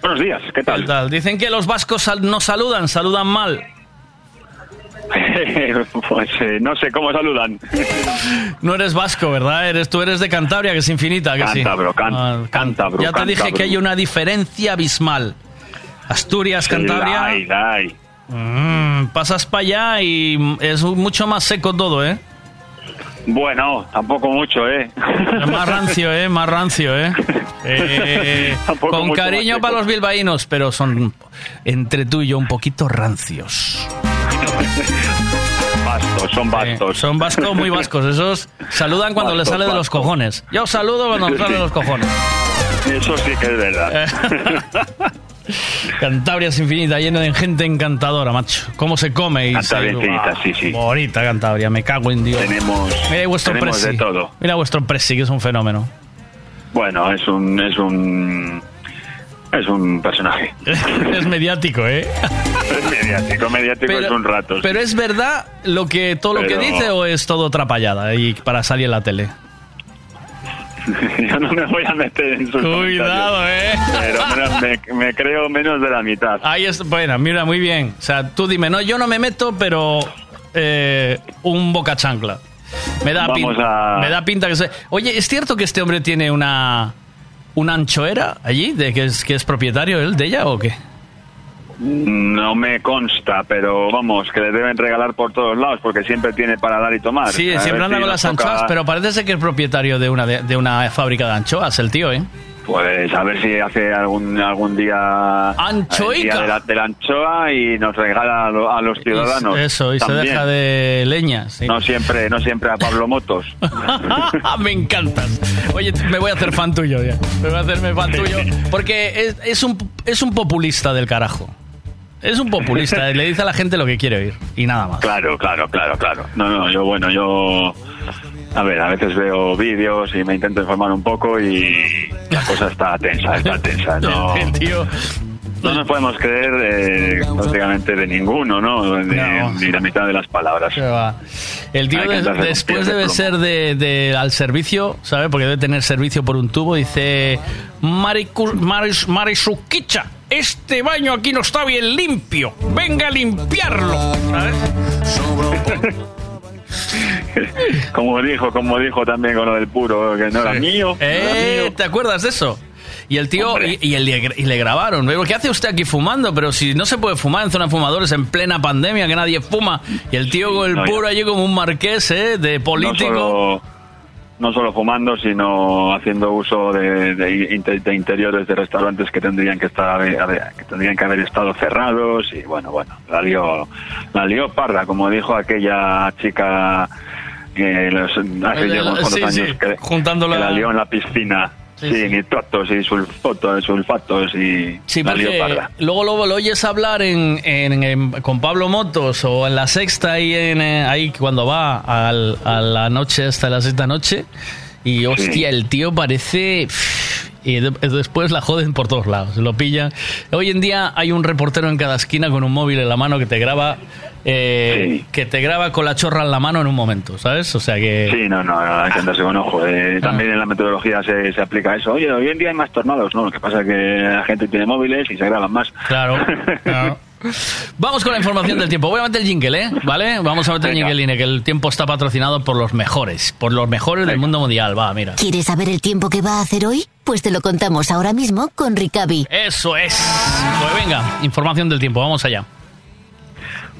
Buenos días, ¿qué tal? Dicen que los vascos sal- no saludan, saludan mal. *laughs* pues eh, no sé cómo saludan. No eres vasco, ¿verdad? Eres, tú eres de Cantabria, que es infinita, que sí. Cántabro, can- Ah, cántabro, Ya te dije que hay una diferencia abismal. Asturias, Cantabria. Ay, ay. mm, pasas para allá y es mucho más seco todo, ¿eh? Bueno, tampoco mucho, ¿eh? Más rancio, ¿eh? Más rancio, ¿eh? *laughs* Eh, con cariño para los bilbaínos, pero son entre tú y yo un poquito rancios. *laughs* Bastos, son bastos. Eh, son vascos muy vascos. Esos saludan cuando les sale de los cojones. Yo saludo cuando me sale de los cojones. Eso sí que es verdad. *laughs* Cantabria es infinita, llena de gente encantadora, macho. ¿Cómo se come? Y Cantabria se- infinita, sí, sí. Bonita Cantabria, me cago en Dios. Tenemos, Mira vuestro tenemos presi. de todo. Mira vuestro presi, que es un fenómeno. Bueno, es un, es un, es un personaje. *laughs* es mediático, ¿eh? Es mediático, mediático es un rato. sí. Pero es verdad lo que todo lo que dice o es todo trapallada y para salir en la tele. *laughs* Yo no me voy a meter en sus Cuidado, ¿eh? Pero me, me- me creo menos de la mitad. Ahí es, bueno, mira, muy bien. O sea, tú dime, no, yo no me meto, pero eh, un boca chancla. Me da, Vamos pinta, a- me da pinta que se... Oye, ¿es cierto que este hombre tiene una una anchoera allí? ¿De que es, que es propietario él de ella o qué? No me consta, pero vamos, que le deben regalar por todos lados porque siempre tiene para dar y tomar. Sí, siempre anda si con las toca- anchoas, pero parece ser que es propietario de una, de, de una fábrica de anchoas, el tío, ¿eh? Pues a ver si hace algún algún día Anchoica. día de la, de la anchoa y nos regala a, lo- a los ciudadanos. Eso, y también. se deja de leña. sí. No siempre, no siempre a Pablo Motos. *laughs* me encantas. Oye, me voy a hacer fan tuyo ya. Me voy a hacerme fan tuyo. Porque es, es un, es un populista del carajo. Es un populista. *laughs* le dice a la gente lo que quiere oír. Y nada más. Claro, claro, claro, claro. No, no, yo bueno, yo a ver, a veces veo vídeos y me intento informar un poco y la cosa está tensa, está tensa. *laughs* No, El tío. no nos podemos creer eh, prácticamente de ninguno, ¿no? De- No. Ni la mitad de las palabras. El tío de- después de debe plomo. ser de, de- al servicio, ¿sabe? Porque debe tener servicio por un tubo. Dice, Maricu- Maris- Marisuquicha, este baño aquí no está bien limpio. Venga a limpiarlo. ¿sabes? *laughs* *laughs* como dijo, como dijo también con lo del puro, que no era Sí. mío. no era Eh, mío. ¿Te acuerdas de eso? Y el tío, y, y el- y le grabaron. Digo, ¿Qué hace usted aquí fumando? Pero si no se puede fumar en zona de fumadores en plena pandemia, que nadie fuma. Y el tío con el no, puro allí como un marqués, ¿eh? De político. No solo, no solo fumando, sino haciendo uso de, de inte- de interiores de restaurantes que tendrían que estar ver, que tendrían que haber estado cerrados y bueno, bueno, la lió, la lió parda, como dijo aquella chica que los, hace Eh, ya unos sí, años sí, que, juntando que la- la lió en la piscina. Sí, Sí, nitratos y sulfotos, sulfatos y Sí, la porque luego, luego lo oyes hablar en, en- en- con Pablo Motos o en la sexta ahí, en, eh, ahí cuando va al- a la noche hasta la sexta noche y hostia, el tío parece... Y de- después la joden por todos lados, lo pillan. Hoy en día hay un reportero en cada esquina con un móvil en la mano que te graba, eh, que te graba con la chorra en la mano en un momento, ¿sabes? O sea que... Sí, no, no, hay que andarse con ojo. Eh, También en la metodología se, se aplica eso. Oye, hoy en día hay más tornados, ¿no? Lo que pasa es que la gente tiene móviles y se graban más. Claro, *laughs* claro. Vamos con la información del tiempo. Voy a meter el jingle, ¿eh? ¿Vale? Vamos a meter el jingle, que el tiempo está patrocinado por los mejores. Por los mejores del mundo mundial. Va, mira. ¿Quieres saber el tiempo que va a hacer hoy? Pues te lo contamos ahora mismo con Ricavi. Eso es. Pues venga, información del tiempo. Vamos allá.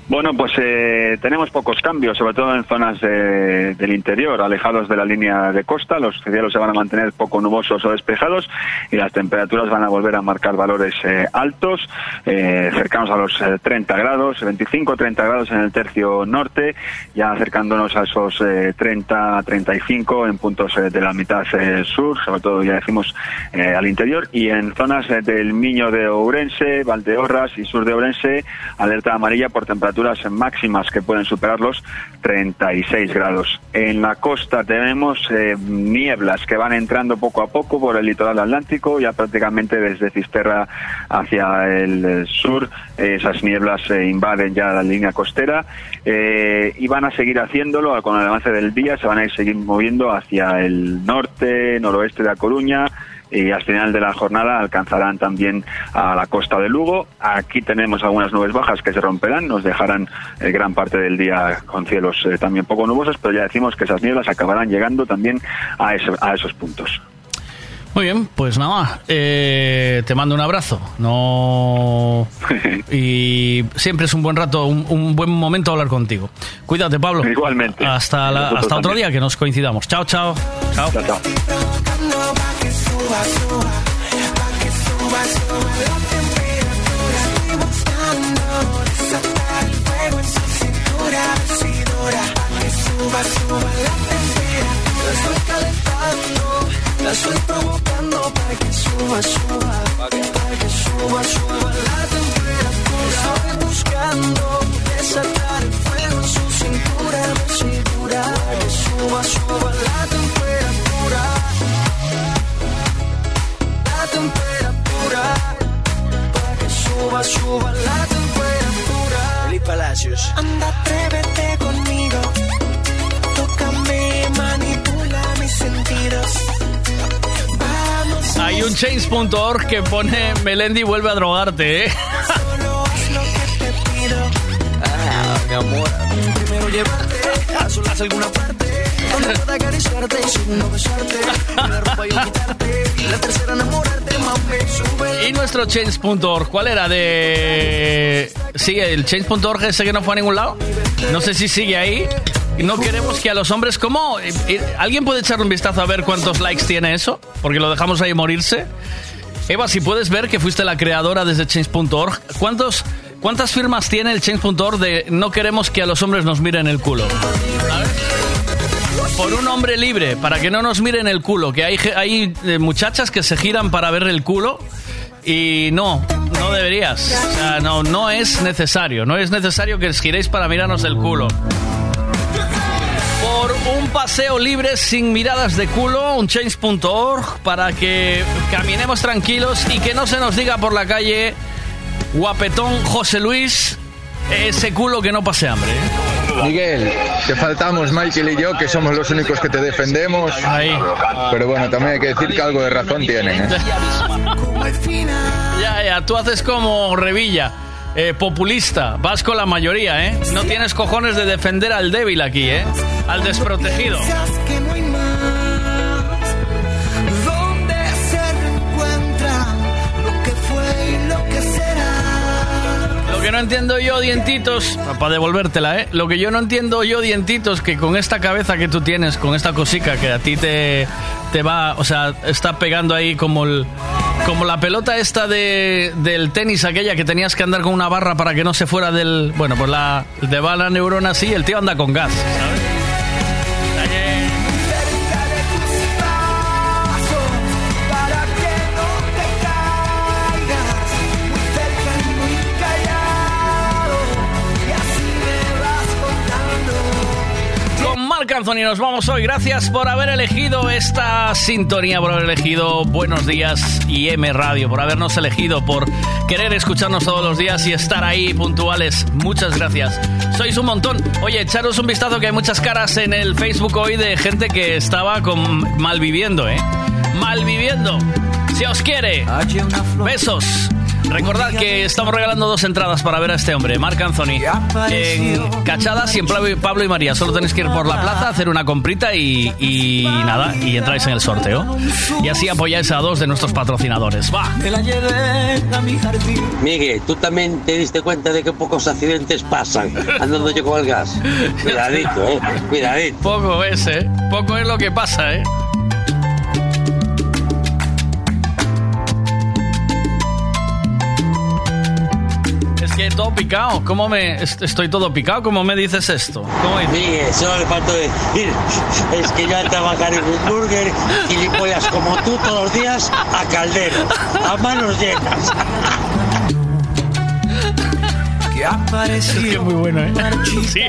Bueno, pues eh, tenemos pocos cambios, sobre todo en zonas de- del interior, alejados de la línea de costa. Los cielos se van a mantener poco nubosos o despejados y las temperaturas van a volver a marcar valores eh, altos, eh, cercanos a los eh, 30 grados, 25-30 grados en el tercio norte, ya acercándonos a esos eh, 30-35 en puntos eh, de la mitad eh, sur, sobre todo ya decimos eh, al interior, y en zonas eh, del Miño de Ourense, Valdeorras y sur de Ourense, alerta amarilla por temperaturas máximas que pueden superar los 36 grados. En la costa tenemos eh, nieblas que van entrando poco a poco por el litoral atlántico, ya prácticamente desde Cisterra hacia el eh, sur, eh, esas nieblas invaden ya la línea costera y van a seguir haciéndolo con el avance del día, se van a ir seguir moviendo hacia el norte, noroeste de A Coruña, y al final de la jornada alcanzarán también a la costa de Lugo. Aquí tenemos algunas nubes bajas que se romperán, nos dejarán eh, gran parte del día con cielos eh, también poco nubosos, pero ya decimos que esas nieblas acabarán llegando también a, esos puntos. Muy bien, pues nada, eh, te mando un abrazo. No *laughs* y siempre es un buen rato, un, un buen momento hablar contigo. Cuídate, Pablo. Igualmente. Hasta, la- hasta otro también. día que nos coincidamos. Chao, chao. Chao. chao. que suba, suba, pa' que suba, suba la temperatura. Estoy buscando desatar el fuego en su cintura, decidora, pa' que suba, suba la temperatura. La estoy calentando, la estoy provocando para que suba, suba, pa' que suba, suba la temperatura. Estoy buscando desatar el fuego en su cintura, decidora, pa' que suba, suba la temperatura temperatura para que suba, suba la temperatura. Felipe Palacios. Anda, atrévete conmigo. Tócame, manipula mis sentidos. Vamos, Hay un change.org que pone Melendi vuelve a drogarte, ¿eh? solo haz lo que te pido. Ah, mi amor. Primero llevarte a solas alguna parte. Y besarte. La nuestro change.org, ¿cuál era? De... Sigue el change.org ese que no fue a ningún lado. No sé si sigue ahí. No queremos que a los hombres como... eh, eh, ¿Alguien puede echarle un vistazo a ver cuántos likes tiene eso? Porque lo dejamos ahí morirse. Eva, si puedes ver que fuiste la creadora desde change.org, ¿cuántos, ¿cuántas firmas tiene el change.org de no queremos que a los hombres nos miren el culo? A ver. Por un hombre libre, para que no nos miren el culo, que hay, hay eh, muchachas que se giran para ver el culo y no, no deberías. O sea, no, no es necesario, no es necesario que os giréis para mirarnos el culo. Por un paseo libre sin miradas de culo, un change.org para que caminemos tranquilos y que no se nos diga por la calle guapetón José Luis ese culo que no pase hambre. ¿eh? Miguel, te faltamos Michael y yo, que somos los únicos que te defendemos. Pero bueno, también hay que decir que algo de razón tienen. ¿eh? Ya, ya, tú haces como Revilla, eh, populista, vas con la mayoría, ¿eh? No tienes cojones de defender al débil aquí, ¿eh? Al desprotegido. Que no entiendo yo, dientitos, para devolvértela, ¿eh? Lo que yo no entiendo yo, dientitos, que con esta cabeza que tú tienes, con esta cosica que a ti te, te va, o sea, está pegando ahí como el... Como la pelota esta de, del tenis, aquella que tenías que andar con una barra para que no se fuera del... Bueno, pues la, te va la neurona así el tío anda con gas, ¿sabes? Anthony nos vamos hoy. Gracias por haber elegido esta sintonía, por haber elegido Buenos Días y M Radio, por habernos elegido, por querer escucharnos todos los días y estar ahí puntuales. Muchas gracias. Sois un montón. Oye, echaros un vistazo que hay muchas caras en el Facebook hoy de gente que estaba con malviviendo, ¿eh? Malviviendo. Si os quiere. Besos. Recordad que estamos regalando dos entradas para ver a este hombre, Marc Anthony, en Cachadas y en Pablo y- Pablo y María. Solo tenéis que ir por la plaza, hacer una comprita y, y nada, y entráis en el sorteo. Y así apoyáis a dos de nuestros patrocinadores. Va. Miguel, tú también te diste cuenta de que pocos accidentes pasan andando yo con el gas. *laughs* Cuidadito, eh. Cuidadito. Poco es, ¿eh? Poco es lo que pasa, ¿eh? Que todo picado. ¿Cómo me est- estoy todo picado? ¿Cómo me dices esto? ¿Cómo dices? Miguel, solo le faltó decir, es que yo al trabajar en un burger, gilipollas como tú todos los días a caldero, a manos llenas. Es que es muy bueno, ¿eh? Sí.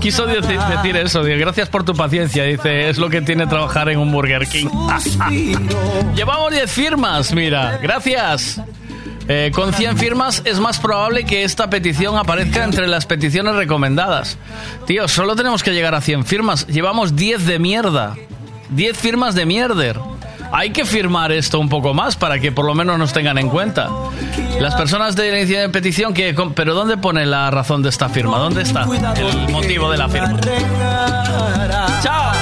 Quiso decir, decir eso, dice, gracias por tu paciencia, dice, es lo que tiene trabajar en un Burger King. *laughs* Llevamos 10 firmas, mira, gracias. Eh, con 100 firmas es más probable que esta petición aparezca entre las peticiones recomendadas. Tío, solo tenemos que llegar a 100 firmas. Llevamos 10 de mierda. 10 firmas de mierder. Hay que firmar esto un poco más para que por lo menos nos tengan en cuenta. Las personas de la iniciativa de petición que... Pero ¿dónde pone la razón de esta firma? ¿Dónde está el motivo de la firma? ¡Chao!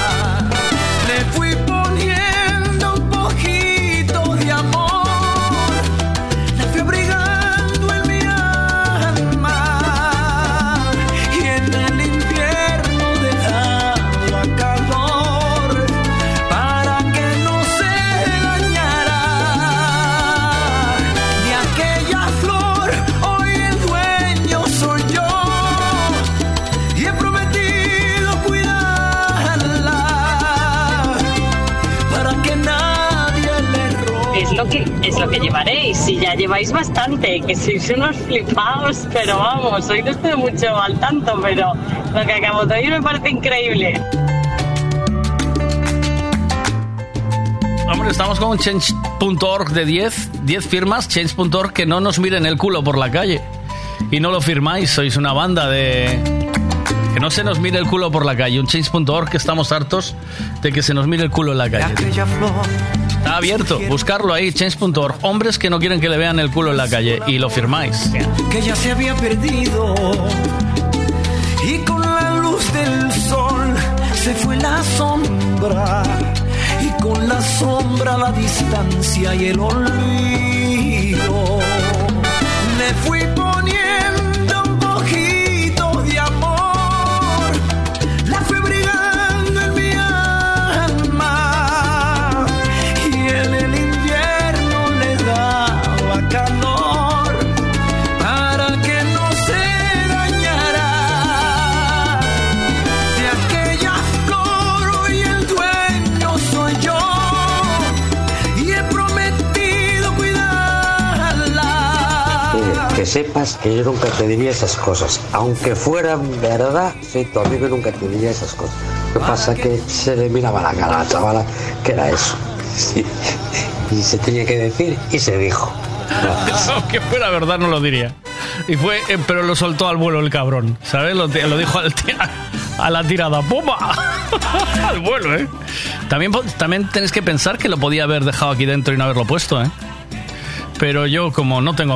Es lo que llevaréis. Si ya lleváis bastante, que sois unos flipados, pero vamos, hoy no estoy mucho al tanto, pero lo que acabo de oír me parece increíble. Hombre, estamos con un change.org de 10, 10 firmas, change.org que no nos miren el culo por la calle. Y no lo firmáis, sois una banda de... Que no se nos mire el culo por la calle. Un change.org que estamos hartos de que se nos mire el culo en la calle. Está abierto, buscarlo ahí, change.org. Hombres que no quieren que le vean el culo en la calle y lo firmáis. que ya se había perdido y con la luz del sol se fue la sombra y con la sombra la distancia y el olvido le fui sepas que yo nunca te diría esas cosas. Aunque fueran verdad, soy tu amigo y nunca te diría esas cosas. Lo que pasa es que se le miraba la cara a la chavala que era eso. Sí. Y se tenía que decir y se dijo. *laughs* Aunque fuera verdad, no lo diría. Y fue, eh, pero lo soltó al vuelo el cabrón, ¿sabes? Lo, lo dijo al a la tirada. ¡Pumba! *laughs* al vuelo, ¿eh? También, también tenéis que pensar que lo podía haber dejado aquí dentro y no haberlo puesto, ¿eh? Pero yo, como no tengo